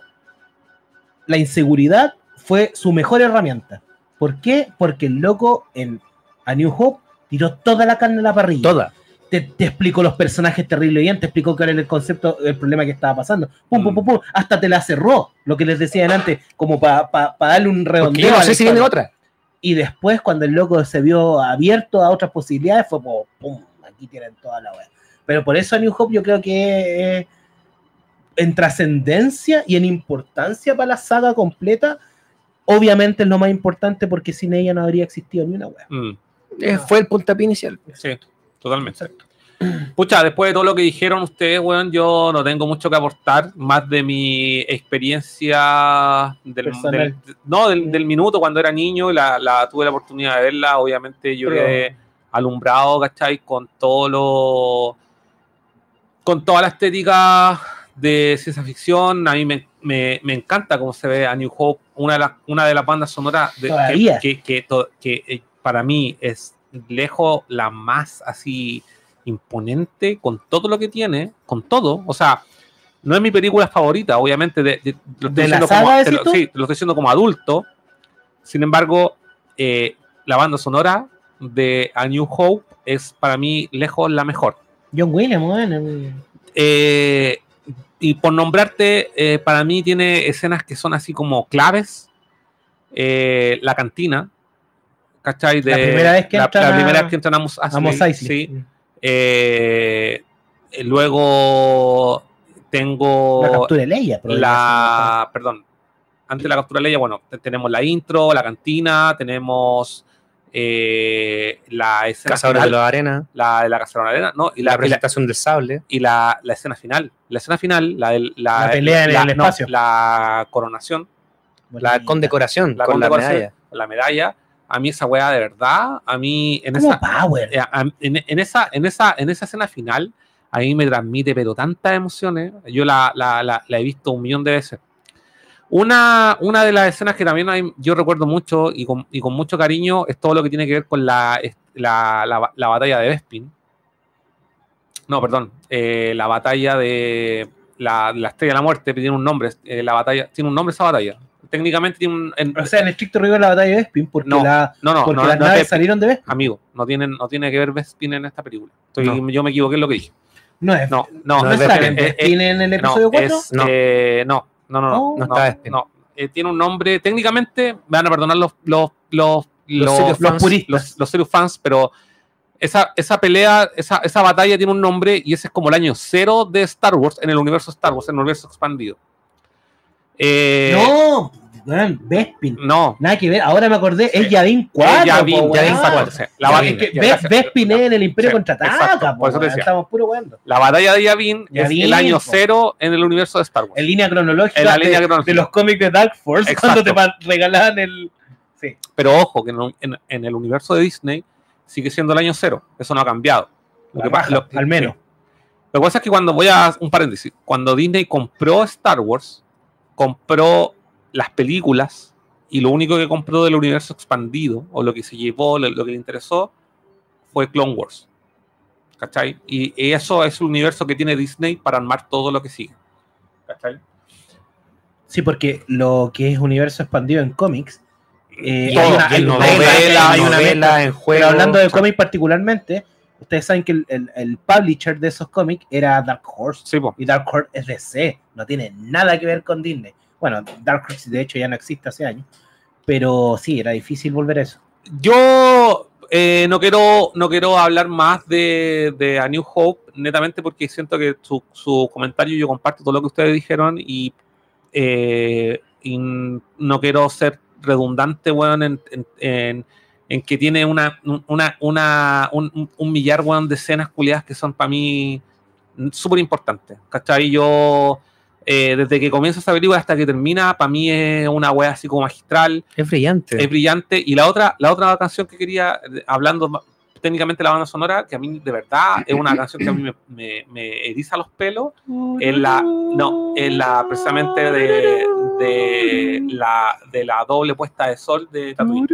la inseguridad fue su mejor herramienta. ¿Por qué? Porque el loco en A New Hope tiró toda la carne a la parrilla. Toda. Te, te explicó los personajes terrible bien, te explicó cuál era el concepto, el problema que estaba pasando. Pum, pum, Mm. pum, pum, hasta te la cerró, lo que les decía antes, como para darle un redondeo. no sé si viene otra. Y después, cuando el loco se vio abierto a otras posibilidades, fue como, pum, aquí tienen toda la wea. Pero por eso a New Hope yo creo que en trascendencia y en importancia para la saga completa, obviamente es lo más importante porque sin ella no habría existido ni una wea. Mm. Eh, fue el puntapié inicial. Sí, totalmente. Pucha, después de todo lo que dijeron ustedes, weón, yo no tengo mucho que aportar, más de mi experiencia del, del- no, del, del minuto cuando era niño, y la, la tuve la oportunidad de verla, obviamente yo Pero- quedé alumbrado, ¿cachai? Con todo lo con toda la estética de ciencia ficción, a mí me, me- me encanta cómo se ve a New Hope, una de las, una de las bandas sonoras de, que, que, que que, eh, para mí es lejos la más así imponente con todo lo que tiene, con todo, o sea, no es mi película favorita, obviamente, de, de- lo estoy ¿De la saga, como, te lo- sí, lo estoy diciendo como adulto, sin embargo, eh, la banda sonora de A New Hope es para mí lejos la mejor. John Williams, bueno. Eh, y por nombrarte, eh, para mí tiene escenas que son así como claves. Eh, la cantina, ¿cachai? De, La primera vez que la, a- primera vez que entran a Mos Eisley, sí. Eh, luego tengo La captura de Leia. la, perdón, antes de la captura de Leia, bueno, te- tenemos la intro, la cantina, tenemos eh, la escena Cazadores de final, la arena, la de la cazadora de arena, no, y la, la, y la, presentación del sable. y la, la escena final. La escena final, la, del- la, La pelea en el no, espacio. la coronación, La condecoración la con la condecoración, medalla. la medalla. A mí esa weá de verdad, a mí en esa, Power. eh, en, en esa, en, esa, en esa escena final, a mí me transmite, pero tantas emociones. Yo la, la, la, la he visto un millón de veces. Una, una de las escenas que también hay- yo recuerdo mucho y con, y con mucho cariño es todo lo que tiene que ver con la, es- la, la, la batalla de Bespin. No, perdón. eh, la batalla de la, la Estrella de la Muerte tiene un nombre. eh, la batalla, tiene un nombre esa batalla. Técnicamente tiene un. en- O sea, en estricto rigor la batalla de Bespin, porque, No, la, no, no, porque no, las no naves es- salieron de Bespin. amigo, no tiene, no tiene que ver Bespin en esta película. Estoy- No. Yo me equivoqué en lo que dije. No es. No, no, ¿No no es en eh, Bespin en el episodio no, 4? es, eh, no, no, no, no, Oh. No no, está Bespin. no. Eh, tiene un nombre, técnicamente, me van a perdonar los, los, los, los, serious los fans. puristas, los, los serious fans, pero esa, esa pelea, esa, esa batalla tiene un nombre y ese es como el año cero de Star Wars en el universo Star Wars, en el universo expandido. Eh, No, weón, Bespin. no, Nada que ver. Ahora me acordé, es. Yavin 4. Eh, Yavin, po, Yavin weón. 4, sí. La Es que. Bespin es en el Imperio Sí, contraataca. exacto, po, por eso te weón, decía. Estamos puro weando. La batalla de Yavin es el año cero en el universo de Star Wars. En línea cronológica, En la de, línea cronológica. de los cómics de Dark Force, Exacto. cuando te regalaban el. Sí. Pero ojo, que en, en- en el universo de Disney sigue siendo el año cero. Eso no ha cambiado. Lo que pa- raja, lo- al menos. sí. Lo que pasa es que cuando voy a un paréntesis, cuando Disney compró Star Wars, compró las películas y lo único que compró del universo expandido o lo que se llevó, lo, lo que le interesó fue Clone Wars. ¿Cachai? Y eso es el universo que tiene Disney para armar todo lo que sigue. ¿Cachai? Sí, porque lo que es universo expandido en cómics. eh, hay una, hay novela, hay una novela, en Pero juego. hablando de cómics particularmente, ustedes saben que el, el- el publisher de esos cómics era Dark Horse. Sí. Y Dark Horse es DC, no tiene nada que ver con Disney. Bueno, Dark Horse de hecho ya no existe hace años. Pero sí, era difícil volver a eso. Yo eh, no quiero no quiero hablar más de, de A New Hope, netamente porque siento que su, su comentario yo comparto todo lo que ustedes dijeron y, eh, y no quiero ser redundante, weón, en, en- en- en que tiene una, una, una, un, un millar, weón, de escenas culiadas que son para mí súper importantes. ¿Cachai? Yo, eh, desde que comienza esa película hasta que termina, para mí es una wea así como magistral Es brillante. es brillante. Y la otra, la otra canción que quería, hablando técnicamente de la banda sonora, que a mí de verdad es una canción que a mí me, me- me eriza los pelos, es la, no, es la precisamente de, de la, de la doble puesta de sol de Tatooine.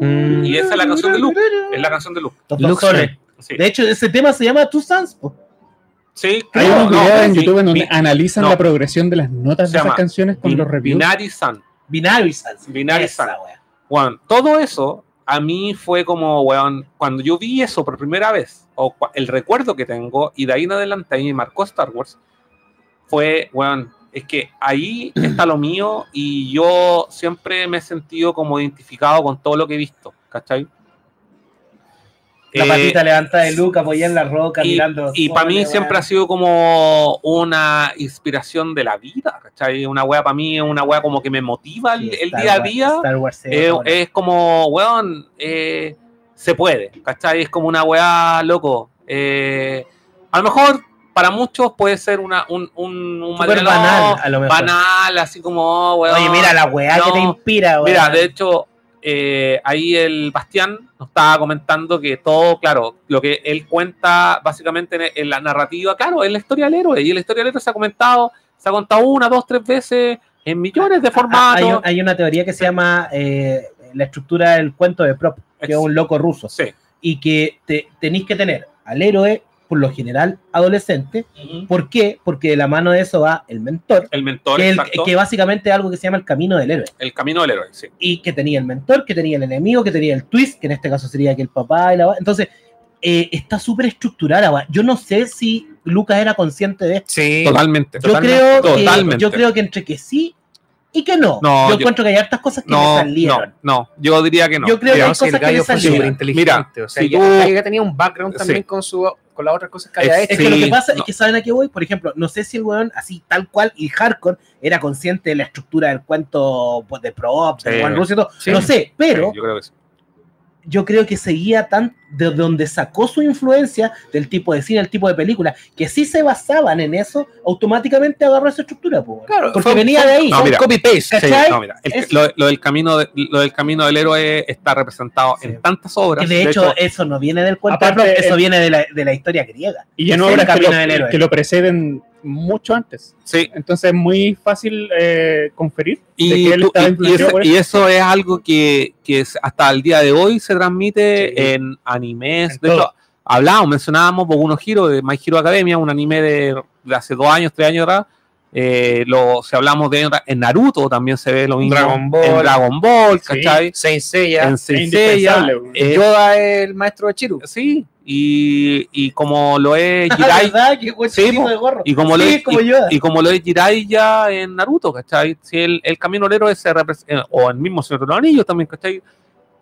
Mm, Y esa es la canción de Luke, es la canción de Luke. Luke. Sí, De hecho, ese tema se llama Two Sons. po. Sí Hay claro, unos no, videos en YouTube en donde analizan no. la progresión de las notas Se de esas canciones con Bin- los reviews. Binary Sun. Binary Sons. Binary Sun. Bueno, todo eso a mí fue como, weón, cuando yo vi eso por primera vez, o el recuerdo que tengo, y de ahí en adelante a mí me marcó Star Wars, fue, weón, es que ahí está lo mío y yo siempre me he sentido como identificado con todo lo que he visto, ¿cachai? La Eh, patita levantada de Luke apoyada en la roca, y, mirando. y para mí siempre ha sido como una inspiración de la vida, ¿cachai? Una wea para mí es una wea como que me motiva el, el día a día. Eh, es como, weón, eh, se puede, ¿cachai? Es como una weá loco. Eh, a lo mejor para muchos puede ser una, un, un, un material, banal, a lo mejor. banal, así como, oh, weón. Oye, mira la weá que no. te inspira, weón. Mira, de hecho, eh, ahí el Bastián nos estaba comentando que todo, claro, lo que él cuenta básicamente en, en la narrativa, claro, es la historia del héroe. Y la historia del héroe se ha comentado, se ha contado una, dos, tres veces en millones de Ah, formatos. hay, un- hay una teoría que se llama eh, la estructura del cuento de Prop, que es un loco ruso. Sí. Y que te, tenéis que tener al héroe, por lo general, adolescente. ¿Por qué? Porque de la mano de eso va el mentor, El mentor, que, el- que básicamente es algo que se llama el camino del héroe. El camino del héroe, sí. y que tenía el mentor, que tenía el enemigo, que tenía el twist, que en este caso sería que el papá y la... Entonces, eh, está súper estructurada. Yo no sé si Lucas era consciente de esto. Sí. Totalmente. Yo creo, que, totalmente. yo creo que entre que sí y que no. No, yo, yo- encuentro que hay hartas cosas que No, me salieron. no, no, yo diría que no. Yo creo que hay Digamos que el cosas que me salieron. súper inteligente. Mira, o sea, si ya- tú- ya tenía un background también Sí. con, su, con las otras cosas que había Es- hecho. Es que lo que pasa no. es que saben a qué voy, por ejemplo, no sé si el weón así tal cual y hardcore era consciente de la estructura del cuento pues, de prop, de Sí. Juan Russo y todo, Sí. no sé, pero Sí, yo creo que sí. Yo creo que seguía tan de donde sacó su influencia del tipo de cine, el tipo de película, que sí se basaban en eso, automáticamente agarró esa estructura, pues, weón. Claro, porque fue- venía fue- de ahí. No, mira. copy-paste. Sí, ¿Cachai? no, mira, el- lo, lo del camino de- lo del camino del héroe está representado Sí. en tantas obras. Que de, hecho, eso no viene del cuento, de Aparte, eso el- viene de la, de la historia griega. Y ya Es no el obras que camino lo, del héroe. que lo preceden mucho antes. sí, Entonces es muy fácil eh, conferir de y, que él tú- eso. eso es algo que, que es- hasta el día de hoy se transmite Sí. en animes. En de todo. hecho, hablábamos, mencionábamos Boku no Hero de My Hero Academia, un anime de, de hace dos años, tres años atrás. Eh, lo, si hablamos de en Naruto también se ve lo mismo. Dragon Ball. En Dragon Ball, Sí. ¿cachai? Saint Seiya. En Es Seiya, eh, Yoda es el maestro de Chiru. Sí, y, y como lo es Jirai, Sí, de gorro. y como, lo Sí, es, como y, y como lo es Jiraiya en Naruto, ¿cachai? Si el, el camino héroe se representa, o el mismo Señor de los Anillos también, ¿cachai?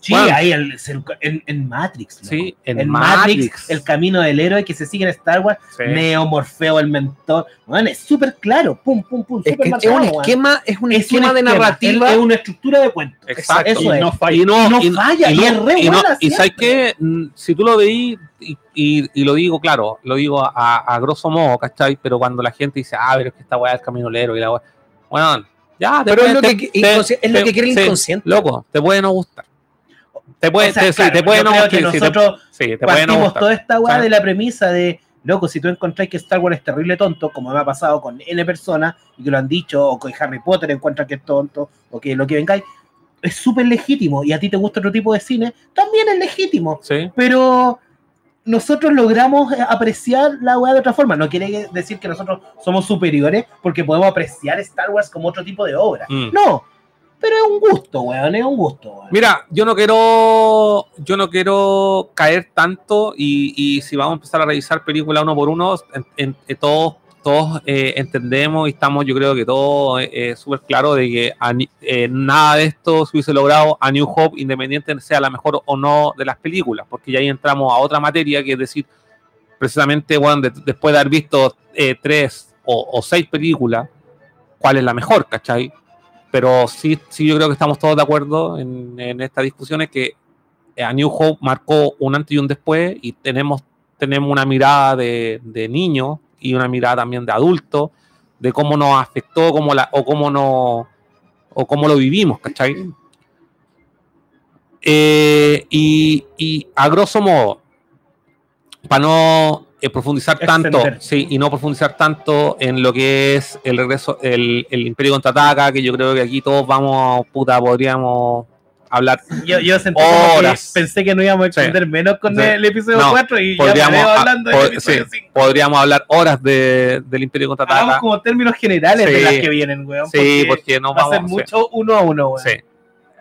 Sí, Bueno. ahí el- en, en Matrix. loco. Sí, en, En Matrix. Matrix, el camino del héroe que se sigue en Star Wars, Sí. Neo, Morfeo, el mentor. Bueno, es súper claro, pum, pum, pum. Es, que es un esquema, es un Es un esquema de esquema, narrativa. Es, una estructura de cuento. Exacto. Eso Y es. no falla. Y no, Y no falla, y es re y no- y sabes que si tú lo veís, y, y- y lo digo claro, lo digo a, a grosso modo, ¿cachai? Pero cuando la gente dice, ah, pero es que esta weá es el camino del héroe y la weá. Bueno, ya, te Pero es lo te- que- te- es lo te- que quiere el inconsciente. Loco, te puede no gustar. Te puede, O sea, te, sí, claro, te puede no creo que nosotros sí, te partimos toda esta weá de la premisa de, loco, si tú encontrás que Star Wars es terrible tonto, como me ha pasado con N personas, y que lo han dicho, o que Harry Potter encuentra que es tonto, o que lo que vengáis, es súper legítimo, y a ti te gusta otro tipo de cine, también es legítimo, Sí. pero nosotros logramos apreciar la weá de otra forma. No quiere decir que nosotros somos superiores porque podemos apreciar Star Wars como otro tipo de obra. Mm. No, pero es un gusto, weón, es un gusto, weón. Mira, yo no quiero, yo no quiero caer tanto y, y si vamos a empezar a revisar película uno por uno, en- en- eh, todos, todos eh, entendemos y estamos, yo creo que todos eh, eh, súper claro de que a eh, nada de esto se hubiese logrado a New Hope, independiente sea la mejor o no de las películas, porque ya ahí entramos a otra materia que es decir, precisamente, bueno, de- después de haber visto eh, tres o, o seis películas, cuál es la mejor, ¿cachai? Pero sí, sí yo creo que estamos todos de acuerdo en, en esta discusión es que a New Hope marcó un antes y un después y tenemos, tenemos una mirada de, de niño y una mirada también de adulto de cómo nos afectó cómo la, o cómo no o cómo lo vivimos, ¿cachai? Eh, y a grosso modo, para no eh, profundizar tanto, sí, y no profundizar tanto en lo que es el regreso, el, el Imperio contraataca, que yo creo que aquí todos vamos, puta, podríamos hablar. Yo, yo sentí como que Horas. pensé que no íbamos a extender menos con Sí. el episodio No, 4 y ya Podríamos, ah, hablando del episodio sí, 5. podríamos hablar horas de, del Imperio contraataca. Hagamos como términos generales de las que vienen, weón. Sí, porque porque no va a vamos ser mucho uno a uno, weón. Sí.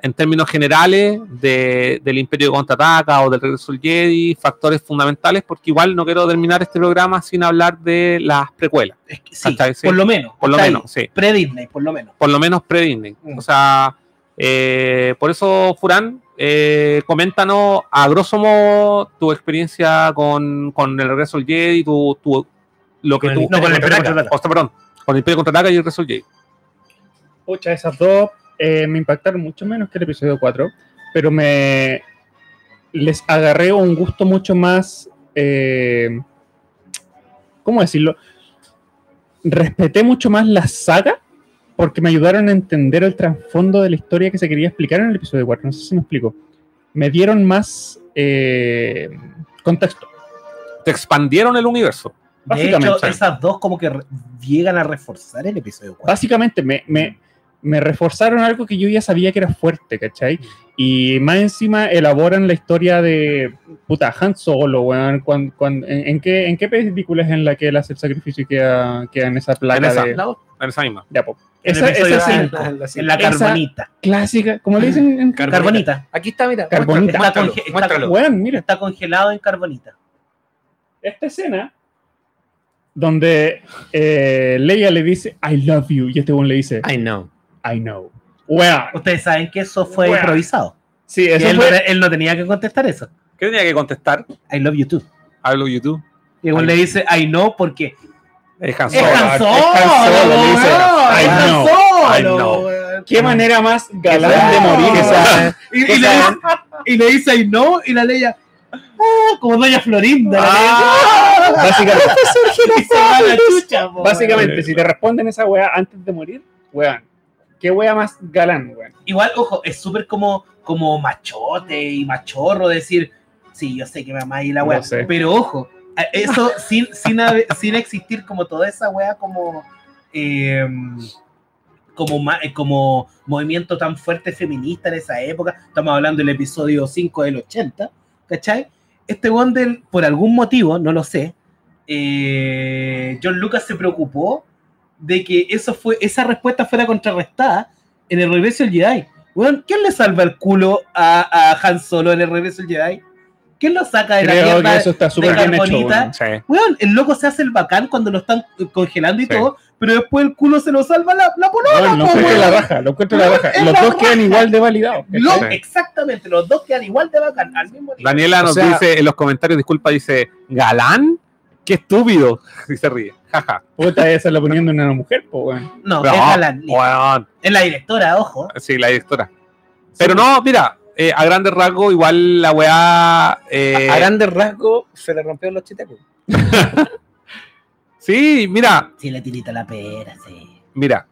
En términos generales de, del Imperio contraataca o del regreso del Jedi, factores fundamentales, porque igual no quiero terminar este programa sin hablar de las precuelas. Es que sí, por lo menos. Por lo menos, sí. Pre-Disney, por lo menos. Por lo menos pre-Disney. Mm. O sea, eh, por eso, Furán, eh, coméntanos a grosso modo tu experiencia con, con el regreso del Jedi, tu, tu- lo que Con el- tú. no, con el Imperio Contraataca. O sea, perdón, con el Imperio contraataca y el regreso del Jedi. Pucha, esas dos eh, me impactaron mucho menos que el episodio 4, pero me les agarré un gusto mucho más, eh, ¿cómo decirlo? Respeté mucho más la saga porque me ayudaron a entender el trasfondo de la historia que se quería explicar en el episodio 4. No sé si me explico. Me dieron más eh, contexto. Te expandieron el universo. De Básicamente, hecho, esas dos como que llegan a reforzar el episodio 4. Básicamente me, me, me reforzaron algo que yo ya sabía que era fuerte, ¿cachai? Y más encima elaboran la historia de puta Han Solo, weón. cuan- cuan- en, en qué, ¿En qué película es en la que él hace el sacrificio y queda, queda en esa placa En esa. de. En esa misma. Ya, po. En Esa, episodio esa En la esa- carbonita. clásica, como le dicen en Carbonita. Aquí está, mira. Carbonita. Muéstralo, Está conge- muéstralo. Weón, mira, Está congelado en carbonita. esta escena donde eh, Leia le dice I love you y este weón le dice I know. I know. Weón. Ustedes saben que eso fue Wea. improvisado. Sí, eso él, no, fue. él no tenía que contestar eso. ¿Qué tenía que contestar? I love you too. Hablo YouTube. Y uno le dice I know porque Es Han es Solo. Es Han Solo, I es Han Solo, I know. ¿Qué manera más galán de morir? Esa- Y, y le dice, y le dice I know y la leya ah, como doña Florinda. Ah. Básicamente, y se va a la chucha, po, básicamente, si te responden esa weá antes de morir, weón. ¿Qué weá más galán, weón? igual, ojo, es súper como, como machote y machorro decir, sí, yo sé que me amáis y la Lo sé. pero ojo, eso sin, sin, sin existir como toda esa weá como, eh, como, eh, como movimiento tan fuerte feminista en esa época, estamos hablando del episodio 5 del 80, ¿cachai? Este weón del- por algún motivo, no lo sé, eh, John Lucas se preocupó de que eso fue, esa respuesta fuera contrarrestada en el regreso del Jedi. Weón, ¿quién le salva el culo a, a Han Solo en el regreso del Jedi? ¿Quién lo saca de la Creo que mierda? eso está súper bien hecho. Sí. El loco se hace el bacán cuando lo están eh, congelando y Sí. todo, pero después el culo se lo salva la, la polola, encuentro weón. la raja, lo encuentro la es Los la dos quedan igual de validados. Exactamente, los dos quedan igual de bacán, al mismo nivel. Daniela O nos sea- dice en los comentarios, disculpa, dice, ¿galán? ¡Qué estúpido! Y se ríe. Jaja. Puta, esa la poniendo en una mujer, weón. No, No, es galán. weón. Es la directora, ojo. Sí, la directora. Pero no, mira, eh, a grandes rasgos, igual la weá. eh, A grandes rasgos se le rompió los chitecos. sí, mira, Sí, le tirita la pera, sí. mira.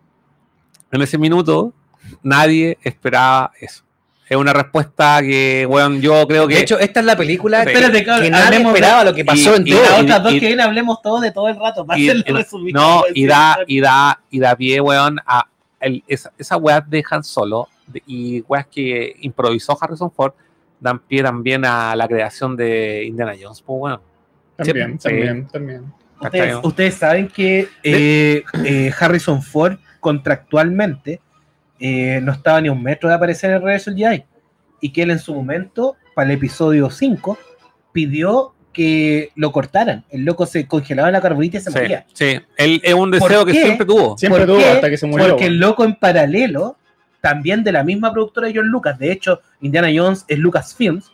En ese minuto, nadie esperaba eso. Es una respuesta que, weón, yo creo que. De hecho, esta es la película Sí. que, Espérate, que nadie esperaba lo que pasó y- en y Y todo. las y- otras dos y- que vienen hablemos todo de todo el rato. Y- resumido, no, y da, y da, y da pie, weón, a el- esa, esa weá de Han Solo de- y weas que improvisó Harrison Ford dan pie también a la creación de Indiana Jones, pues weón. También, Sí. también, también. Ustedes saben que eh, eh, Harrison Ford contractualmente eh, no estaba ni a un metro de aparecer en el regreso del Jedi y que él en su momento, para el episodio 5, pidió que lo cortaran. El loco se congelaba en la carbonita y se Sí, moría. sí. Él es un deseo ¿Por que qué? siempre tuvo. Siempre ¿Por tuvo qué? hasta que se murió. Porque el loco en paralelo, también de la misma productora de John Lucas, de hecho, Indiana Jones es Lucasfilms,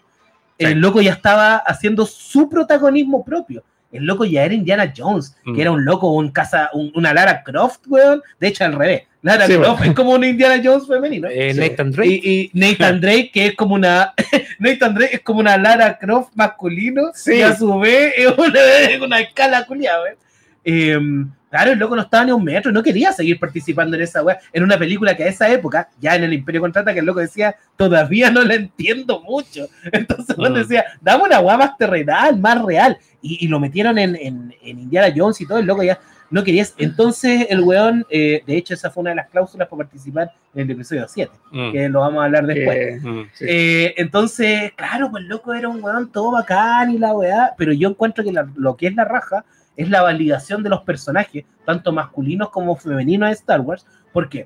Sí. el loco ya estaba haciendo su protagonismo propio. El loco ya era Indiana Jones, Mm. que era un loco, un casa, un- una Lara Croft, weón. De hecho, al revés. Lara Sí, Croft es como un Indiana Jones femenino. Eh, Sí. Nathan Drake. Y, y Nathan Drake, que es como una Nathan Drake es como una Lara Croft masculino, Sí. y a su vez es una, es una escala culiada, weón. Em, claro, el loco no estaba ni un metro, no quería seguir participando en esa weá, en una película que a esa época, ya en el Imperio Contrata, que el loco decía, todavía no la entiendo mucho. Entonces, cuando Mm. decía, dame una weá más terrenal, más real, y, y lo metieron en, en, en Indiana Jones y todo, el loco ya no quería. Entonces, el weón, eh, de hecho, esa fue una de las cláusulas para participar en el episodio 7, Mm, que lo vamos a hablar después. Que- mm. sí. Eh, entonces, claro, pues loco era un weón todo bacán y la weá, pero yo encuentro que la- lo que es la raja es la validación de los personajes, tanto masculinos como femeninos de Star Wars, porque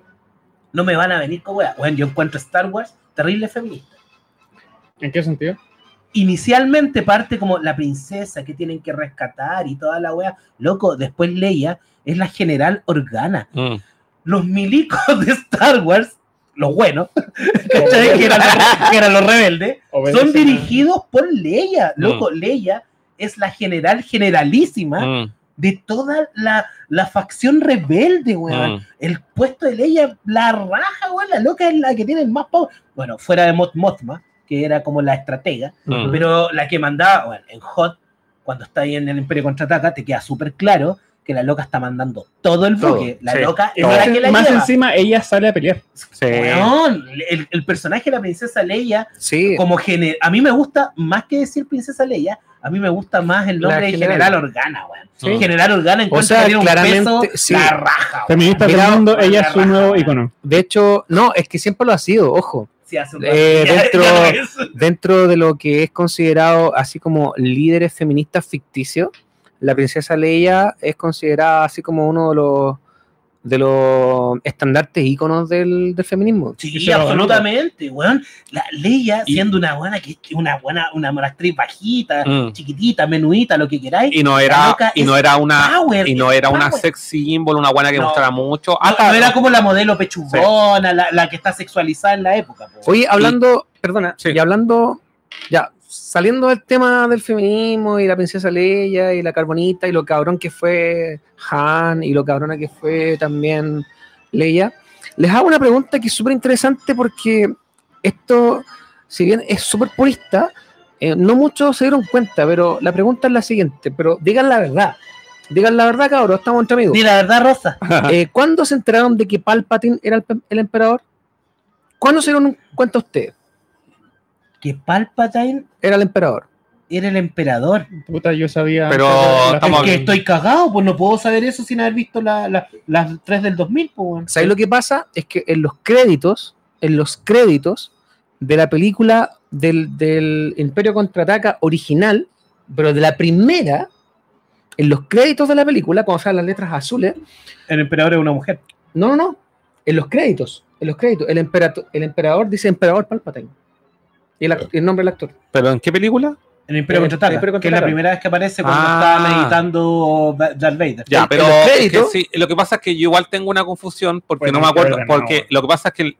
no me van a venir con weá. Weón, yo encuentro Star Wars terrible feminista. ¿En qué sentido? Inicialmente parte como la princesa que tienen que rescatar y toda la weá. Loco, después Leia es la general Organa. Mm. Los milicos de Star Wars, los buenos, que, eran los, que eran los rebeldes, son dirigidos por Leia. Loco, Leia es la general generalísima Mm, de toda la, la facción rebelde, weón. mm. El puesto de Leia, la raja, weón. La loca es la que tiene el más power. Bueno, fuera de Moth Mothma, que era como la estratega, Mm. pero la que mandaba, bueno, en Hot, cuando está ahí en el Imperio Contraataca, te queda súper claro que la loca está mandando todo el Todo, buque. La sí. loca es más, la que la más lleva. encima, ella sale a pelear. Sí. Weón, el, el personaje de la princesa Leia Sí, como gene- a mí me gusta más que decir princesa Leia, a mí me gusta más el nombre La de general. General Organa, weón. Sí. General Organa encuentra sea, que tiene un peso sí. la raja, weón. Feminista del mundo, ella es su nuevo icono. de hecho, no, es que siempre lo ha sido, ojo. Sí, hace un Eh, dentro-. Dentro de lo que es considerado así como líderes feministas ficticios, la princesa Leia es considerada así como uno de los de los estandartes íconos del, del feminismo. Sí, absolutamente, weón. La Leia, Y- siendo una buena, que una buena, una actriz bajita, Mm. chiquitita, menudita, lo que queráis. Y no era, y no era una, power, y no era una power. sex symbol, una buena que No. mostrara mucho. No, Hasta- no era como la modelo pechugona, la, la que está sexualizada en la época. po. Oye, hablando, perdona, Sí. y hablando, ya, saliendo del tema del feminismo y la princesa Leia y la carbonita y lo cabrón que fue Han y lo cabrona que fue también Leia, les hago una pregunta que es súper interesante porque esto, si bien es súper purista, eh, no muchos se dieron cuenta, pero la pregunta es la siguiente, pero digan la verdad. Digan la verdad, cabrón, estamos entre amigos. Di la verdad, Rosa. Eh, ¿Cuándo se enteraron de que Palpatine era el, el emperador? ¿Cuándo se dieron cuenta ustedes? Que Palpatine Era el emperador. era el emperador. Puta, yo sabía. Pero Es que estoy cagado, pues no puedo saber eso sin haber visto la- la- las tres del 2000, pues. ¿Sabes lo que pasa? Es que en los créditos, en los créditos de la película del, del Imperio Contraataca original, pero de la primera, en los créditos de la película, cuando salen las letras azules, El emperador es una mujer. no, no, no, en los créditos, en los créditos, el, emperato- el emperador dice Emperador Palpatine. Y el, nombre del actor. ¿Pero en qué película? El Imperio El- Contraataca, que es la primera vez que aparece cuando Ah. está meditando Da- Darth Vader. Ya, En- pero en es que sí, lo que pasa es que yo igual tengo una confusión porque Bueno, no me acuerdo. Porque lo que pasa es que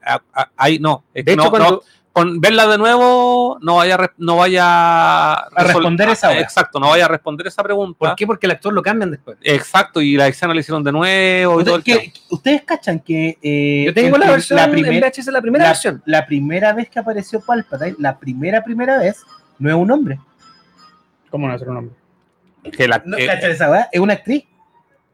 ahí no. Es De que hecho, no, cuando, no, con verla de nuevo no vaya no vaya a, responder esa ah, hora. Exacto, no vaya a responder esa pregunta. ¿Por qué? Porque el actor lo cambian después. Exacto, y la escena la hicieron de nuevo y todo el Ustedes, tema. que- ustedes cachan que eh, Yo tengo la versión la en primer- VHS, la primera la- versión. la primera vez que apareció Palpatine, la primera primera vez, no es un hombre. ¿Cómo no hacer un hombre? Que la- No, eh, ¿cachan esa weá? Es una actriz.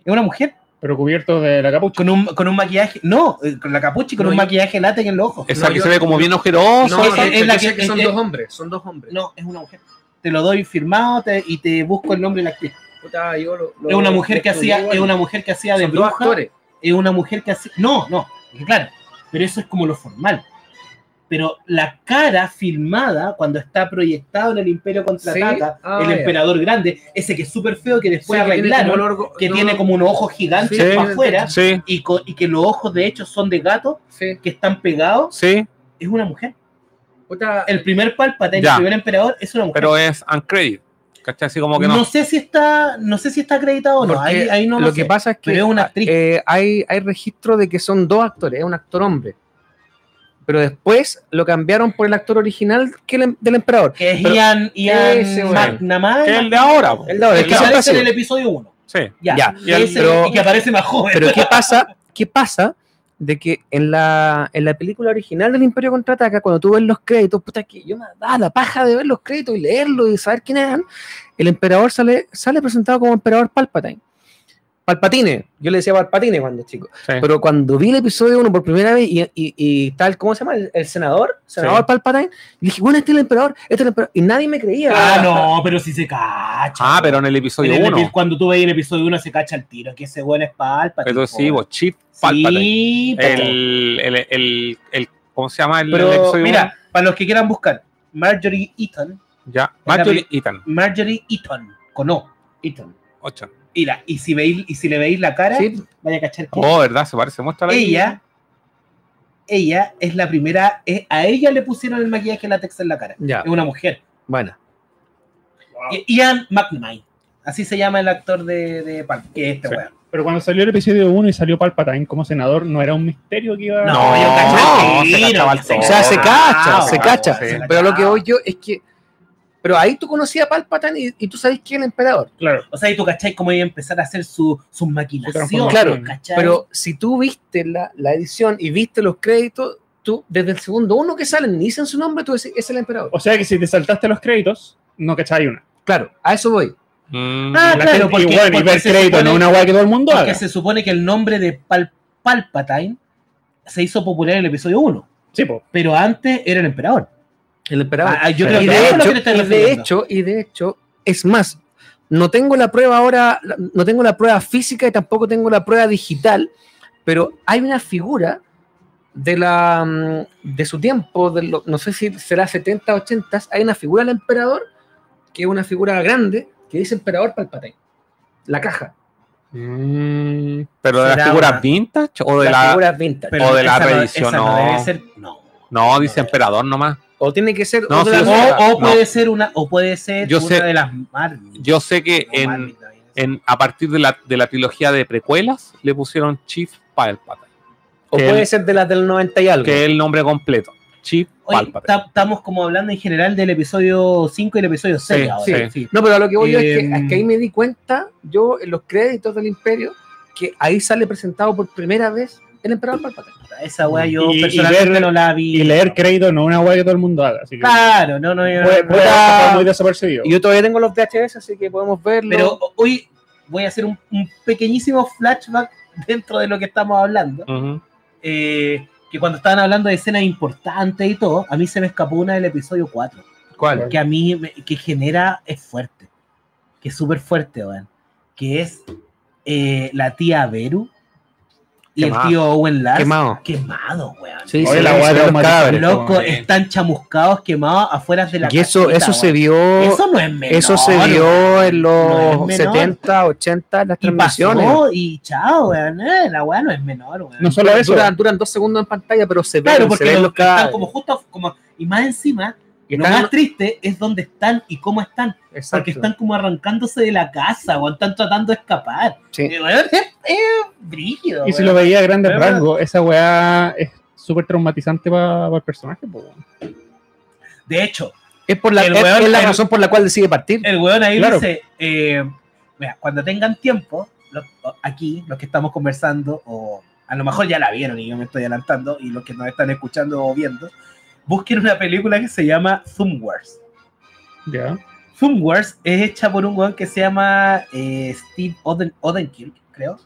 Es una mujer. Pero cubierto de la capucha. Con un, con un maquillaje. No, eh, con la capucha y con No, un yo- maquillaje látex en los ojos. esa no, que yo- se ve como bien ojeroso. No, esa- es- es la que- que son es- dos hombres, son dos hombres. No, es una mujer. Te lo doy firmado te- y te busco el nombre de la actriz. Puta, yo lo- lo- Es una mujer que hacía, es una mujer que hacía de bruja. Es una mujer que hacía. No, no, claro. Pero eso es como lo formal. Pero la cara filmada, cuando está proyectado en el Imperio Contraataca, Sí. Ah, el emperador grande, ese que es súper feo, que después Sí, que tiene arreglaron, como que no, tiene como unos ojos gigantes Sí. para afuera, y, que los ojos de hecho son de gato, que están pegados, es una mujer. El primer Palpatine, el primer emperador, es una mujer. pero es uncredit. ¿Cachai? Así como que no. no. sé si está, no sé si está acreditado o no. Ahí, ahí no lo, lo que sé. pasa es que pero es una actriz. eh, hay, hay registro de que son dos actores, es un actor hombre. Pero después lo cambiaron por el actor original que el em- del emperador. que es pero- Ian, Ian. McNamara. Que es el de ahora. po. El de ahora, el el que aparece en el episodio 1. Sí. Ya. Ya. Y, Pero- y que aparece más joven. Pero ¿qué pasa? ¿Qué pasa? De que en la, en la película original del Imperio Contraataca, cuando tú ves los créditos, puta que yo me da la paja de ver los créditos y leerlos y saber quiénes eran, el emperador sale, sale presentado como emperador Palpatine. Palpatine, yo le decía Palpatine cuando chico. sí. Pero cuando vi el episodio 1 por primera vez y, y- y tal, ¿cómo se llama? El, el senador, senador Sí. Palpatine, dije, bueno, este es el emperador, este es el emperador. Y nadie me creía. Ah, no, pero si se cacha. Ah, pero en el episodio el 1. epi- cuando tú ves el episodio 1 se cacha el tiro, que ese weón es Palpatine. Pero sí, vos, Chip Palpatine. Sí. El, el, el, el- ¿Cómo se llama el, el pero episodio mira, para los que quieran buscar, Marjorie Eaton? Ya. Marjorie Ethan. Marjorie Eaton, con O, Eaton. 8. Mira, y si veis, y si le veis la cara, Sí, vaya a cachar que Oh, ¿verdad? Se parece. Muéstrala ahí. ella, ella es la primera, es- a ella le pusieron el maquillaje látex en la cara. ya, Es una mujer. bueno. Ian McNamara. Así se llama el actor de, de Palp, que es este Sí. weón. Pero cuando salió el episodio 1 y salió Palpatine como senador, no era un misterio que iba No, No, yo caché no, se se todo. O sea, se Ah, cacha, se cacha. Pero lo que voy yo es que. Pero ahí tú conocías a Palpatine y, y tú sabes quién es el emperador. Claro. O sea, y tú cachai cómo iba a empezar a hacer su, sus maquinaciones. transformación. Claro, ¿cachai? Pero si tú viste la, la edición y viste los créditos, tú desde el segundo uno que salen ni dicen su nombre, tú dices, es el emperador. O sea que si te saltaste los créditos, no cacháis una. Claro, a eso voy. Mm, Ah, La claro, porque- y bueno, y ver no supone- es una weá que todo el mundo Porque haga. se supone que el nombre de Pal- Palpatine se hizo popular en el episodio 1. Sí, po. Pero antes era el emperador. El emperador. Ah, yo creo y, que de hecho, que y de hecho, y de hecho, es más, no tengo la prueba ahora, no tengo la prueba física y tampoco tengo la prueba digital, pero hay una figura de la mm, de su tiempo, de lo- no sé si será 70, 80, hay una figura del emperador, que es una figura grande, que dice emperador Palpatine. La caja. Mm, ¿Pero de las figuras una- vintage o de Las la.? figuras vintage. Pero O de la reedición, no. no. debe ser. No. No, dice emperador nomás. O tiene que ser. No, o de sí. O, No. puede ser una, o puede ser Yo una sé- de las Marvel. Yo sé que No, en, a partir de la, de la trilogía de precuelas le pusieron Chief Palpatine, o puede el- ser de las del 90 y algo. que es el nombre completo. Chief Oye, Palpatine. ta- estamos como hablando en general del episodio 5 y el episodio 6 Sí, ahora. sí. No, pero a lo que voy yo es que, Em, es que ahí me di cuenta, yo en los créditos del Imperio, que ahí sale presentado por primera vez el Emperador Palpatine. Esa wea yo Y- y personalmente ver- no la vi. Y leer crédito no es una hueá que todo el mundo haga. Así que Claro, no, no, yo- puede, puede muy desapercibido. Y yo todavía tengo los VHS, así que podemos verlo. Pero hoy voy a hacer un, un pequeñísimo flashback dentro de lo que estamos hablando. Eh, que cuando estaban hablando de escenas importantes y todo, a mí se me escapó una del episodio 4. ¿Cuál? Que a mí me- que genera, es fuerte. Que es súper fuerte, weón. Que es eh, la tía Beru y Quemado. el tío Owen Lars. Quemado. Quemado, weón. Sí, Oye, sí, la sí, hueá de los los cadáveres. Loco, como- están chamuscados, quemados afuera de la Y eso, casita, eso se vio. Eso no es menor. Eso se vio en No los menor. 70, 80, en las Y transmisiones. pasó, y chao, weón. eh, la weá no es menor, weón. No solo eso. Duran, duran dos segundos en pantalla, pero se ven, Claro, se porque ven lo- los están como justo, como, y más encima, Y lo más triste es dónde están y cómo están, Exacto. porque están como arrancándose de la casa, o están tratando de escapar. Sí. Weón, es, es brígido, Y si lo veía a grandes rasgos, esa weá es súper traumatizante para el personaje. po. De hecho, Es, por la, El es- weón- es la el- razón por la cual decide partir. el weón ahí Claro. dice, eh, mira, cuando tengan tiempo, los- aquí, los que estamos conversando, o a lo mejor ya la vieron y yo me estoy adelantando, y los que nos están escuchando o viendo, busquen una película que se llama Zoom Wars. Ya. Zoom Wars es hecha por un weón que se llama eh, Steve Oden, Odenkirk, creo,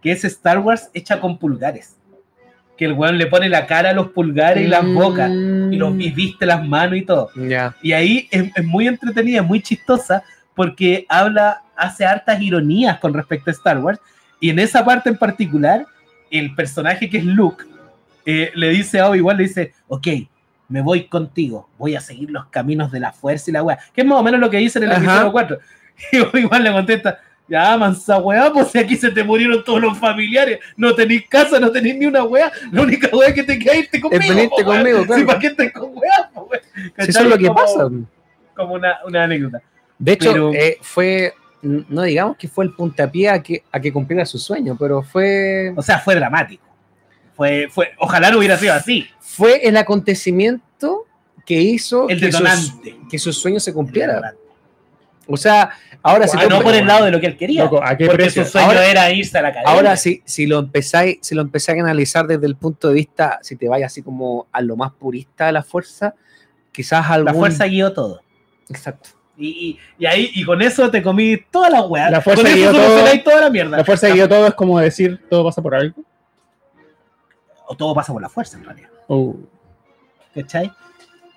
que es Star Wars hecha con pulgares. Que el weón le pone la cara a los pulgares y las bocas, y, los, y viste las manos y todo. Mm, Ya. Y ahí es, es muy entretenida, es muy chistosa, porque habla, hace hartas ironías con respecto a Star Wars. Y en esa parte en particular, el personaje que es Luke eh, le dice a Obi-Wan, le dice, ok, me voy contigo, voy a seguir los caminos de la fuerza y la weá. Que es más o menos lo que dice en el Ajá. episodio 4. Y Obi-Wan le contesta, ya, mansa weá, pues si aquí se te murieron todos los familiares, no tenéis casa, no tenéis ni una weá, la única weá que te queda es irte conmigo. venirte po, weón. conmigo, claro. Sí, ¿para qué estás con weá, po, ¿Cachai? eso es lo que Como- pasa. Como una, una anécdota. De hecho, Pero- eh, fue, no digamos que fue el puntapié a que, a que cumpliera su sueño, pero fue, O sea, fue dramático. Fue, fue, ojalá no hubiera sido así. fue el acontecimiento que hizo El que, detonante. que su sueño se cumpliera. O sea, ahora si Ah, tú- no por el lado de lo que él quería. Loco, ¿a qué porque precio? su sueño Ahora- era irse a la academia. Ahora, si, si lo empezáis, si lo empezáis a analizar desde el punto de vista, si te vayas así como a lo más purista de la fuerza, quizás algún... La fuerza guió todo. Exacto. Y, y, y ahí, y con eso te comí toda la weá. La fuerza con guió eso todo. toda la mierda. La fuerza dio todo es como decir todo pasa por algo. O todo pasa por la fuerza, en realidad. Oh. ¿Cachai?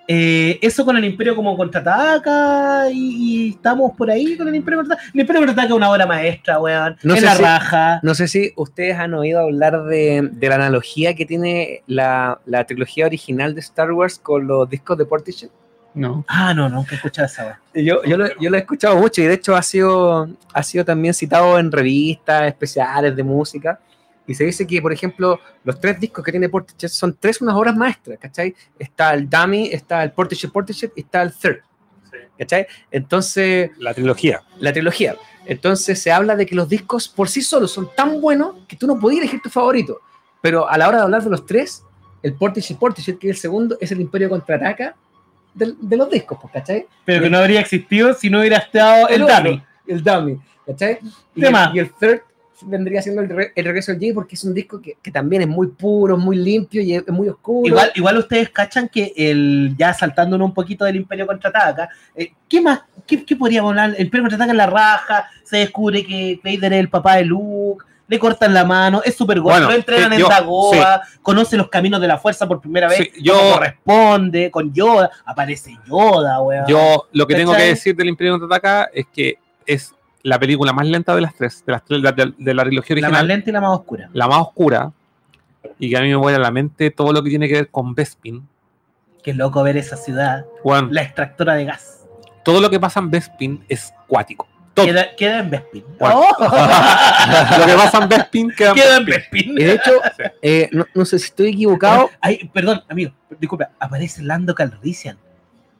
Eh, eso con el Imperio como contraataca y, y estamos por ahí con el Imperio contraataca. El Imperio contraataca es una obra maestra, weón. No sé la si- raja. No sé si ustedes han oído hablar de, de la analogía que tiene la, la trilogía original de Star Wars con los discos de Portishead. No. Ah, no, nunca he escuchado esa. Yo, yo, lo, yo lo he escuchado mucho y de hecho ha sido, ha sido también citado en revistas especiales de música. Y se dice que, por ejemplo, los tres discos que tiene Portishead son tres unas obras maestras, ¿cachai? Está el Dummy, está el Portishead Portishead y está el Third, ¿cachai? Entonces, La trilogía. la trilogía. Entonces se habla de que los discos por sí solos son tan buenos que tú no podías elegir tu favorito. Pero a la hora de hablar de los tres, el Portishead Portishead, que es el segundo, es el Imperio Contraataca del- de, los discos, pues, ¿cachai? Pero que no habría existido si no hubiera estado el, Dummy. El Dummy, ¿cachai? Y el, y el Third vendría siendo el, re- el regreso del Jedi porque es un disco que, que también es muy puro, muy limpio y es, es muy oscuro. Igual, igual ustedes cachan que el ya saltándonos un poquito del Imperio contraataca, eh, ¿qué más? ¿Qué, qué podríamos hablar? El Imperio contraataca en la raja, se descubre que Vader es el papá de Luke, le cortan la mano, es súper bueno, Bueno, lo entrenan eh, en yo- Dagoba, conoce los caminos de la fuerza por primera vez, Sí, yo- corresponde, con Yoda, aparece Yoda, weón. Yo lo que tengo que decir del Imperio Contraataca es que es la película más lenta de las tres, de las tres de, de- de la trilogía la más original, lenta y la más oscura. la más oscura, y que a mí me vuela a la mente todo lo que tiene que ver con Bespin. Qué loco ver esa ciudad, Juan, la extractora de gas. todo lo que pasa en Bespin es cuático. Todo. Queda, queda en Bespin. Bueno. Oh. Lo que pasa en Bespin queda. queda en Bespin. Y de hecho, eh, no, no sé si estoy equivocado. Ay, perdón, amigo, disculpa, aparece Lando Calrissian.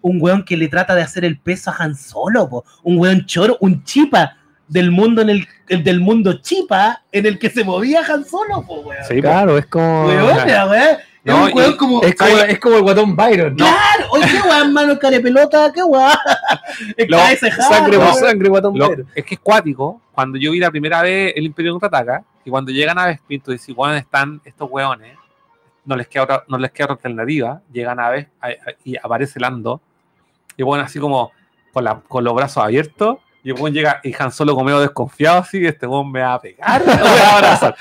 Un weón que le trata de hacer el peso a Han Solo, po. un weón choro, un chipa del mundo en el, el del mundo chipa en el que se movía Han Solo, po, weón. Sí. Claro, es como. Weón, No, es un weón y- como. Es como, es como el guatón Byron. Claro, oye, qué weón, mano, pelota, qué. Lo- de Sangre por sangre, guatón Lo- Byron. es que es cuático. Cuando yo vi la primera vez el Imperio contraataca, y cuando llegan a Bespin, tú dices, bueno, están estos weones, no les queda otra, no les queda otra alternativa, llegan a ver y aparece Lando, y bueno, así como con, la, con los brazos abiertos, y el llega y Han Solo como medio desconfiado, así, este weón me va a pegar, me va a abrazar.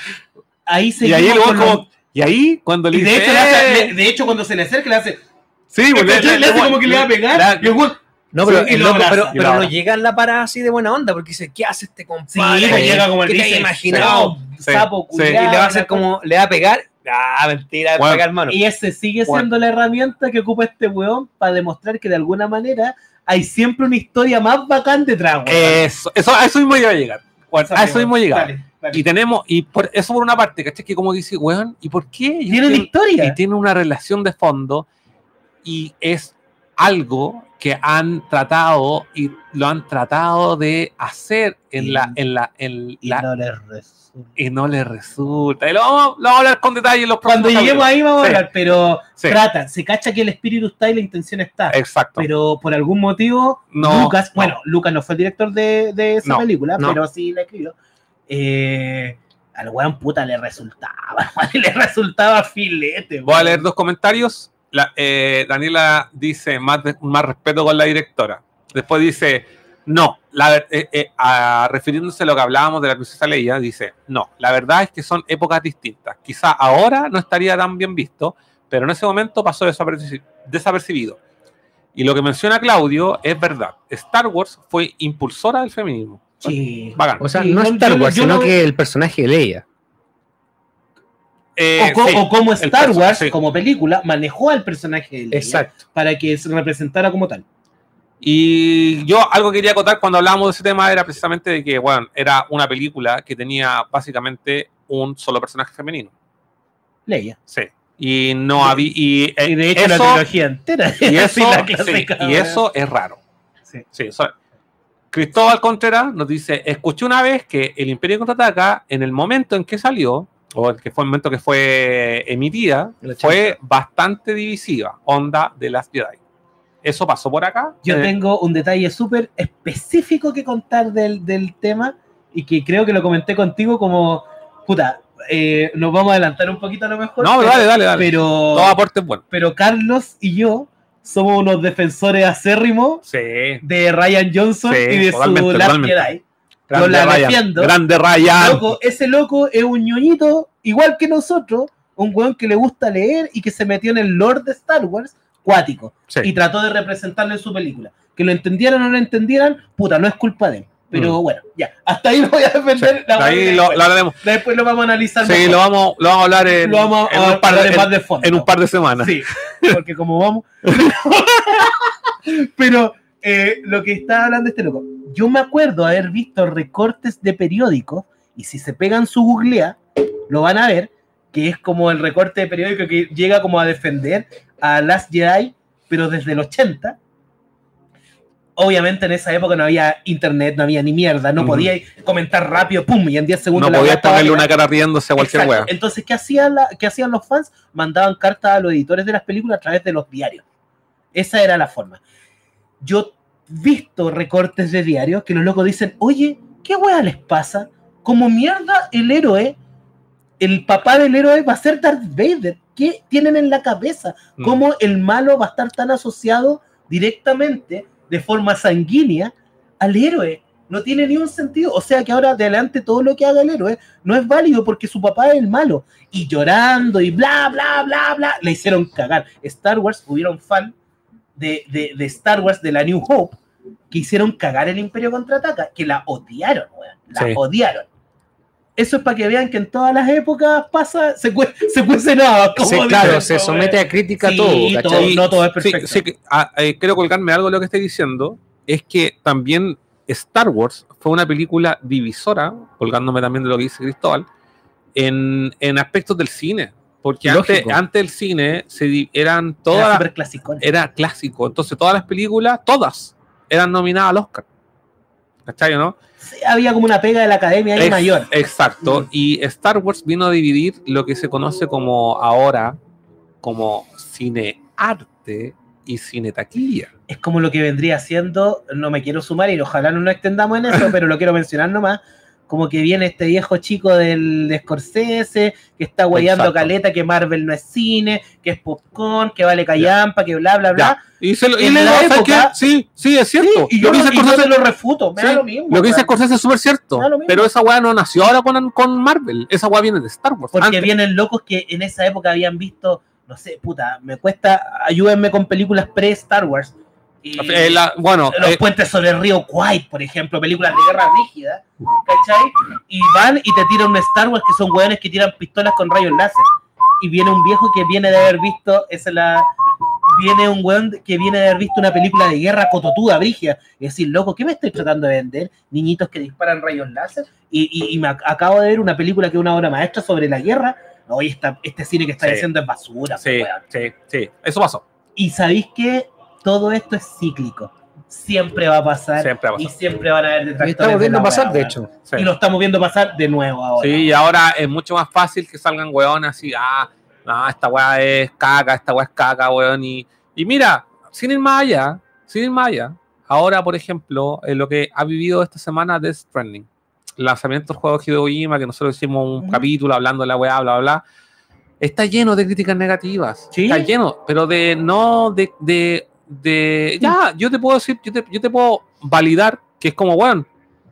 Ahí se Y ahí el weón como, y ahí cuando le Y de dice, hecho, le hace- "Eh", le- de hecho, cuando se le acerca, le hace. sí, pues, le, hace como que le va a pegar. la- y el weón- No, pero, Sí, loco, pero, pero no llega en la parada así de buena onda, porque dice, ¿qué hace este compadre? pues llega como el ¿Qué te dice, había imaginado? Sí, sapo sí. Y le va a hacer como, le va a pegar. Ah, mentira, Bueno. pegar mano. Y ese sigue Bueno. siendo la herramienta que ocupa este weón para demostrar que de alguna manera hay siempre una historia más bacán detrás, weón. Eso, eso, a eso mismo iba a llegar. Bueno, a eso mismo dale. Y tenemos, y por eso por una parte, ¿cachai? Que como dice, weón, ¿y por qué? Tienen tienen- historia. y tiene una relación de fondo y es algo que han tratado y lo han tratado de hacer en Y- la en la en Y la no les resulta. y no le resulta y lo vamos, lo vamos a hablar con detalle en los Cuando lleguemos ahí vamos a Sí. hablar, pero Sí. trata, se cacha que el espíritu está y la intención está. exacto Pero por algún motivo, No, Lucas, no. bueno, Lucas no fue el director de, de esa No, película, pero sí la escribió. Eh, al weón puta le resultaba, le resultaba filete. voy a leer dos comentarios La- eh, Daniela dice más, respeto con la directora después dice no la, eh, eh, a- refiriéndose a lo que hablábamos de la princesa Leia dice no la verdad es que son épocas distintas quizá ahora no estaría tan bien visto pero en ese momento pasó desaperci- desapercibido y lo que menciona Claudio es verdad Star Wars fue impulsora del feminismo Sí. Bacán. O sea, no Star yo- Wars, yo sino no- que el personaje de Leia. Eh, o, sí, o como Star Wars, sí. como película, manejó al personaje de Leia Exacto. para que se representara como tal. Y yo algo que quería acotar cuando hablábamos de ese tema era precisamente de que, bueno, era una película que tenía básicamente un solo personaje femenino. Leia. Sí. Y no había. Y, eh, Y de hecho la trilogía entera y eso, sí, y eso es raro. Sí. Sí, eso- Cristóbal Contreras nos dice: Escuché una vez que el Imperio contraataca, en el momento en que salió, o el que fue el momento que fue emitida, El 80. fue bastante divisiva. Onda de las Jedi. Eso pasó por acá. Yo Eh, tengo un detalle súper específico que contar del, del tema y que creo que lo comenté contigo como, puta, eh, nos vamos a adelantar un poquito a lo mejor. No, pero, dale, dale, dale. Pero, Todo aporte es bueno. pero Carlos y yo somos unos defensores acérrimos Sí. de Ryan Johnson Sí, y de su Last. Jedi. Grande la Ryan. defiendo. Grande Ryan. Loco, ese loco es un ñoñito, igual que nosotros, un weón que le gusta leer y que se metió en el lore de Star Wars, cuático, Sí. y trató de representarlo en su película. Que lo entendieran o no lo entendieran, puta, no es culpa de él. Pero Mm. bueno, ya, hasta ahí lo voy a defender. la Ahí lo, hablaremos. Después lo vamos a analizar. Sí, lo vamos, lo vamos a hablar en, Lo vamos en a un, par en- de fondo. en un par de semanas. Sí, porque como vamos. Pero eh, lo que está hablando este loco, yo me acuerdo haber visto recortes de periódicos, y si se pegan su googlea, lo van a ver, que es como el recorte de periódico que llega como a defender a Last Jedi, pero desde el 80. Obviamente en esa época no había internet, no había ni mierda, no Ujú. podía comentar rápido, pum, y en 10 segundos No la estaba ponerle una cara riéndose a cualquier wea. Entonces, ¿qué hacían, la- qué hacían los fans? Mandaban cartas a los editores de las películas a través de los diarios. Esa era la forma. Yo visto recortes de diarios que los locos dicen, oye, ¿qué wea les pasa? Como mierda el héroe, el papá del héroe va a ser Darth Vader. ¿Qué tienen en la cabeza? Mm. ¿Cómo el malo va a estar tan asociado directamente, de forma sanguínea, al héroe? No tiene ni un sentido. O sea que ahora de adelante todo lo que haga el héroe no es válido porque su papá es el malo. Y llorando y bla, bla, bla, bla, le hicieron cagar. Star Wars, hubieron fan de, de, de Star Wars, de la New Hope, que hicieron cagar el Imperio Contraataca, que la odiaron, weón. La Sí. odiaron. Eso es para que vean que en todas las épocas pasa, se, cue, se cuece nada. como dicen, claro, se somete a crítica Sí, todo, todo, no todo es Sí, perfecto. sí que- ah, eh, quiero colgarme algo de lo que estoy diciendo. Es que también Star Wars fue una película divisora, colgándome también de lo que dice Cristóbal, en, en aspectos del cine. Porque antes, antes el cine se eran Era todas clasicón. era clásico. Entonces todas las películas, todas, eran nominadas al Oscar. ¿Cachai, no? Sí, había como una pega de la academia ahí mayor. Exacto. Y Star Wars vino a dividir lo que se conoce como ahora como cine arte y cine taquilla. Es como lo que vendría siendo, no me quiero sumar y ojalá no nos extendamos en eso, pero lo quiero mencionar nomás. Como que viene este viejo chico del de Scorsese, que está guayando caleta, que Marvel no es cine, que es popcorn, que vale callampa, que bla, bla, bla. Y, se lo, y En le la ¿sabes época- qué? Sí, sí, es cierto. y lo yo, que no, dice Scorsese, lo refuto, me Sí, da lo mismo. lo que dice. Scorsese es súper cierto. Lo. Pero esa weá no nació ahora con, con Marvel. Esa weá viene de Star Wars. Porque Antes- vienen locos que en esa época habían visto, no sé, puta, me cuesta, ayúdenme con películas pre-Star Wars. Y eh, la- bueno, los eh, puentes sobre el río Kwai, por ejemplo, películas de guerra rígida, ¿cachai? Y van y te tiran un Star Wars que son hueones que tiran pistolas con rayos láser. Y viene un viejo que viene de haber visto, esa es la. Viene un weón que viene de haber visto una película de guerra cototuda, brígida. Y decir, loco, ¿qué me estoy tratando de vender? Niñitos que disparan rayos láser. Y, y- y me ac- acabo de ver una película que es una obra maestra sobre la guerra. Oye, esta- este cine que está Sí. diciendo es basura, sí, weón. sí, sí. Eso pasó. Y sabéis que todo esto es cíclico. Siempre va a pasar. Siempre va a Y pasar. siempre van a haber Y detractores. está de volviendo la a pasar, wea, de hecho. Sí. Y lo estamos viendo pasar de nuevo ahora. Sí, y ahora es mucho más fácil que salgan weones así, ah, no, esta weá es caca, esta weá es caca, weón. Y, y mira, sin ir más allá, sin ir más allá, ahora, por ejemplo, en lo que ha vivido esta semana Death Stranding, el lanzamiento del juego de Hideo Kojima, que nosotros hicimos un capítulo hablando de la weá, bla, bla, bla, está lleno de críticas negativas. ¿Sí? Está lleno, pero de no de, de, de ya, yo te puedo decir, yo te, yo te puedo validar que es como, weón,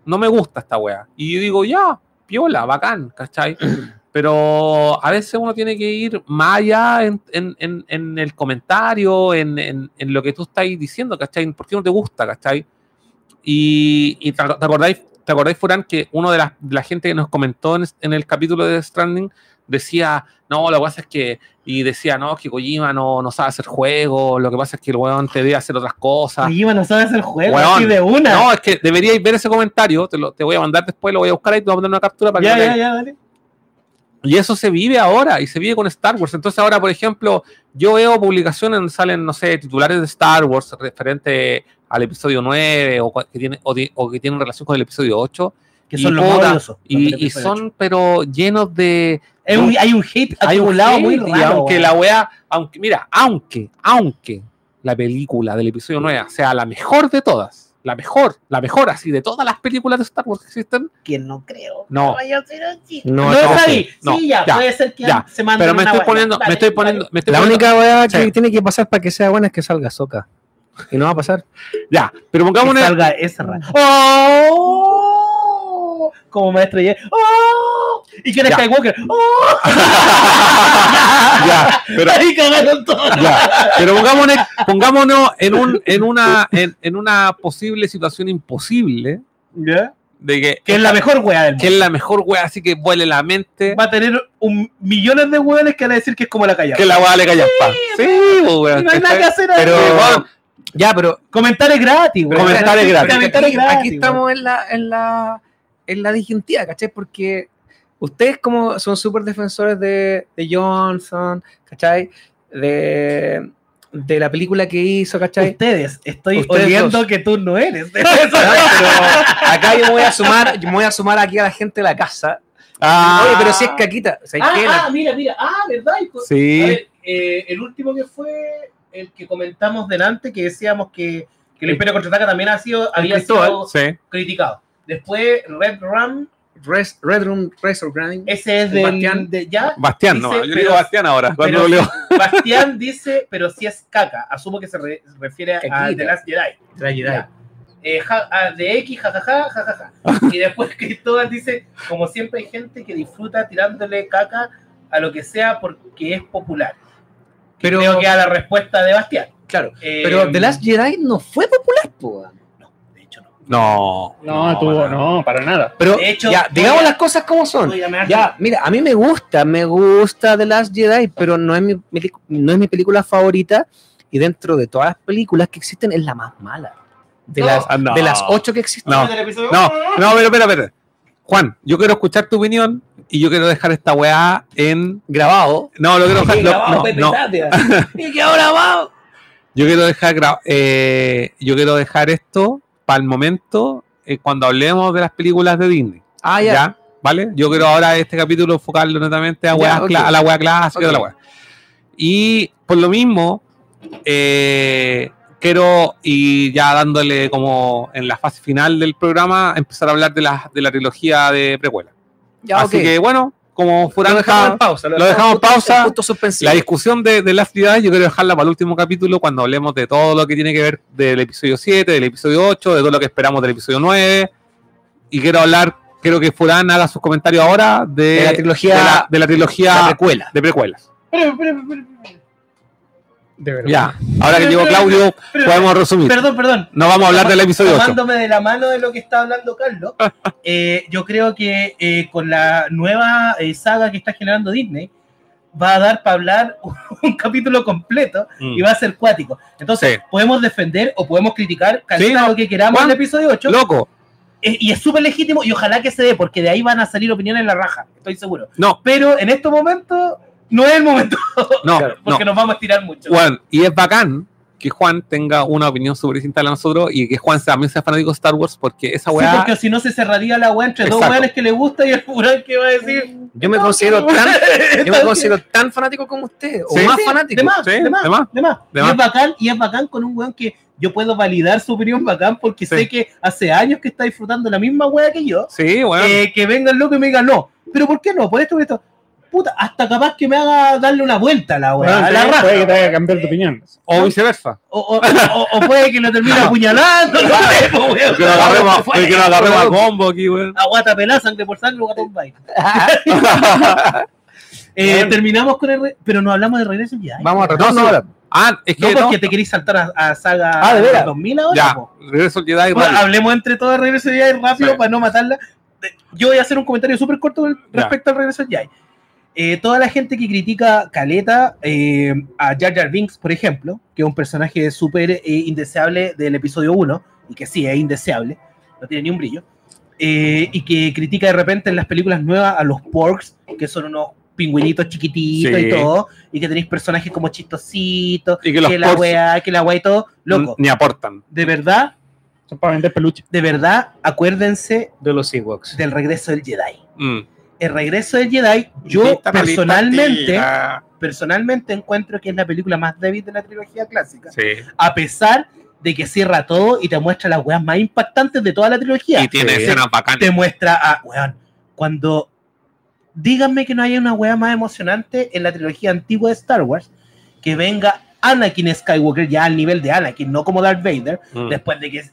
no me gusta esta weá. Y yo digo, ya, piola, bacán, ¿cachai? Pero a veces uno tiene que ir más allá en, en- en- en el comentario, en, lo que tú estás diciendo, ¿cachai? ¿Por qué no te gusta, ¿cachai? Y, y te, acordáis, te acordáis, Furán, que uno de las de la gente que nos comentó en, en el capítulo de Stranding decía, no, lo que pasa es que, y decía, no, que Kojima no, no sabe hacer juegos, lo que pasa es que el weón te debe hacer otras cosas. Kojima no sabe hacer juego Weón, así de una. No, es que deberíais ver ese comentario, te, lo, te voy a mandar después, lo voy a buscar ahí, te voy a mandar una captura para que ya, lo ya, leáis. ya, dale. Y eso se vive ahora y se vive con Star Wars. Entonces ahora, por ejemplo, yo veo publicaciones donde salen, no sé, titulares de Star Wars referente al episodio 9 o, que, tiene, o, o que tienen relación con el episodio 8. Que Y son los puta, odiosos. los del Y, y son, pero llenos de... Es un- hay un hate hay un acumulado muy hate, y raro. aunque weón. la wea, aunque, mira, aunque, aunque la película del episodio 9 sea la mejor de todas, la mejor, la mejor así de todas las películas de Star Wars que existen, Que no creo. que No. No, No, no, es ahí. no, sí, ya, ya, puede ser que ya. se mande pero me una estoy wea. poniendo, Dale, me estoy dale. poniendo, me estoy La poniendo- única weá que Sí. tiene que pasar para que sea buena es que salga Soca. Y no va a pasar. ya, pero Que pongámonos salga ese rato. ¡Oh! Como maestro Yi. ¡Oh! ¿Y quién es Ya. Skywalker? ¡Oh! ya, pero Ahí cagaron todos. Ya, pero pongámonos, pongámonos en, un, en, una, en, en una posible situación imposible ¿Ya? de que, Que es la mejor wea del que mundo. es la mejor wea, así que vuele la mente, Va a tener un, millones de hueones que van a decir que es como la callada. que la wea le calla pa. Sí, pues, weón, no hay nada que hacer ahí. Pero- Ya, pero Comentarios gratis, weón. Comentarios gratis. Aquí, gratis, aquí weón. estamos en la, en la, en la disyuntiva, ¿cachai? Porque ustedes como son súper defensores de, de Johnson, ¿cachai? De, de la película que hizo, ¿cachai? Ustedes, estoy Ustedes oliendo dos. que tú no eres. Acá yo me voy a sumar, yo me voy a sumar aquí a la gente de la casa. Ah, Oye, pero si es caquita, ¿sabes ah, qué? La- ah, mira, mira. Ah, ¿verdad? hijo? A Sí, ver, eh, el último que fue el que comentamos delante, que decíamos que, que el Imperio Contraataca también ha sido, había Cristóbal, sido sí. criticado. Después, Red Rum, Res- Red Room Razor Grinding. ese es El del, Bastián. de ya. Bastián, no, yo pero- digo Bastián ahora, cuando pero- leo. Bastián dice, pero si es caca. Asumo que se re- refiere a. The Last Jedi. de la Jedi. Eh, ja- ah, de X, jajaja, jajaja. Y después Cristóbal dice, como siempre hay gente que disfruta tirándole caca a lo que sea porque es popular. Pero- Creo que a la respuesta de Bastián. Claro. Eh, Pero The Last Jedi no fue popular, po. No. No, No, tuvo, no, para nada. Pero De hecho, ya, voy digamos a- las cosas como son. Ya, mira, a mí me gusta, me gusta The Last Jedi, pero no es mi, pelicu- no es mi película favorita y dentro de todas las películas que existen es la más mala. De, las, Ah, no. de las ocho que existen. No, no, no, pero espera, espera. Juan, yo quiero escuchar tu opinión y yo quiero dejar esta weá en. Grabado. No, lo quiero dejar. no, no, no. Y quedó grabado. Yo quiero dejar eh, yo quiero dejar esto para el momento eh, cuando hablemos de las películas de Disney. Ah, ya. ¿Vale? Yo quiero ahora este capítulo enfocarlo netamente a, Ya, weas ok. cla- a la wea clásica de la wea. Y por lo mismo, eh, quiero, y ya dándole como en la fase final del programa, empezar a hablar de la, de la trilogía de precuela. Ya, Así ok. que bueno, como lo Furán dejamos en pausa. lo dejamos en pausa. Punto. La discusión de, de las ciudades yo quiero dejarla para el último capítulo cuando hablemos de todo lo que tiene que ver del episodio 7, del episodio 8, de todo lo que esperamos del episodio 9. Y quiero hablar, quiero que Furán haga sus comentarios ahora de, De la trilogía- de la, de la trilogía la precuela. de precuelas. De verdad. Ya, ahora que llegó Claudio, Espera, podemos resumir. Perdón, perdón. No vamos a hablar del episodio 8. Tomándome de la mano de lo que está hablando Carlos, eh, yo creo que eh, con la nueva eh, saga que está generando Disney, va a dar para hablar un capítulo completo Mm. y va a ser cuático. Entonces, Sí. podemos defender o podemos criticar Sí, no. lo que queramos Juan, en el episodio 8, Loco, eh, y es súper legítimo y ojalá que se dé, porque de ahí van a salir opiniones en la raja, estoy seguro. no, Pero en estos momentos no es el momento, no, no. porque nos vamos a estirar mucho. Juan, y es bacán que Juan tenga una opinión súper distinta a la nosotros y que Juan también sea fanático de Star Wars porque esa Sí, weá. porque si no se cerraría la weá entre dos weones que le gusta y el furán que va a decir. Yo me considero tan, yo me considero tan fanático como usted, o Sí, más Sí, fanático. De más, Sí, de más, de más, de más. de y es bacán, y es bacán con un weón que yo puedo validar su opinión bacán porque Sí. sé que hace años que está disfrutando la misma weá que yo. Sí, bueno. eh, que venga el loco y me diga no. Pero ¿por qué no? Por esto, por esto. Puta, hasta capaz que me haga darle una vuelta a la weá, Bueno, a la puede que te haga cambiar de opinión. o viceversa. O, o- o- o puede que lo termine apuñalando. no sé, po, weón. Que nos agarremos, que a combo aquí, weón. a guata pelada, sangre por sangre, guatón bye. Eh, Bueno. terminamos con el. re- Pero no hablamos de regreso ya. Vamos a No, retomar no, ahora. Ah, es No, que porque no. te queréis saltar a, a saga Ah, ¿de veras? 2000 ahora. Ya, po. regreso al Jedi Bueno, rápido. hablemos entre todos de regreso ya rápido Sí. para no matarla. Yo voy a hacer un comentario súper corto Ya. respecto al regreso ya. Eh, toda la gente que critica Caleta eh, a Jar Jar Binks, por ejemplo, que es un personaje súper eh, indeseable del episodio 1, y que sí, es indeseable, no tiene ni un brillo, eh, y que critica de repente en las películas nuevas a los Porks, que son unos pingüinitos chiquititos Sí. y todo, y que tenéis personajes como chistositos, Y que los la weá, que la weá y todo, loco, Ni aportan. de verdad, Son para vender peluche. de verdad, acuérdense De los Ewoks. del regreso del Jedi. Mm. El regreso del Jedi, yo Lista, personalmente, lista. personalmente encuentro que es la película más débil de la trilogía clásica, Sí. a pesar de que cierra todo y te muestra las weas más impactantes de toda la trilogía. Y tiene Sí. escenas bacanas. Te muestra a, weón, cuando díganme que no haya una wea más emocionante en la trilogía antigua de Star Wars, que venga Anakin Skywalker ya al nivel de Anakin, no como Darth Vader, Mm. después de que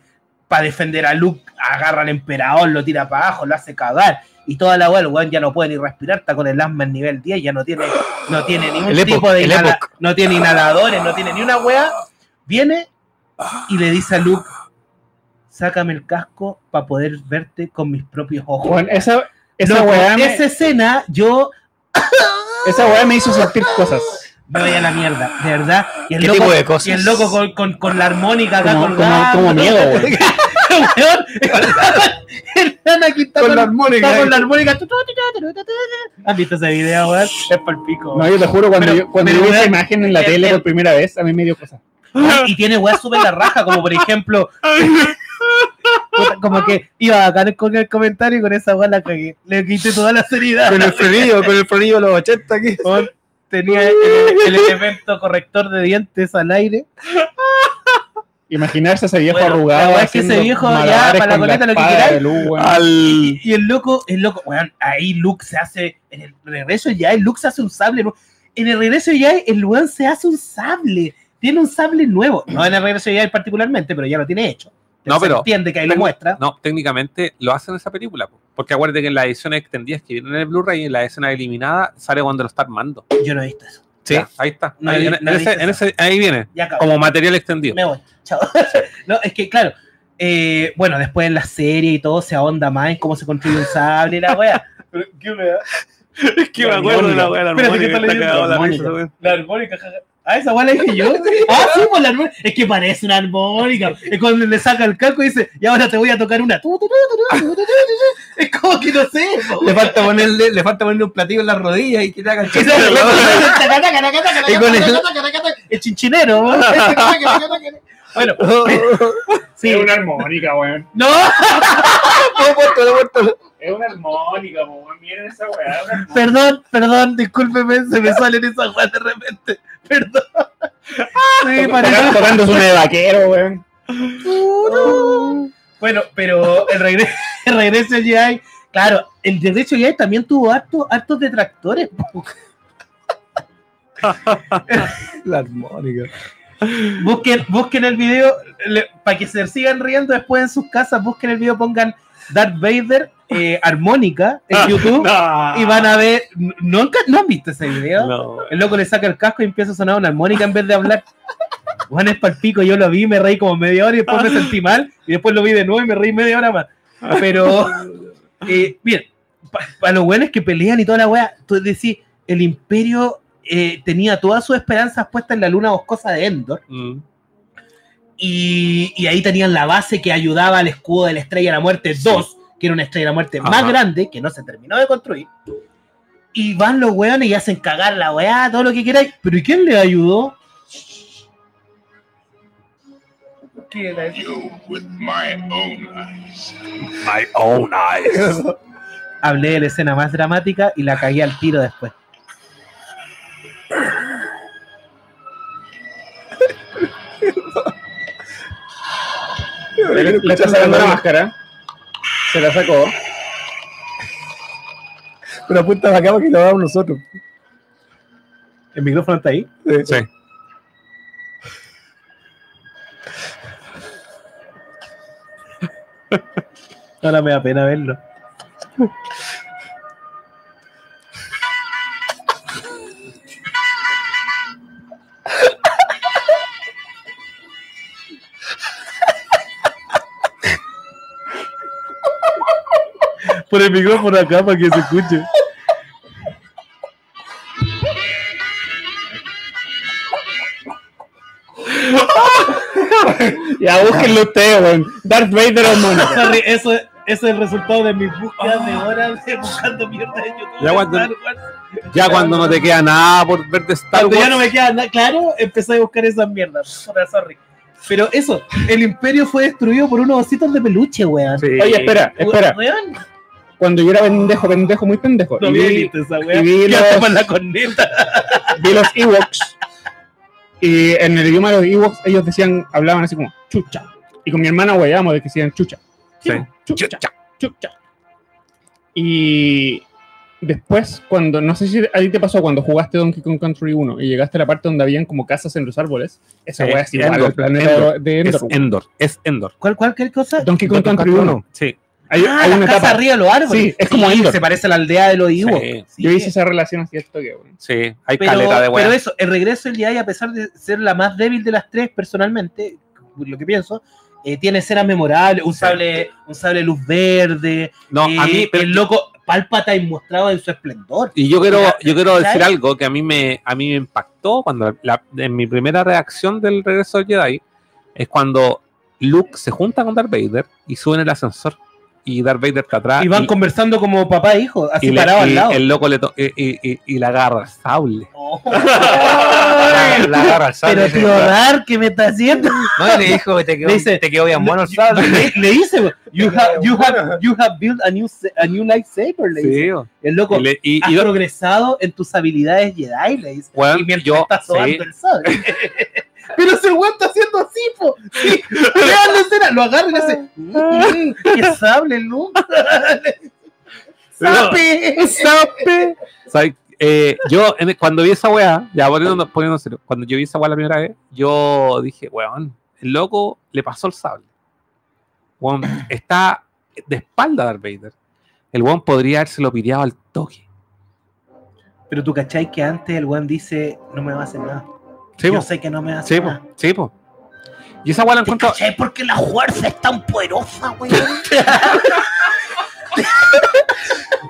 para defender a Luke agarra al emperador, lo tira para abajo, lo hace cagar y toda la weá, el weón ya no puede ni respirar, está con el asma en nivel 10, ya no tiene, no tiene ningún El tipo Epoch, de inhala- no tiene inhaladores, no tiene ni una weá, viene y le dice a Luke, sácame el casco para poder verte con mis propios ojos. Bueno, esa, esa Loco, weá me, esa escena, yo esa weá me hizo sentir cosas. me voy a la mierda, de verdad. Y el ¿Qué loco, tipo de cosas? Y el loco con, con, con la armónica acá Como, como, colgando. como miedo, weón. Weón, el Anakin está Con con, la armónica. está con la armónica. ¿Has visto ese video, weón? Es pal pico. No, yo te juro, cuando Pero- yo, cuando pero yo vi esa imagen en la el- tele el- por primera vez, a mí me dio cosas. Y tiene weas súper la raja, como por ejemplo. como que iba a caer con el comentario y con esa wea la cagué. Le quité toda la seriedad. Con el frenillo, con el frenillo de los 80 aquí. Tenía el, el elemento corrector de dientes al aire. Imaginarse a ese viejo Bueno, arrugado. la es que ese haciendo viejo ya, para la coleta, lo que queráis. Al. Y, y el loco, el loco, weón, ahí Luke se hace, en el regreso ya, el Luke se hace un sable. En el regreso ya, el weón se hace un sable. Tiene un sable nuevo. No en el regreso ya particularmente, pero ya lo tiene hecho. No, Se pero- entiende que ahí lo muestra. No, técnicamente lo hacen en esa película. po. Porque acuérdate que en las ediciones extendidas que vienen en el Blu-ray y en la escena eliminada sale cuando lo está armando. Yo no he visto eso. Sí, ahí está. No ahí, he- en- no en he ese- visto en eso. ese- ahí viene, como material extendido. Me voy. Chao. no, es que, claro. eh, bueno, después en la serie y todo se ahonda más en cómo se construye un sable y la wea. Pero, ¿qué wea? Es que me acuerdo de la weá de la Espérate, ¿qué armónica. está la. La armónica, jaja. Ah, esa weá la dije yo. Ah, sí, pues la armónica. Es que parece una armónica. Es cuando le saca el calco y dice, y ahora te voy a tocar una. Es como que no sé. po. Le falta ponerle, le falta ponerle un platillo en las rodillas y que te haga el el, chinchinero. ¿no? Bueno, sí. Es una armónica, weón. No, Es una armónica, weón. Miren esa weá. perdón, perdón, discúlpeme, se me salen esas weas de repente. Perdón. Sí, parece. Tocando- una de vaquero, weón. Bueno, pero el regreso, el regreso del GI, claro, el regreso del GI también tuvo hartos hartos detractores. po. La armónica. Busquen, busquen el video, para que se sigan riendo después en sus casas, busquen el video, pongan Darth Vader eh, armónica en YouTube y van a ver, ¿nunca no han visto ese video? No. El loco le saca el casco y empieza a sonar una armónica en vez de hablar. Juan es palpico, yo lo vi, me reí como media hora y después me sentí mal y después lo vi de nuevo y me reí media hora más. Pero, eh, bien, para los buenos que pelean y toda la weá, tú decís, el imperio eh, tenía todas sus esperanzas puestas en la luna boscosa de Endor Mm. y, y ahí tenían la base que ayudaba al escudo de la Estrella de la Muerte 2, que era una Estrella de la Muerte más grande, que no se terminó de construir. Y van los weones y hacen cagar la weá, todo lo que queráis. Pero ¿y quién le ayudó? ¿Qué era eso? My own eyes. Hablé de la escena más dramática y la cagué al tiro después. Le, le está sacando la máscara. Se la sacó. Pero apunta para acá para que lo hagamos nosotros. ¿El micrófono está ahí? Sí. Ahora me da pena verlo. Por el micrófono acá para que se escuche. Ya, búsquenlo ustedes, weón. Darth Vader armónica. Sorry, eso, eso es el resultado de mis búsquedas de horas de buscando mierda en YouTube. Ya cuando- Star Wars. Ya cuando no te queda nada por ver de Star Cuando ya Wars. no me queda nada claro, empecé a buscar esas mierdas. Sorry. Pero eso, el imperio fue destruido por unos ositos de peluche, weón. Sí. Oye, espera, espera. Weón, Cuando yo era pendejo, pendejo, muy pendejo. no y vi, esa y los- la corneta. vi los Ewoks. Y en el idioma de los Ewoks, ellos decían, hablaban así como chucha. Y con mi hermana weyamos de que decían chucha. Sí. Chucha, chucha. Y después, cuando, no sé si a ti te pasó cuando jugaste Donkey Kong Country 1 y llegaste a la parte donde habían como casas en los árboles, esa Sí, wea es igual Endor, al planeta Endor. de Es Endor. Endor. Es Endor. ¿Cuál, cuál, qué cosa? Donkey Kong Country 1. Sí. Hay, ah, hay una casa etapa. arriba de los árboles. Sí, es como Sí. Se parece a la aldea de los Ewoks. Sí. Sí. Yo hice esa relación así esto que. Sí. Hay pero, caleta de pero weá. eso, el regreso del Jedi, a pesar de ser la más débil de las tres, personalmente, lo que pienso, eh, tiene escenas memorables, un Sí. sable, un sable luz verde, No, eh, a mí. pero- el loco Palpatine mostrado en su esplendor. Y yo quiero, yo quiero decir algo que a mí me, a mí me impactó cuando la- en mi primera reacción del regreso del Jedi es cuando Luke se junta con Darth Vader y sube en el ascensor y Darth Vader está atrás y van y, conversando como papá e hijo, así parados al lado. el loco le y, y, y- y le agarra el sable. Oh. La, la agarra al sable. Pero tío Dar, ¿qué me está haciendo? No, le dijo, te quedó, dice- te quedó bien bueno el sable. le, le dice, you have, you, have, you have built a new, a new lightsaber, le dice. Sí, El loco, y, le- y- has y- progresado en tus habilidades Jedi, le dice. weón, y mientras yo, está sobando sí, el sable. Pero el weón está haciendo así, po. Sí, vean la escena, lo agarra y le hace. "Mm, ¡Qué sable, Luke! ¡Sape! ¡Sape! ¿Sabes? Eh, yo en- cuando vi esa weá, ya poniéndonos, poniéndonos serio, cuando yo vi esa weá la primera vez, yo dije, weón, el loco le pasó el sable. Weón, está de espalda a Darth Vader. El weón podría habérselo piteado al toque. Pero tú cachai que antes el weón dice: No me va a hacer nada. Sí, Yo po, sé que no me hacer sí, po, nada. sí, po. Y esa weá la ¿Te encuentro. cachai porque la fuerza es tan poderosa, weón?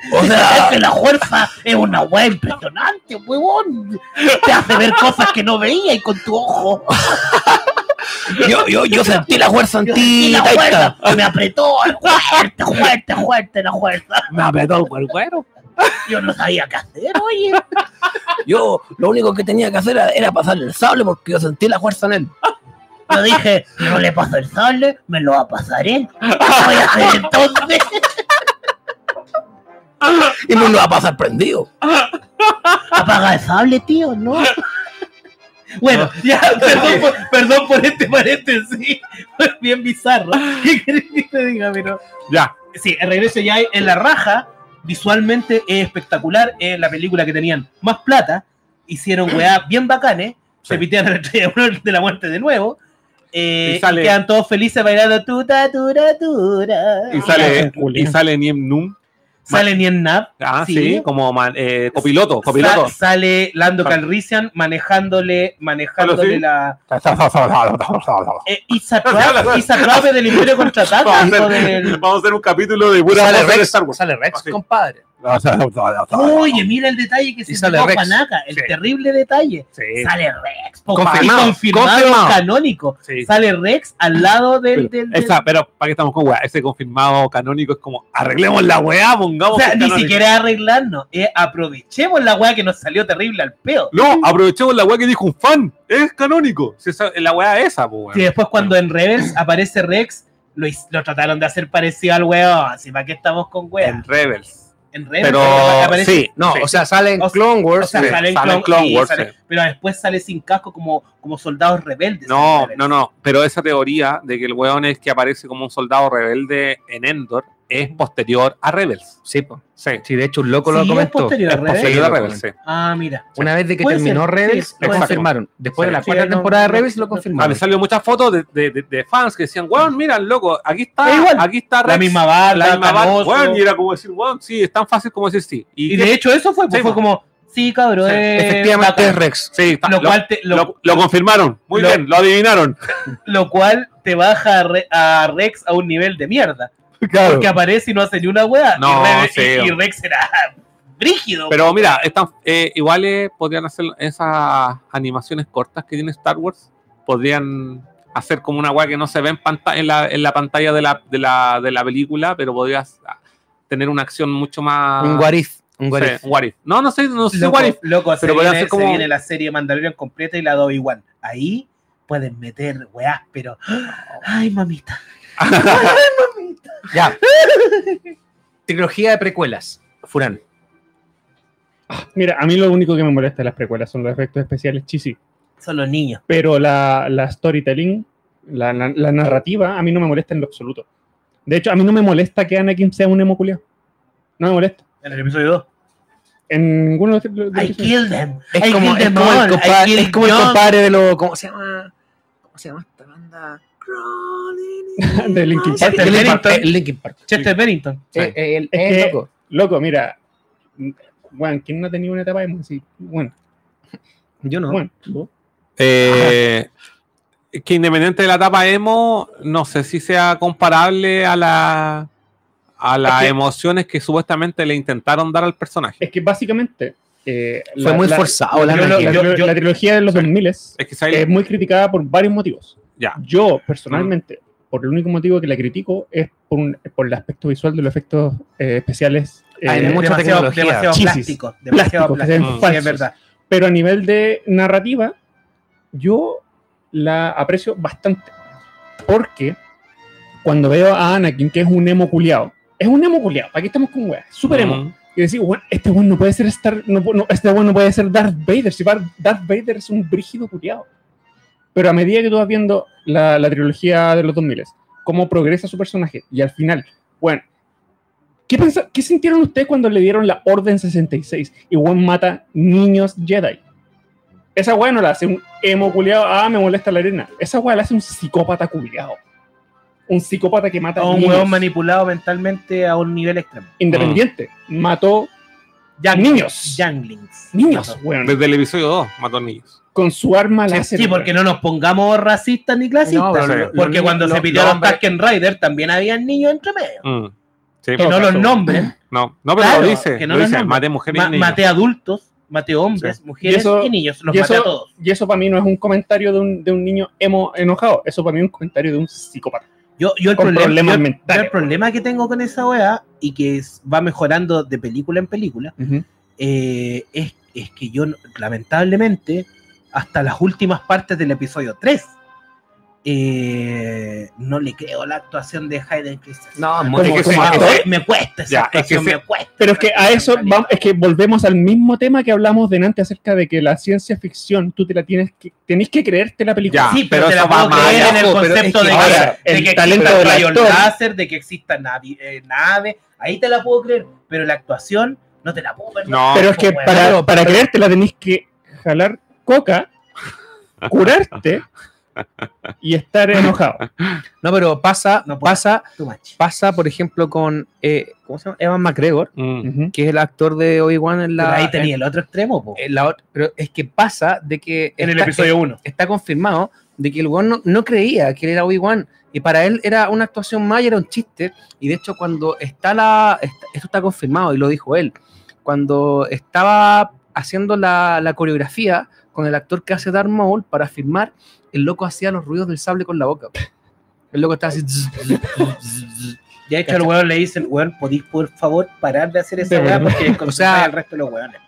O sea, es que la fuerza es una weá impresionante, huevón. Te hace ver cosas que no veía y con tu ojo. Yo, yo, yo sentí la fuerza en ti, me apretó fuerte, fuerte, fuerte la fuerza. Me apretó el cuero. Yo no sabía qué hacer, oye. Yo lo único que tenía que hacer era, pasarle el sable porque yo sentí la fuerza en él. Yo dije, no le paso el sable, me lo va a pasar él. ¿Qué voy a hacer entonces? Y me lo va a pasar prendido. Apaga el sable, tío, ¿no? Bueno, ya, perdón por, perdón por este paréntesis. Bien bizarro. ¿Qué querés que te diga? Pero Ya. sí, el regreso ya en la raja, visualmente es espectacular. Es la película que tenían más plata. Hicieron weá bien bacanes. Se Sí. pitearon la estrella de la muerte de nuevo. Eh, Y sale- y quedan todos felices bailando tuta, tura, tura. Y sale, y sale Niem Num. Sale Nien Nap. Ah, sí, Sí. como man- eh, copiloto, copiloto. Sa- sale Lando Sale. Calrissian manejándole, manejándole sí. la. Vamos Eh, Isa Trap, Isa Trap es del Imperio Contraataca del. vamos a hacer un capítulo de pura Sale Rex, Star Wars. sale Rex, Sí. compadre. Oye, mira el detalle que se sale Rex. Panaca, el Sí. terrible detalle. Sí. Sale Rex, Confirmado, y confirmado, confirmado. canónico. Sí. Sale Rex al lado del. del- del- Esa, pero para que estamos con weá, ese confirmado canónico es como arreglemos la weá, pongamos. o sea, ni canónico. siquiera arreglarnos, es aprovechemos la weá que nos salió terrible al peo. No, aprovechemos la weá que dijo un fan. Es canónico. Si esa- la weá esa, pues Y después cuando en Rebels aparece Rex, lo, lo trataron de hacer parecido al weón. Así, ¿para qué estamos con weón? En Rebels. En Rebels Pero aparece Sí, no, Sí. o sea, sale en O sea, Clone Wars. O sea, Sí, sale en sale en Clone, Wars, sale- sí. pero después sale sin casco como, como soldados rebeldes. No, no, no. Pero esa teoría de que el weón es que aparece como un soldado rebelde en Endor es posterior a Rebels. Sí, po. Sí. sí, de hecho, un loco lo es comentó. posterior a Es Rebels. Posterior a Rebels, sí. Ah, mira. Una vez de que terminó ser, Rebels, sí, lo confirmaron. Después de la Sí, cuarta no, temporada de Rebels, lo Ah, confirmaron. me salió muchas fotos de, de- de- de fans que decían, weón, mira, loco, aquí está, Es igual. aquí está La Rex, misma barba, la misma canoso. weón, y era como decir, weón, sí, es tan fácil como decir sí. Y, Y de hecho eso fue, pues, Sí, fue como, sí, cabrón, Sí, es Efectivamente es Rex. sí, está- Lo lo, cual te, lo, lo- lo confirmaron, muy lo- bien, lo adivinaron. lo cual te baja a, Re- a Rex a un nivel de mierda. Porque aparece y no hace ni una wea. No, y, sí. Rex era brígido. Pero mira, están, eh, iguales podrían hacer esas animaciones cortas que tiene Star Wars, podrían hacer como una weá que no se ve en, panta- en, la, en la pantalla de la, de, la, de la película, pero podrías ah, tener una acción mucho más... Un what if. Un what Sí, if. what if. No, no sé, no sé si loco, what if. loco, se, pero podría viene, como- se viene la serie Mandalorian completa y la Obi-Wan. Ahí pueden meter weas, pero... Ay, mamita. Ya. Trilogía de precuelas. Furán. Mira, a mí lo único que me molesta de las precuelas son los efectos especiales cheesy. Son los niños. Pero la, la storytelling, la, la- la narrativa, a mí no me molesta en lo absoluto. De hecho, a mí no me molesta que Anakin sea un emo culiao. No me molesta. En el episodio 2. En ninguno de los I episodios. killed them. Es I como, killed es them como el all. I compadre, es como el compadre de lo. ¿Cómo se llama? ¿Cómo se llama esta banda? De Linkin Park. Chester Linkin Bennington. Park. eh, Linkin Park. Chester Bennington. Eh, eh, el- Es eh, que- loco. Loco, mira. Bueno, ¿quién no ha tenido una etapa emo así? Bueno, Yo no. bueno. Eh, que independiente de la etapa emo, no sé si sea comparable a la a las Es que- emociones que supuestamente le intentaron dar al personaje. Es que básicamente. eh, Fue muy forzado la la, yo- la- yo- la- yo- la trilogía de los 2000 es Es que ¿sabes? muy criticada por varios motivos. Ya. Yo, personalmente, por el único motivo que la critico es por, un- por el aspecto visual de los efectos eh, especiales. Hay eh, mucha demasiado, tecnología. demasiado Chisis. plástico. Demasiado plástico. Sí, falsos. es verdad. pero a nivel de narrativa, yo la aprecio bastante. Porque cuando veo a Anakin, que es un emo culiao, es un emo culiao, aquí estamos con weas, súper emo. Mm. Y decir, bueno, este weón no puede ser Star, no, no, este weón no puede ser Darth Vader, si Darth Vader es un brígido culiao. Pero a medida que tú vas viendo la, la trilogía de los 2000, cómo progresa su personaje, y al final, bueno, ¿qué, pensa- ¿qué sintieron ustedes cuando le dieron la Orden 66 y weón mata niños Jedi? Esa weá no la hace un emo culiao, ah, me molesta la arena. Esa weá la hace un psicópata culiao. Un psicópata que mata A un niños. huevón manipulado mentalmente a un nivel extremo. Independiente. Mató niños. Younglings. Niños, weón. Desde el episodio 2 mató niños. Con su arma láser. Sí, porque no nos pongamos racistas ni clasistas. No, pero lo- porque cuando se pidió los los Tusken Rider también habían niños entre medio. Mm. Sí, Que pues, no los nombren, No, no, pero Claro, lo dice. que no lo dice. Maté mujeres Ma- y niños. maté adultos, maté hombres, mujeres Y eso- y niños. Los y maté eso- a todos. Y eso para mí no es un comentario de un, de un niño emo enojado, eso para mí es un comentario de un psicópata. Yo, yo, el problema, problemas yo- mentales. yo el problema que tengo con esa weá y que es- va mejorando de película en película eh, es, es que yo, lamentablemente, hasta las últimas partes del episodio 3, eh, no le creo la actuación de Hayden Christensen. No, Como- muy que como sí, actor, me, me cuesta esa Ya, es actuación, que se- me cuesta. Pero es que a eso vamos, es que volvemos al mismo tema que hablamos delante acerca de que la ciencia ficción tú te la tienes que tenés que creerte la película. Ya, Sí, pero, pero te la va puedo creer en el es concepto que de, ahora, que, de el que talento rayos actor- láser, de que exista navi- eh, nave, ahí te la puedo creer, pero la actuación no te la puedo perdonar. No, Pero es que para, para creértela tenés que jalar coca, curarte y estar enojado. No, pero pasa, No puedo. pasa, pasa, por ejemplo, con eh, ¿cómo se llama? Evan McGregor, Mm. Que es el actor de Obi-Wan en Pero la. ahí tenía el otro extremo, po. en la ot- pero es que pasa de que en el está- episodio 1. está confirmado de que el weón no, no creía que él era Obi-Wan. Y para él era una actuación más y era un chiste. Y de hecho, cuando está la. est- Esto está confirmado y lo dijo él. Cuando estaba haciendo la, la coreografía con el actor que hace Darth Maul para filmar, el loco hacía los ruidos del sable con la boca. El loco estaba así. Y de hecho, al weón le dicen, weón, ¿podéis por favor parar de hacer esa weá? Porque O sea- el resto de los weones.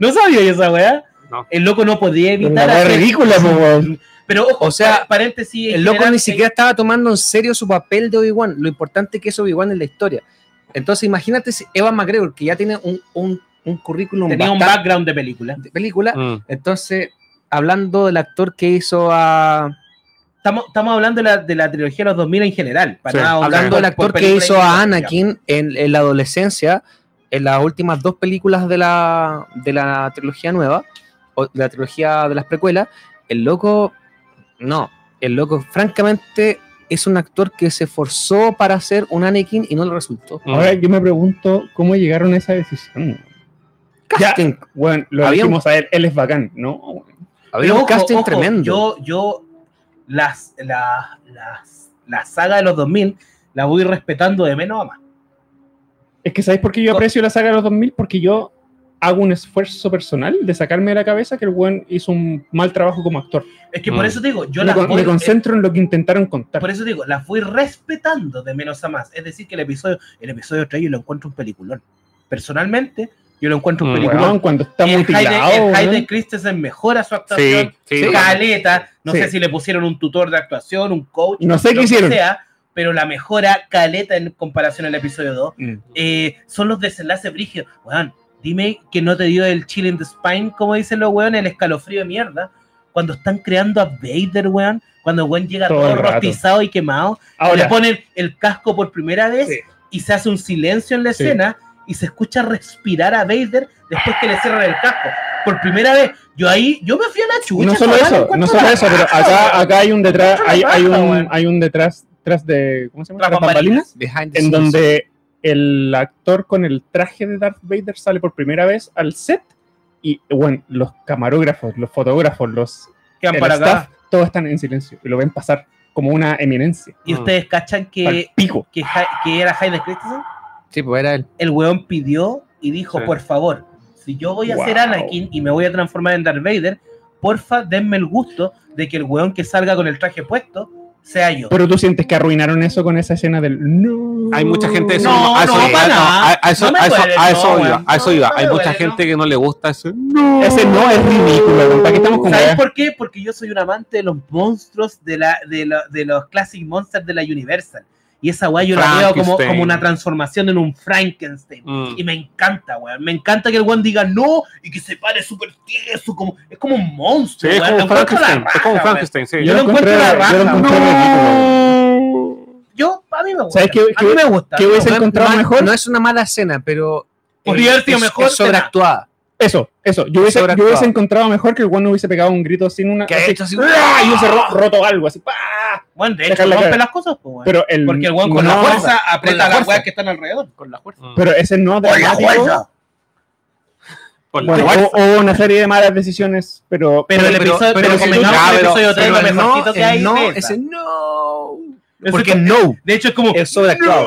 ¿No sabía esa weá? No. El loco no podía Una evitar weá hacer- ridícula, po, weón. Pero ojo, O sea, pa- paréntesis. El loco general, ni eh, siquiera estaba tomando en serio su papel de Obi-Wan, lo importante que es Obi-Wan en la historia. Entonces, imagínate si Evan McGregor, que ya tiene un, un, un currículum tenía un background de película. de película, Mm. entonces, hablando del actor que hizo a. Estamos, estamos hablando de la, de la trilogía de los 2000 en general. Para Sí, nada hablando del actor que hizo a Anakin en, en la adolescencia, en las últimas dos películas de la, de la trilogía nueva, o de la trilogía de las precuelas, el loco, no, el loco francamente es un actor que se esforzó para hacer un Anakin y no le resultó. Ahora yo me pregunto cómo llegaron a esa decisión. Ya, Casting, bueno, lo Había un- dijimos a él, él es bacán, ¿no? había un ojo, casting ojo, tremendo. Yo, yo las, la, las, la saga de los 2000 la voy respetando de menos a más. Es que ¿sabéis por qué yo aprecio la saga de los 2000? Porque yo hago un esfuerzo personal de sacarme de la cabeza que el buen hizo un mal trabajo como actor. Es que por Mm. eso te digo, yo me, las voy, me concentro en lo que intentaron contar. por eso te digo, las fui respetando de menos a más. Es decir, que el episodio, el episodio 3 yo lo encuentro un peliculón. Personalmente, yo lo encuentro un Mm, peliculón. Weón, cuando está el mutilado. Hayden, el weón. Hayden Christensen mejora su actuación. Sí, sí. caleta. No Sí. sé si le pusieron un tutor de actuación, un coach. No sé qué hicieron. sea, pero la mejora caleta en comparación al episodio 2. Mm. Eh, son los desenlaces brígidos. Weón, dime que no te dio el chill in the spine, como dicen los weones, el escalofrío de mierda. Cuando están creando a Vader, weón. Cuando weón llega Todo todo, rostizado y quemado. le Ahora, ponen el casco por primera vez Sí. y se hace un silencio en la Sí. escena y se escucha respirar a Vader después que le cierran el casco. Por primera vez, yo ahí, yo me fui a la chucha. no solo eso, no solo eso, pero acá, acá hay un detrás, hay, hay un, hay un detrás, tras de, ¿cómo se llama? Tras bambalinas, Behind the en scenes. donde el actor con el traje de Darth Vader sale por primera vez al set y, bueno, los camarógrafos, los fotógrafos, los el para staff, acá. todos están en silencio y lo ven pasar como una eminencia. Y ustedes cachan que, pico. que, que era Hayden Christensen. Sí, pues era él. El weón pidió y dijo, Sí. por favor, si yo voy a ser Wow. Anakin y me voy a transformar en Darth Vader, porfa, denme el gusto de que el weón que salga con el traje puesto sea yo. Pero tú sientes que arruinaron eso con esa escena del no. Hay mucha gente eso, No, a eso, no, para no, nada. a- a eso, No a eso, duele, a eso no, iba, a eso No, iba. no Hay mucha duele, gente no. que no le gusta eso. Ese no es ridículo. ¿para qué estamos con ¿Sabes por qué? Porque yo soy un amante de los monstruos de, la, de, la- de los Classic Monsters de la Universal. Y esa weá yo la veo como, como una transformación en un Frankenstein. Mm. Y me encanta, weón. Me encanta que el weón diga no y que se pare súper tieso. Como, es como un Sí, monstruo, es weón. como Frankenstein. Es como raja, Frankenstein, sí. Yo lo encuentro la raja, Yo a mí me gusta. ¿Sabes qué- a mí me gusta. qué hubiese No, encontrado no- mejor? No es una mala escena, pero. Podría haber sido es- mejor es sobreactuada. Eso, eso. Yo hubiese, yo hubiese encontrado mejor que el weón no hubiese pegado un grito sin una. Que ha así, hecho así, ¡ah! y hubiese ro- roto algo así. ¡pah! Bueno, de hecho, la rompe las cosas, pues, weón. Pero el, Porque el weón con la no, fuerza aprieta la las weas que están alrededor. Con la fuerza. Mm. Pero ese no dramático. La Bueno, fuerza. hubo, hubo una serie de malas decisiones, pero. Pero el episodio, pero, pero si ya, que el pero- episodio 3 Pero es lo el no, que hay. no, es ese no. Porque es- no. De hecho, es como. Es sobreactuado.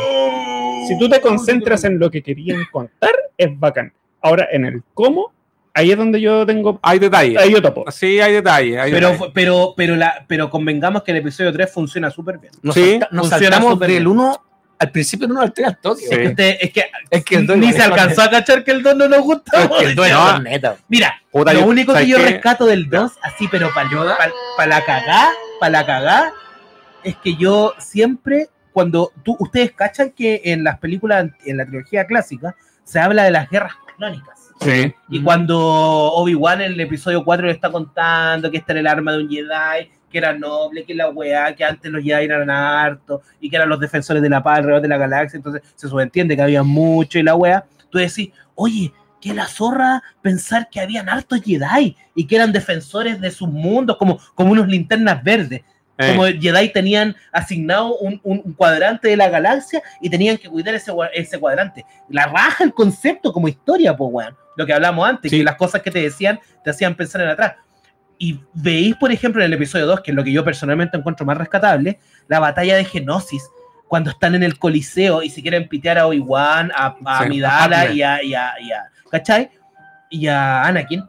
Si tú te concentras en lo que querían contar, es bacán. Ahora, en el cómo, ahí es donde yo tengo. Hay detalles. Ahí yo topo. Sí, hay detalles. hay Pero, detalles. pero, pero, la, pero convengamos que el episodio 3 funciona súper bien. Nos, Sí, salta- nos funciona saltamos del bien. 1 al principio, del 1 al 3 al toque. Sí. Es que, es que, Es que el ni se alcanzó a cachar que el 2 no nos gusta. Es que el dos es No. corneta. Mira, Puta, lo yo- único que ¿sabes yo qué? rescato del 2, así, pero para la cagá, para la cagá, es que yo siempre, cuando tú, ustedes cachan que en las películas, en la trilogía clásica, se habla de las guerras clónicas. Sí. Y cuando Obi-Wan en el episodio 4 le está contando que este era el arma de un Jedi, que era noble, que la weá, que antes los Jedi eran hartos y que eran los defensores de la paz alrededor de la galaxia, entonces se subentiende que había mucho y la weá, tú decís, oye, que la zorra pensar que habían hartos Jedi y que eran defensores de sus mundos, como, como unos linternas verdes. Eh, Como Jedi tenían asignado un, un- un cuadrante de la galaxia y tenían que cuidar ese, ese cuadrante. La raja el concepto como historia, pues, weón. Lo que hablamos antes, Sí. que las cosas que te decían te hacían pensar en atrás. Y veis, por ejemplo, en el episodio 2, que es lo que yo personalmente encuentro más rescatable, la batalla de Genosis, cuando están en el Coliseo y se quieren pitear a Obi-Wan, a, a Sí, Amidala a Padme. y a, y, a, y a- ¿cachai? Y a Anakin.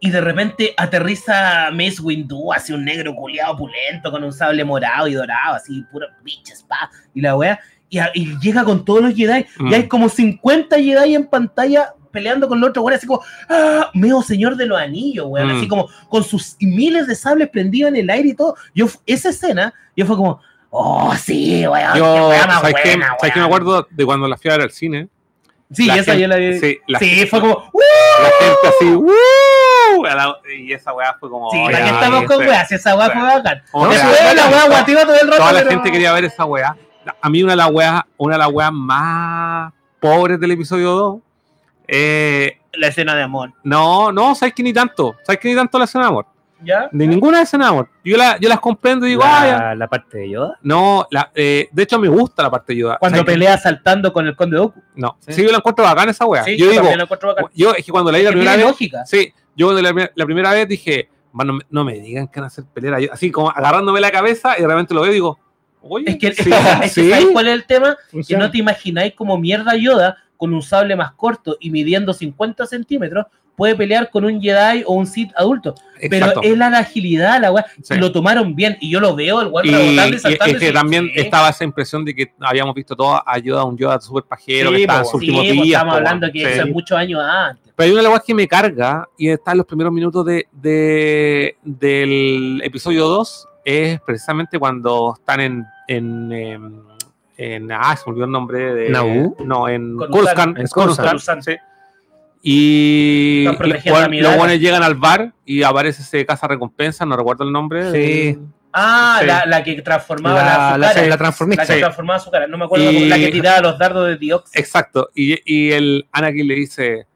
Y de repente aterriza Mace Windu, así un negro culiado opulento, con un sable morado y dorado, así, puro bitches, pa, y la wea. Y, y llega con todos los Jedi, Mm. y hay como 50 Jedi en pantalla peleando con los otros weones, así como, ¡ah! Meo señor de los anillos, weón, Mm. así como con sus miles de sables prendidos en el aire y todo. Yo, esa escena, yo fue como, oh, sí, weón, qué Yo, wea más ¿sabes qué? buena, ¿Sabes qué me weón". acuerdo de cuando la fui a ver al cine? Sí, La esa gente- yo la vi. Sí, Sí, la, fue como, ¡uh! la gente así, ¡Woo! La- Y esa weá fue como. Sí, oh, ¿para qué ya, estamos con ese- weas? Esa wea fue bacán. No, que la- la wea guativa todo el rato. Toda la pero- gente quería ver esa weá. A mí una de las weas, una de las weas más pobres del episodio 2. Eh, La escena de amor. no, no, sabes que ni tanto. Sabes que ni tanto la escena de amor. ¿Ya? De ninguna escena de amor. Yo, la, yo las comprendo y digo, ah, ya. La, la parte de Yoda. No, la, eh, de hecho me gusta la parte de Yoda. Cuando pelea saltando con el conde Doku. No, sí. Sí. yo la encuentro bacana esa wea. Sí, yo digo, lo encuentro bacán. yo es que cuando la vi la Que primera vez, lógica. sí, yo cuando la, la primera vez dije, "Man, no, me- no me digan que van a hacer pelea. Yo, así como agarrándome la cabeza y de repente lo veo y digo, oye, Es que, sí, es que sí. ¿sabes cuál es el tema? Que Funciona. no te imagináis como mierda Yoda con un sable más corto y midiendo 50 centímetros puede pelear con un Jedi o un Sith adulto. Exacto. Pero es la agilidad, la weá. Sí. Lo tomaron bien. Y yo lo veo, el weón rebotando y saltando. es que también sí. estaba esa impresión de que habíamos visto todo a Yoda, un Yoda súper pajero que Sí, estaba en sus últimos días. Estamos po, hablando que eso es muchos años antes. Pero hay una weas que me carga y está en los primeros minutos de, de- del episodio 2 es precisamente cuando están en en, em, en- ah, se me olvidó el nombre de Naboo. no, en Coruscant. En Coruscant, Coruscant. sí. Y los buenos llegan al bar y aparece ese casa recompensa, no recuerdo el nombre. Sí. Ah, Sí. la, la que transformaba La, la, azúcar. la transformista. La que Sí. transformaba su cara, no me acuerdo, Y- la que tiraba los dardos de dióxido. Exacto. Y, y el Anakin le dice,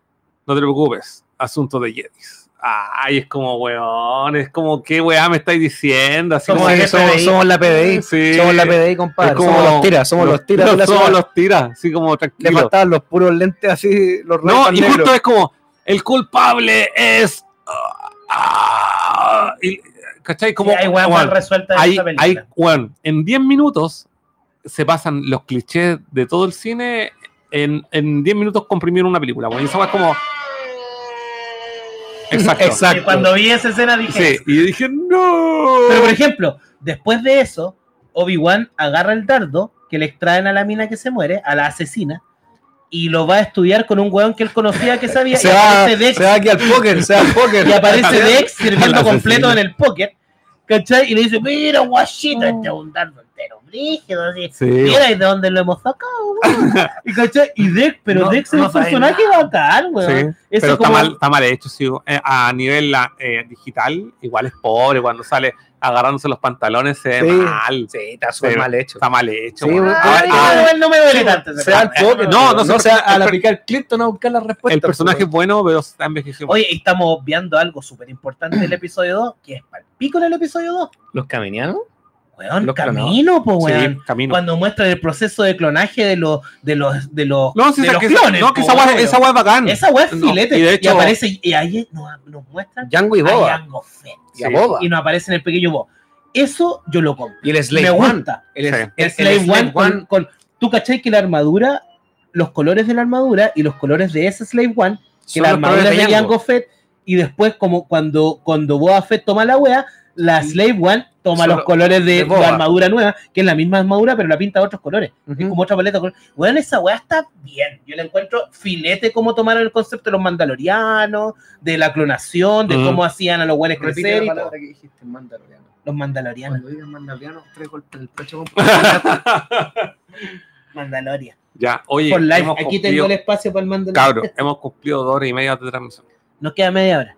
no te preocupes, asunto de Jedis. Ay, es como, weón, es como, ¿qué weá me estáis diciendo? Así Somos como que- somos, somos la PDI. Sí. Somos la PDI, compadre. Como- somos los tiras, somos los tiras la somos los tiras, así como Le tranquilo. faltaban los puros lentes así, los No, y negros. justo es como, el culpable es... ah, y- ¿Cachai? Como, Sí, hay weón, resuelta en hay, esa hay, película. weón, en 10 minutos se pasan los clichés de todo el cine en, en 10 minutos comprimieron una película, weón. Y weá es como... Exacto. Exacto. Y cuando vi esa escena dije, Sí, y yo dije, no. Pero por ejemplo, después de eso, Obi-Wan agarra el dardo que le extraen a la mina que se muere, a la asesina, y lo va a estudiar con un weón que él conocía que sabía. se, y va, Dex, se va aquí al póker, se va al póker. y aparece Dex sirviendo completo en el póker. ¿Cachai? Y le dice, mira, guachito, este es un dardo entero, brígido, así. Sí, Mira, ¿y de dónde lo hemos sacado? weón?" y, ¿cachai? y Dex, pero No, Dex es no un personaje bacán, sí, weón. Eso pero está mal, está mal hecho, sí. Eh, A nivel eh, digital, igual es pobre cuando sale agarrándose los pantalones, se ve Sí. mal. Sí, está súper mal hecho. Está mal hecho. Sí, weón. Ah, ah, no, no me duele tanto. Se al póker. No, no, no, se- se va a la el- picar Clinton a buscar la respuesta. el personaje es bueno, pero está envejecido. Oye, y estamos obviando algo súper importante del episodio 2, que es palpico en el episodio 2. ¿Los caminianos? Weón, Los camino, po, Sí, weón. camino. Cuando muestran el proceso de clonaje de los de los de los, No, de los que, esa- clones. no, que esa weá esa es bacán. Esa weá es No, filete. y y, de hecho- aparece, y ahí nos, nos muestran Django y a Boba. Y a Boba. Y nos aparece en el pequeño Boba. Eso yo lo compro. Y el Slave Me One. gusta. El, Sí. el- Slave One con, con- tú cachai que la armadura, los colores de la armadura y los colores de ese Slave One, que Son la armadura de Jango. Jango Fett, y después como cuando, cuando Boba Fett toma la wea, la Slave One toma Solo los colores de, de la armadura nueva, que es la misma armadura, pero la pinta de otros colores. Es Ujú. como otra paleta. de color. Weón, esa weá está bien. Yo le encuentro filete cómo tomaron el concepto de los mandalorianos, de la clonación, de Ujú. cómo hacían a los buenos crecer la palabra que dijiste, mandaloriano. Los mandalorianos. Cuando digas mandaloriano, tres golpes en el pecho. Mandalorian. ya, oye, Por live. Aquí cumplido, tengo el espacio para el mandalorian. cabros, hemos cumplido dos horas y media de transmisión. Nos queda media hora.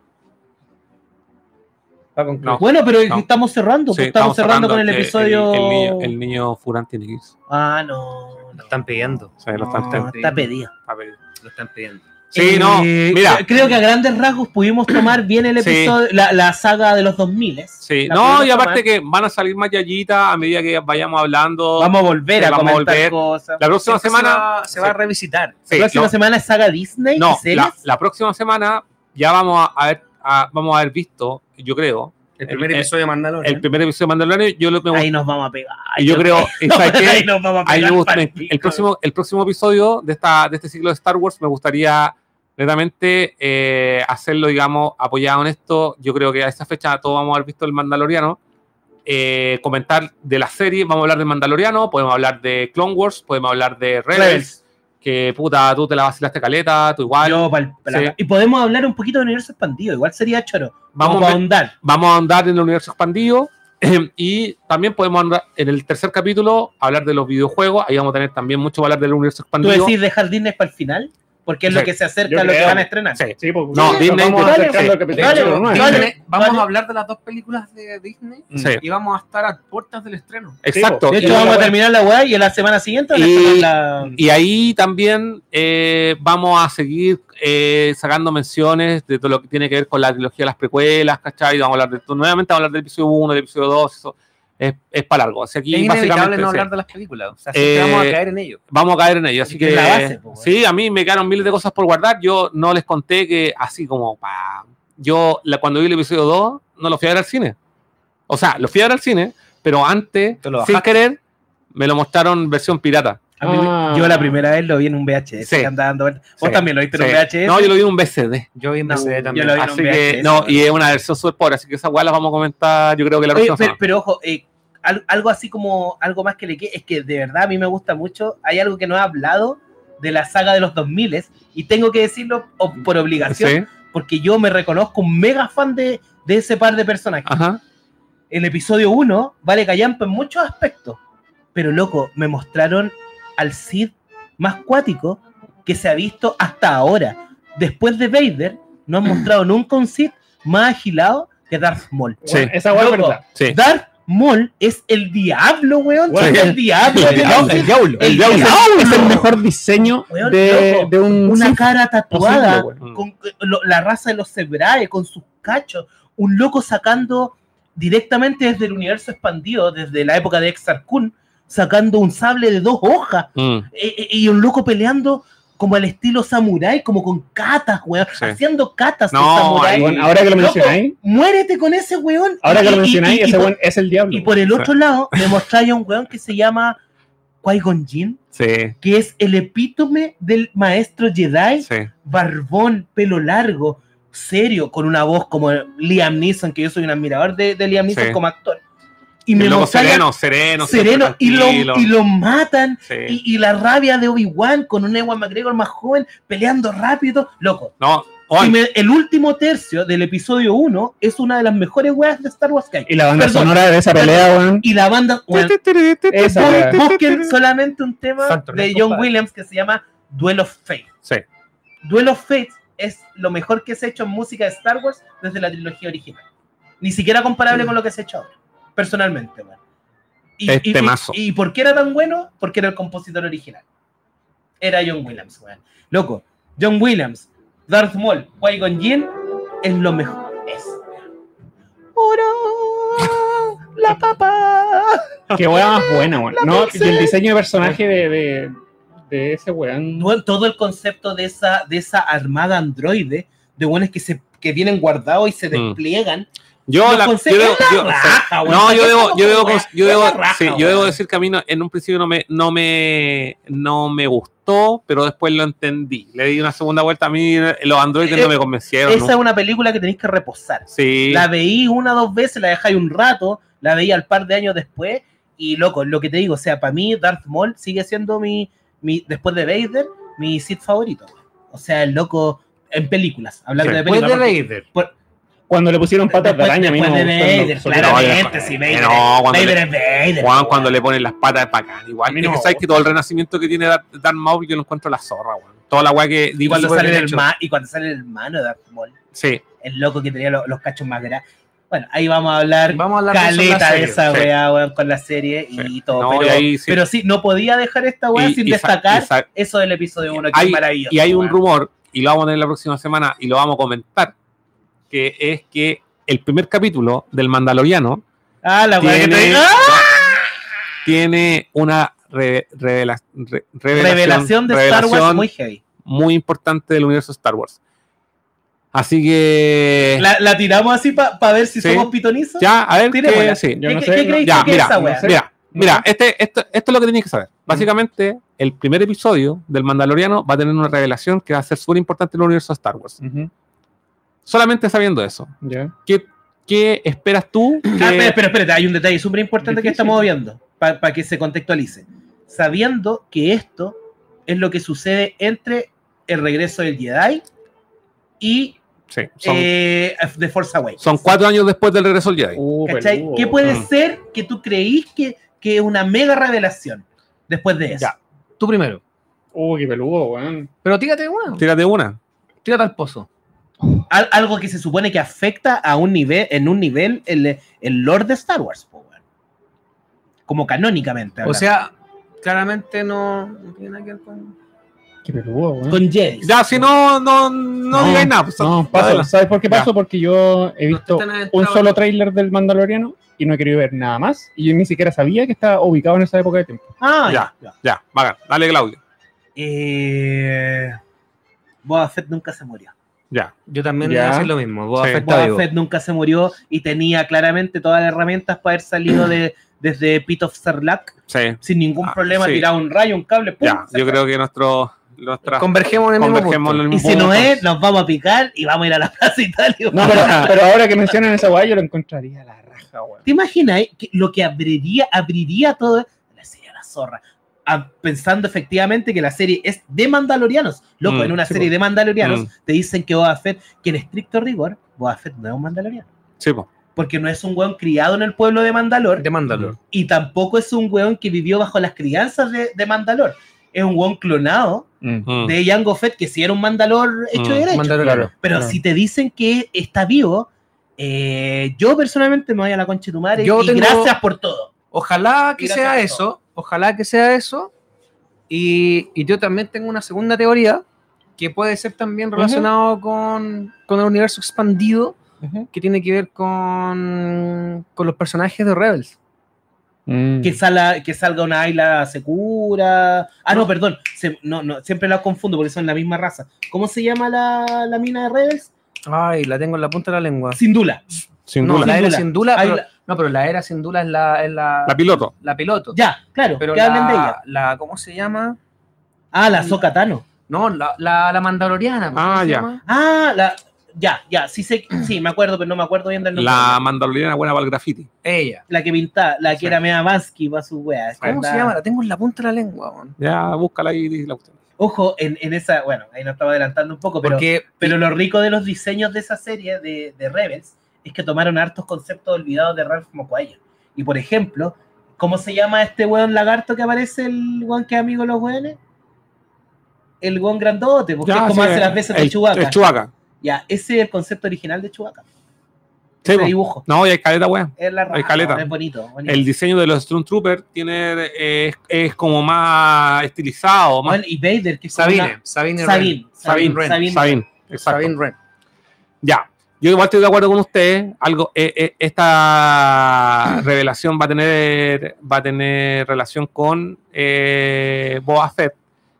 Para concluir. No. Bueno, pero No. estamos cerrando. pues, Sí, estamos, cerrando, con el que episodio. El, el niño, el niño Furán tiene que irse. Ah, no. Lo están pidiendo. O sea, lo están No, está pedido. está pedido. Lo están pidiendo. Sí, Eh, no, mira. Creo que a grandes rasgos pudimos tomar bien el Sí. episodio, la, la saga de los 2000. Sí, no, y aparte tomar. que van a salir más yayitas a medida que vayamos hablando. Vamos a volver a vamos comentar volver. cosas. la próxima Siempre semana. se va, se va a revisitar. sí, la próxima no, semana es saga Disney. no, y series. la, la próxima semana ya vamos a haber, a- vamos a haber visto, yo creo, El primer El- episodio de Mandalorian. el primer episodio de Mandalorian. Yo, lo, me, Ahí nos vamos a pegar. y yo creo, y ¿sabes qué? Ahí nos vamos a pegar. me gusta- el, próximo, el próximo episodio de, esta, de este ciclo de Star Wars me gustaría netamente eh, hacerlo, digamos, apoyado en esto. Yo creo que a esa fecha todos vamos a haber visto el Mandaloriano. Eh, comentar de la serie, vamos a hablar del Mandaloriano, podemos hablar de Clone Wars, podemos hablar de Rebels, Rebels. Que puta, tú te la vacilaste caleta, tú igual. Yo pa'l- pa'l- Sí. Y podemos hablar un poquito del universo expandido. Igual sería choro. vamos, Vamos a ahondar. vamos a andar en el universo expandido. Y también podemos andar en el tercer capítulo, hablar de los videojuegos. Ahí vamos a tener también mucho para hablar del universo ¿Tú expandido. decís dejar Disney para el final? Porque es Sí. lo que se acerca a lo que van a estrenar. Sí. Sí, pues, No, Disney, vamos. Disney, vamos a hablar de las dos películas de Disney Sí. y vamos a estar a puertas del estreno. Exacto. De Y- hecho, vamos a terminar la weá y en la semana siguiente a Y- la. Y ahí también eh, vamos a seguir eh, sacando menciones de todo lo que tiene que ver con la trilogía de las precuelas, ¿cachai? Vamos a hablar de nuevamente vamos a hablar del episodio 1, del episodio 2, eso es, es para largo. Así aquí es inevitable básicamente no hablar de las películas. O sea, Eh, vamos a caer en ello. vamos a caer en ello. Así que la base, sí, a mí me quedaron miles de cosas por guardar. Yo no les conté que así como pa, yo la, cuando vi el episodio 2 no lo fui a ver al cine. O sea, lo fui a ver al cine, pero antes, Te lo sin querer, me lo mostraron versión pirata. A mí- Ah. Yo la primera vez lo vi en un VHS. Sí. que andaba dando vueltas. Vos Sí. también lo viste en un VHS. No, yo lo vi en un BCD. Yo vi en No, BCD yo también. lo vi en Así un que, no, y es una versión súper pobre, así que esa weá la vamos a comentar, yo creo que la Oye, próxima pero, semana. pero ojo, eh, al- algo así como algo más que le quede, es que de verdad a mí me gusta mucho. Hay algo que no he hablado de la saga de los 2000 y tengo que decirlo por obligación, Sí, porque yo me reconozco un mega fan de, de ese par de personajes. ajá. El episodio 1 vale callampa en muchos aspectos, pero loco, me mostraron al Cid más cuático que se ha visto hasta ahora. Después de Vader, no han mostrado nunca un Cid más agilado que Darth Maul. Sí. Bueno, esa hueá es Loco. verdad. Sí. Darth Maul es el diablo, weón. Es el diablo. El diablo, el diablo, El el diablo. Es el mejor diseño Weón, de, loco. de un Una cara tatuada, posible, con lo- la raza de los Zebrae, con sus cachos. Un loco sacando directamente desde el universo expandido, desde la época de Exar Kun, sacando un sable de dos hojas. Mm, Eh, eh, y un loco peleando como al estilo samurái, como con katas, weón. Sí. Haciendo katas No, de samurái. Bueno, ahora que lo mencionáis, Muérete con ese weón. ahora que lo mencionáis, ese weón es el diablo. Y por el otro lado, me mostráis a un weón que se llama Qui-Gon Jinn, sí, que es el epítome del maestro Jedi, sí. barbón, pelo largo, serio, con una voz como Liam Neeson, que yo soy un admirador de, de Liam Neeson Sí. como actor. Y me mostraron sereno, sereno, sereno y lo, y lo matan. Sí. Y, y la rabia de Obi-Wan con un Ewan McGregor más joven, peleando rápido, loco. No, Y oye, me- el último tercio del episodio 1 es una de las mejores weas de Star Wars que hay. Y la banda Perdón. sonora de esa pelea, weón. Y la banda, weón, Esa busquen solamente un tema Santo de John compadre. Williams que se llama Duel of Fate. Sí. Duel of Fate es lo mejor que se ha hecho en música de Star Wars desde la trilogía original. Ni siquiera comparable con lo que se ha hecho ahora, personalmente. weón. Y, Es y- temazo. y- y por qué era tan bueno? Porque era el compositor original. Era John Williams, weón. Loco, John Williams, Darth Maul, Qui-Gon Jinn es lo mejor. Es. Ora, la papa. Qué weá más buena, weón. No, y el diseño de personaje de, de, de ese weón. Bueno, todo el concepto de esa, de esa armada androide, de buenos que, se, que vienen guardados y se Mm. Yo, la- yo debo, es yo- raja, no, ¿Para yo debo, yo debo, yo Es debo, raja, sí, yo debo decir que a mí no- en un principio no me, no me, no me gustó, pero después lo entendí. Le di una segunda vuelta a mí, los androides no me convencieron. Esa es ¿no? una película que tenéis que reposar. Sí, La veí una o dos veces, la dejáis un rato, la veí al par de años después, y loco, lo que te digo, o sea, para mí Darth Maul sigue siendo mi, mi después de Vader, mi Sith favorito. O sea, el loco en películas, hablando Sí. de Después películas. de porque- Vader. Cuando le pusieron patas de después- araña, a mí no de lo Vader, claramente, No, no, cuando Vader le- es Vader. Juan, cuando le ponen las patas es bacán. Igual, es que sabes que todo el renacimiento que tiene Darth Maul yo lo encuentro la zorra, weón. Toda la weá que y cuando sale el ma- y cuando sale el hermano de Darth Maul, Sí, el loco que tenía lo- los cachos más grandes. Bueno, ahí vamos a hablar Vamos a hablar de caleta de esa sí. weá, weón, con la serie y Sí. todo. No, pero, y sí. pero sí, no podía dejar esta weá sin destacar eso del episodio 1, que hay- es maravilloso. y hay un rumor, y lo vamos a tener la próxima semana, y lo vamos a comentar, que es que el primer capítulo del Mandaloriano Ah, la weá que te tiene. ¡Ah! tiene una re- revela- re- revelación, Revelación de Star Wars muy heavy. muy importante del universo Star Wars. Así que... La, la tiramos así para ver si Sí. somos pitonizos. ya, a ver, sí. Yo ¿Qué, no qué- sé, qué no- creéis Ya, que es mira, esa no weá? sé. Mira, mira, este, esto, esto es lo que tenéis que saber. Básicamente, el primer episodio del Mandaloriano va a tener una revelación que va a ser súper importante en el universo de Star Wars. Ujú, Solamente sabiendo eso, ya. ¿qué, qué esperas tú? Ah, que- espera, espera, espera, hay un detalle súper importante que estamos viendo, para que se contextualice. Sabiendo que esto es lo que sucede entre el regreso del Jedi y Sí, son, eh, The Force Awakens. son cuatro años después del regreso del Jedi. Uh. ¿Qué puede Mm. ser que tú creís que, que es una mega revelación después de eso? Ya. Tú primero. Uh, qué peludo, weón. Pero tírate una. Tírate una. Tírate al pozo. Al- algo que se supone que afecta a un nivel, en un nivel, el, el lore de Star Wars, como canónicamente. O hablando. sea, claramente no, no tiene nada que ver con. Weón. con Jedi. Ya, si no, no, no, digáis nada. pues, No, paso. ¿Sabes por qué Ya. paso? Porque yo he No visto están un solo tráiler del Mandaloriano y no he querido ver nada más. Y yo ni siquiera sabía que estaba ubicado en esa época de tiempo. Ah, Ya. ya. ya. Ya, vaga, dale, Claudio. Eh, Boba Fett nunca se murió. Ya. Yo también Ya. voy a decir lo mismo. Boba Sí. Fett Boba. Fett nunca se murió y tenía claramente todas las herramientas para haber salido de, desde Pit of Sarlacc Sí, sin ningún Ah, problema, sí. tirado un rayo, un cable, ¡pum! ya. Yo creo que nuestro, nuestra, Convergemos en el mismo convergemos en punto. el Y mismo si no punto. es, nos vamos a picar y vamos a ir a la Plaza Italia. No, pero, pero ahora que mencionan esa weá, yo lo encontraría a la raja, weón. ¿Te imaginas eh, que lo que abriría, abriría todo la serie a la zorra? Ah, pensando efectivamente que la serie es de Mandalorianos. Loco, Mm, en una sí, serie po. de Mandalorianos Mm. te dicen que Boba Fett, que en estricto rigor, Boba Fett no es un Mandaloriano. Sí, po. Porque no es un weón criado en el pueblo de Mandalor De Mandalor. y tampoco es un weón que vivió bajo las crianzas de, de Mandalor. Es un weón clonado Mm. Mm. de Jango Fett, que sí era un Mandalor hecho Mm. y derecho. Mandaloriano. Pero Claro. si te dicen que está vivo, eh, yo personalmente me voy a la concha de tu madre Yo y tengo- gracias por todo. Ojalá que Mira sea eso. Ojalá que sea eso. Y, y yo también tengo una segunda teoría que puede ser también relacionado con, con el universo expandido que tiene que ver con, con los personajes de Rebels. Mm. Que, sala- que salga una Ayla Secura. Ah, no, perdón. se- no, no, siempre la confundo porque son la misma raza. ¿Cómo se llama la, la mina de Rebels? Ay, la tengo en la punta de la lengua. Sin Dula. Sin no, duda. la Sin era Dula. La- no, pero la era sin dula es la, es la, La piloto. la piloto. Ya, claro. pero que hablen de ella. la, la, ¿cómo se llama? Ah, la Sokatano. No, la, la, la mandaloriana. ¿cómo Ah, se ya. llama? Ah, la. Ya, ya, sí sé, sí, me acuerdo, pero no me acuerdo bien del nombre. La mandaloriana buena para el graffiti. Ella. La que pintaba, la que Sí. era Mea Bansky para su wea. ¿Cómo La- se llama? La tengo en la punta de la lengua. weón. Ya, búscala ahí y la cuestión. Ojo, en, en esa, bueno, ahí nos estaba adelantando un poco, pero, Porque pero lo rico de los diseños de esa serie de, de Rebels es que tomaron hartos conceptos olvidados de Ralph Moquaya. Y por ejemplo, ¿cómo se llama este weón lagarto que aparece el weón que es amigo de los weones? El weón grandote, porque Ya, es como sí, hace las veces de el-. El Chewbacca. Ya, ese es el concepto original de Chewbacca. Sí, Ese dibujo. No, y hay caleta, weón. Es la Hay raja, caleta. es bonito. bonito. El diseño de los Stormtroopers tiene, es, es como más estilizado, más Bueno, y Vader, que es como Sabine. una- Sabine. Sabine. Sabine Sabine. Wren. Sabine. Sabine. Exacto. Sabine Wren. Ya. Yo igual estoy de acuerdo con usted. Algo, eh, eh, esta revelación va a tener, va a tener relación con eh, Boba Fett.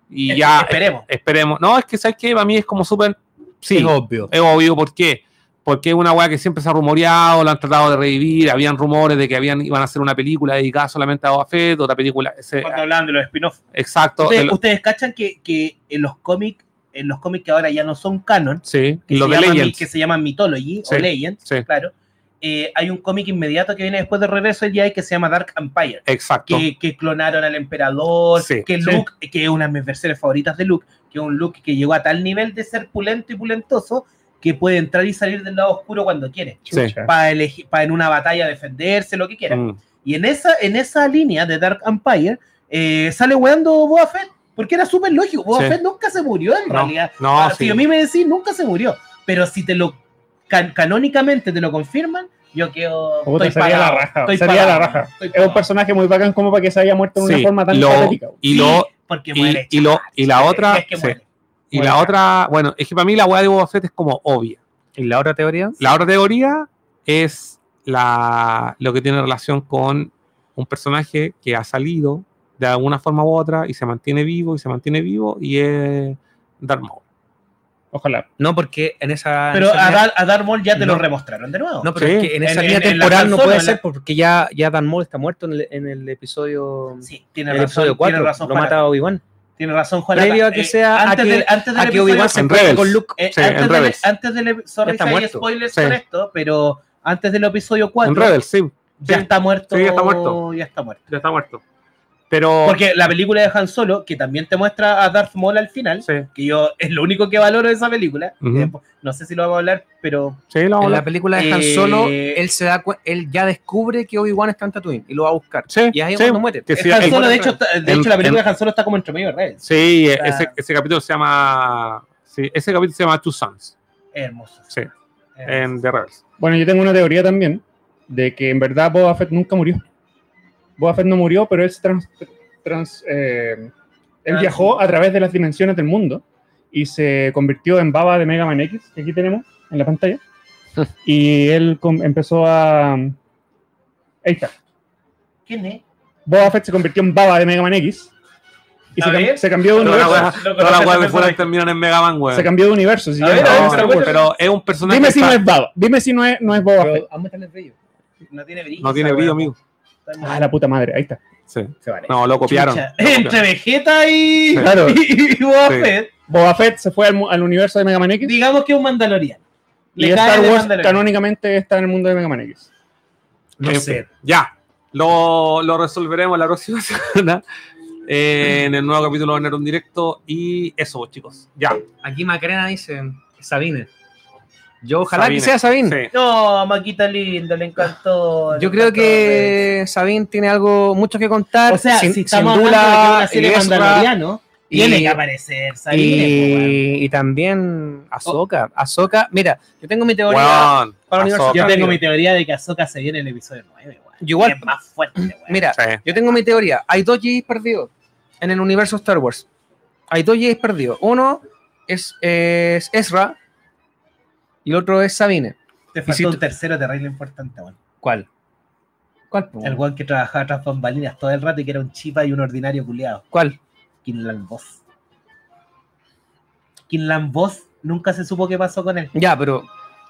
Y Es- ya esperemos. esperemos. No, es que sabes que para mí es como súper. Sí, Es obvio. es obvio. ¿Por qué? porque es una weá que siempre se ha rumoreado, lo han tratado de revivir, habían rumores de que habían, iban a hacer una película dedicada solamente a Boba Fett, otra película, ese- Cuando hablaban de los spin-offs. exacto, Ustedes, ustedes cachan que, que en los cómics, en los cómics que ahora ya no son canon, sí, que, lo se, de llaman, Legends, que se llaman Mythology Sí, o Legends, sí. claro, eh, hay un cómic inmediato que viene después del regreso del Jedi que se llama Dark Empire. exacto, Que, que clonaron al emperador, Sí, que sí. Luke, que es una de mis versiones favoritas de Luke, que es un Luke que llegó a tal nivel de ser pulento y pulentoso que puede entrar y salir del lado oscuro cuando quiere. Sí. Para elegir, para en una batalla defenderse, lo que quiera. Mm, Y en esa, en esa línea de Dark Empire eh, sale weando Boba Fett, porque era súper lógico. Boba Sí. Fett nunca se murió en No, realidad. no, Ah, sí. Si a mí me decís, nunca se murió. Pero si te lo can- canónicamente te lo confirman, yo quedo. Puta, estoy sería pagado, la raja. estoy Sería pagado, la raja. estoy Es un personaje muy bacán como para que se haya muerto de una Sí, forma tan y lo- patética. y lo, porque y- muere y lo- chaval, y la otra- es que sí. muere. y Muere la otra, bueno, es que para mí la weá de Boba Fett es como obvia. ¿Y la otra teoría? La otra teoría es la, lo que tiene relación con un personaje que ha salido de alguna forma u otra y se mantiene vivo y se mantiene vivo y es Darth Maul. Ojalá. No, porque en esa. en Pero esa a, línea- Dar- a Darth Maul ya te No. lo remostraron de nuevo. No, pero Sí. es que en esa En- línea en- en temporal no puede en ser porque ya, ya Dan Maul está muerto en el, en el episodio. sí, tiene en el razón. episodio 4. tiene razón, lo Juan. mata Obi-Wan. Tiene razón, Juan. Previo a que sea- a antes, que- del, antes del A que episodio Obi-Wan se En encuentre Rebels. con Luke. Eh, Sí, antes, en del, antes del sorry si hay spoilers Sí. con esto, pero antes del episodio 4 En Rebels, sí, ya sí, está muerto. Sí, ya está muerto. Ya está muerto. ya está muerto. Pero Porque la película de Han Solo, que también te muestra a Darth Maul al final, sí, que yo es lo único que valoro de esa película. Ujú. eh, no sé si lo vamos a hablar, pero sí, lo vamos a En la hablar. película de Han Eh, Solo, él se da él ya descubre que Obi-Wan está en Tatooine y lo va a buscar. Sí, Y ahí es cuando muere. que sí, Han Solo, de hecho, está- de en- hecho, la película en- de Han Solo está como entre medio de Rebels. sí, sea- ese, ese capítulo se llama. Sí, ese capítulo se llama Two Sons. Hermoso. Sí, Hermoso. en The Rebels. Bueno, yo tengo una teoría también de que en verdad Boba Fett nunca murió. Boba Fett no murió, pero él, se trans- trans- eh, él viajó a través de las dimensiones del mundo y se convirtió en Baba de Mega Man X, que aquí tenemos en la pantalla. y él com- empezó a... Ahí está. ¿Quién es? Boba Fett se convirtió en Baba de Mega Man X y se, cam- se cambió de universo. Todas las weas de fuera terminan en Mega Man, weón. Se cambió de universo. si ver, no a ver, pero es un personaje Dime si no está- es Baba. Dime si no es, no es Boba Fett. Pero brillo. No tiene brillo. no tiene brillo, amigo. Ah, la puta madre. Ahí está. Sí. Se vale. No, lo copiaron. Chucha. Lo copiaron. Entre Vegeta y, Claro. y, y Boba Sí. Fett, Boba Fett se fue al, al universo de Mega Man X. digamos que es un mandaloriano. Y Le cae Star de Wars Mandalorian. canónicamente está en el mundo de Mega Man X. No En sé. Ya. Lo, lo resolveremos la próxima semana eh, en el nuevo capítulo de Nerd Directo. Y eso, chicos. Ya. Aquí Macarena dice Sabine. Yo ojalá Sabine. que sea Sabine. Sí. No, Maquita lindo, le encantó. le Yo creo encantó que Sabine tiene algo mucho que contar. O sea, sin, si sin estamos duda, hablando de una serie Ezra mandaloriano, y- tiene que aparecer Sabine. y, y también Ahsoka. Ahsoka, mira, yo tengo mi teoría. Weón, para el universo Ahsoka. Yo tengo mi teoría de que Ahsoka se viene en el episodio 9, weón. Yo igual. Es más fuerte, weón. Mira, Sí. yo tengo mi teoría. Hay dos Jedi perdidos en el universo Star Wars. Hay dos Jedi perdidos. Uno es, es Ezra y el otro es Sabine. Te y faltó si un tercero terrible importante, weón. ¿Cuál? ¿Cuál? po? El weón que trabajaba tras bambalinas todo el rato y que era un chipa y un ordinario culiado. ¿Cuál? Kinlan Boss. Kinlan Boss nunca se supo qué pasó con él. Ya, pero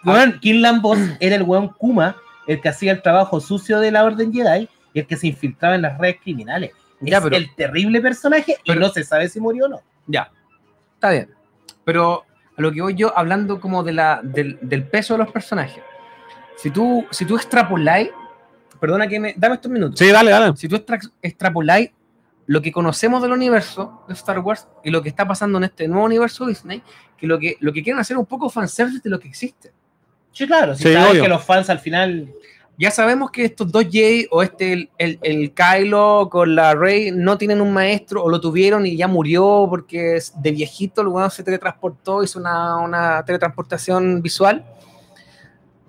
Weón, Kinlan Boss era el weón Kuma, el que hacía el trabajo sucio de la Orden Jedi y el que se infiltraba en las redes criminales. Ya, es pero- el terrible personaje y pero- no se sabe si murió o no. Ya, está bien. Pero a lo que voy yo hablando como de la, del, del peso de los personajes. Si tú, si tú extrapoláis, perdona que me, dame estos minutos. Sí, dale, dale. Si tú extra- extrapoláis lo que conocemos del universo de Star Wars y lo que está pasando en este nuevo universo Disney, que lo que, lo que quieren hacer es un poco fanservice de lo que existe. Sí, claro, si Sí, sabes obvio. que los fans al final. Ya sabemos que estos dos Jay o este, el, el, el Kylo con la Rey no tienen un maestro o lo tuvieron y ya murió porque de viejito weón se teletransportó, hizo una, una teletransportación visual.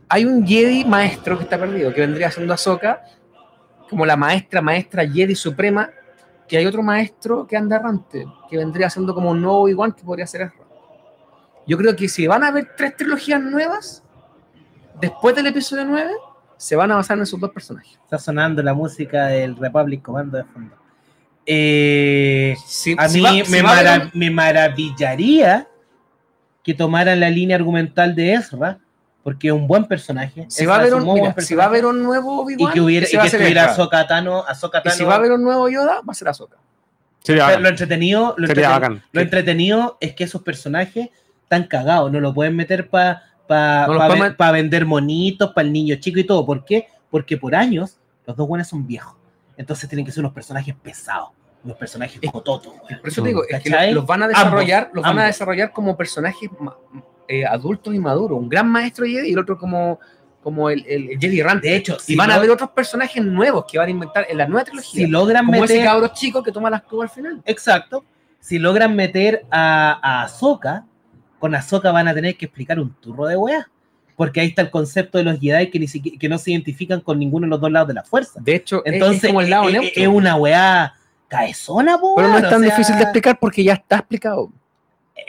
Hay un Jedi maestro que está perdido, que vendría siendo Ahsoka, como la maestra, maestra Jedi suprema, que hay otro maestro que anda errante, que vendría siendo como un nuevo igual que podría ser Ezra. Yo creo que si van a haber tres trilogías nuevas, después del episodio 9, se van a basar en esos dos personajes. Está sonando la música del Republic Commando de fondo. Eh, a mí va- me, va maravillaría que tomaran la línea argumental de Ezra porque es un buen personaje. Si va, a haber un mira, buen si va a haber un nuevo y que hubiera y va que a ser estuviera. Ahsoka Tano, Ahsoka Y Tano- si va a haber un nuevo Yoda, va a ser Ahsoka. Sería lo entretenido, lo, Sería entreten- bacán. lo entretenido es que esos personajes están cagados, no lo pueden meter para pa, No pa pa vender monitos, para el niño chico y todo. ¿Por qué? Porque por años los dos buenos son viejos. Entonces tienen que ser unos personajes pesados, unos personajes Es- cototos. Por eso te digo, es que los van a desarrollar, los van a ambos. desarrollar como personajes eh, adultos y maduros. Un gran maestro Jedi y el otro como, como el, el, el Jedi errante. De hecho, y si van a haber otros personajes nuevos que van a inventar en la nueva trilogía. Si logran como ese meter, cabro chico que toma las cubas al final. exacto, si logran meter a, a Ahsoka, con Ahsoka van a tener que explicar un turro de weá. Porque ahí está el concepto de los Jedi que, ni siquiera, que no se identifican con ninguno de los dos lados de la fuerza. De hecho, es- Entonces, es como el lado eh, eh, neutro. es una weá caezona, po, pero no es o tan sea, difícil de explicar porque ya está explicado.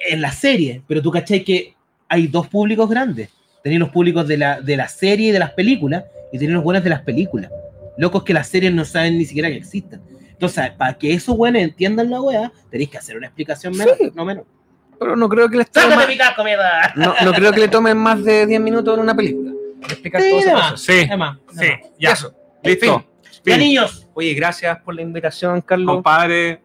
En la serie, pero tú cachai que hay dos públicos grandes. Tenéis los públicos de la, de la serie y de las películas, y tenéis los buenos de las películas. Locos que las series no saben ni siquiera que existen. Entonces, para que esos buenos entiendan la weá, tenéis que hacer una explicación menos, Sí. no menos. Pero no creo que les tome ¡Sácate más, mi casco, mierda! no, no creo que le tomen más de 10 minutos en una película. Explicar Sí, todo proceso. Sí, sí, ya. Eso. Listo. Ya, niños, Oye, gracias por la invitación, Carlos. Compadre,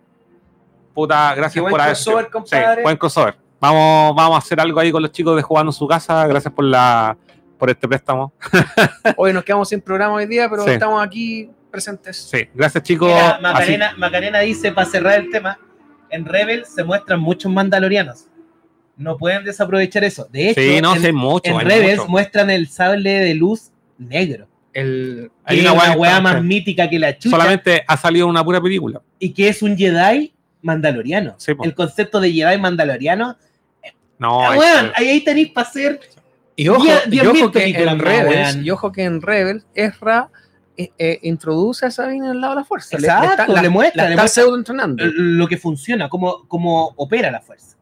puta, gracias buen por haber crossover, sido. compadre. Sí, buen crossover. Vamos, vamos a hacer algo ahí con los chicos de jugando en su casa. Gracias por la por este préstamo. Hoy nos quedamos sin programa hoy día, pero Sí. estamos aquí presentes. Sí, gracias chicos. Mira, Así- Macarena, Macarena dice, para cerrar el tema, en Rebel se muestran muchos mandalorianos. No pueden desaprovechar eso. De hecho, sí, no, en, mucho. en Rebels mucho. muestran el sable de luz negro. El, Hay es una una weá más mítica que la chucha. Solamente ha salido una pura película. Y que es un Jedi mandaloriano. Sí, el concepto de Jedi mandaloriano. No, Ah, es- weón, ahí, ahí tenéis para hacer. Y ojo, y ojo que en Rebels, y ojo que en Rebels, Ezra eh, eh, introduce a Sabine en el lado de la fuerza. Le- le Exacto, está- la- le muestra, la le está muestra. pseudo entrenando. lo que funciona, cómo, cómo opera la fuerza.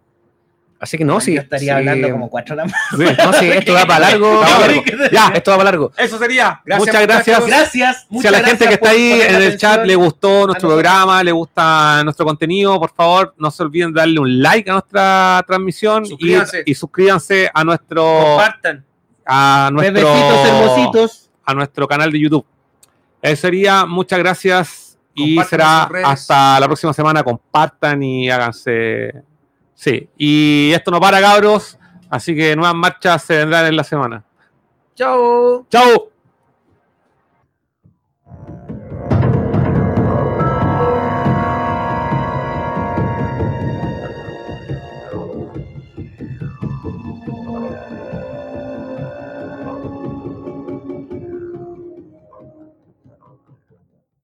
Así que no, sí. Yo estaría hablando como cuatro horas más. sí. No, sí, esto va para largo. Va para largo. Ya, Esto va para largo. eso sería. Gracias, Muchas gracias. Gracias. Si a la gente que está ahí en el chat le gustó nuestro programa, le gusta nuestro contenido, por favor, no se olviden de darle un like a nuestra transmisión y, Suscríbanse. y suscríbanse a nuestro Compartan. a nuestro Bebecitos hermositos. a nuestro canal de YouTube. Eso sería, muchas gracias y Compartan será hasta la próxima semana. Compartan y háganse. Sí, y esto no para, cabros. Así que nuevas marchas se vendrán en la semana. Chao. ¡Chao!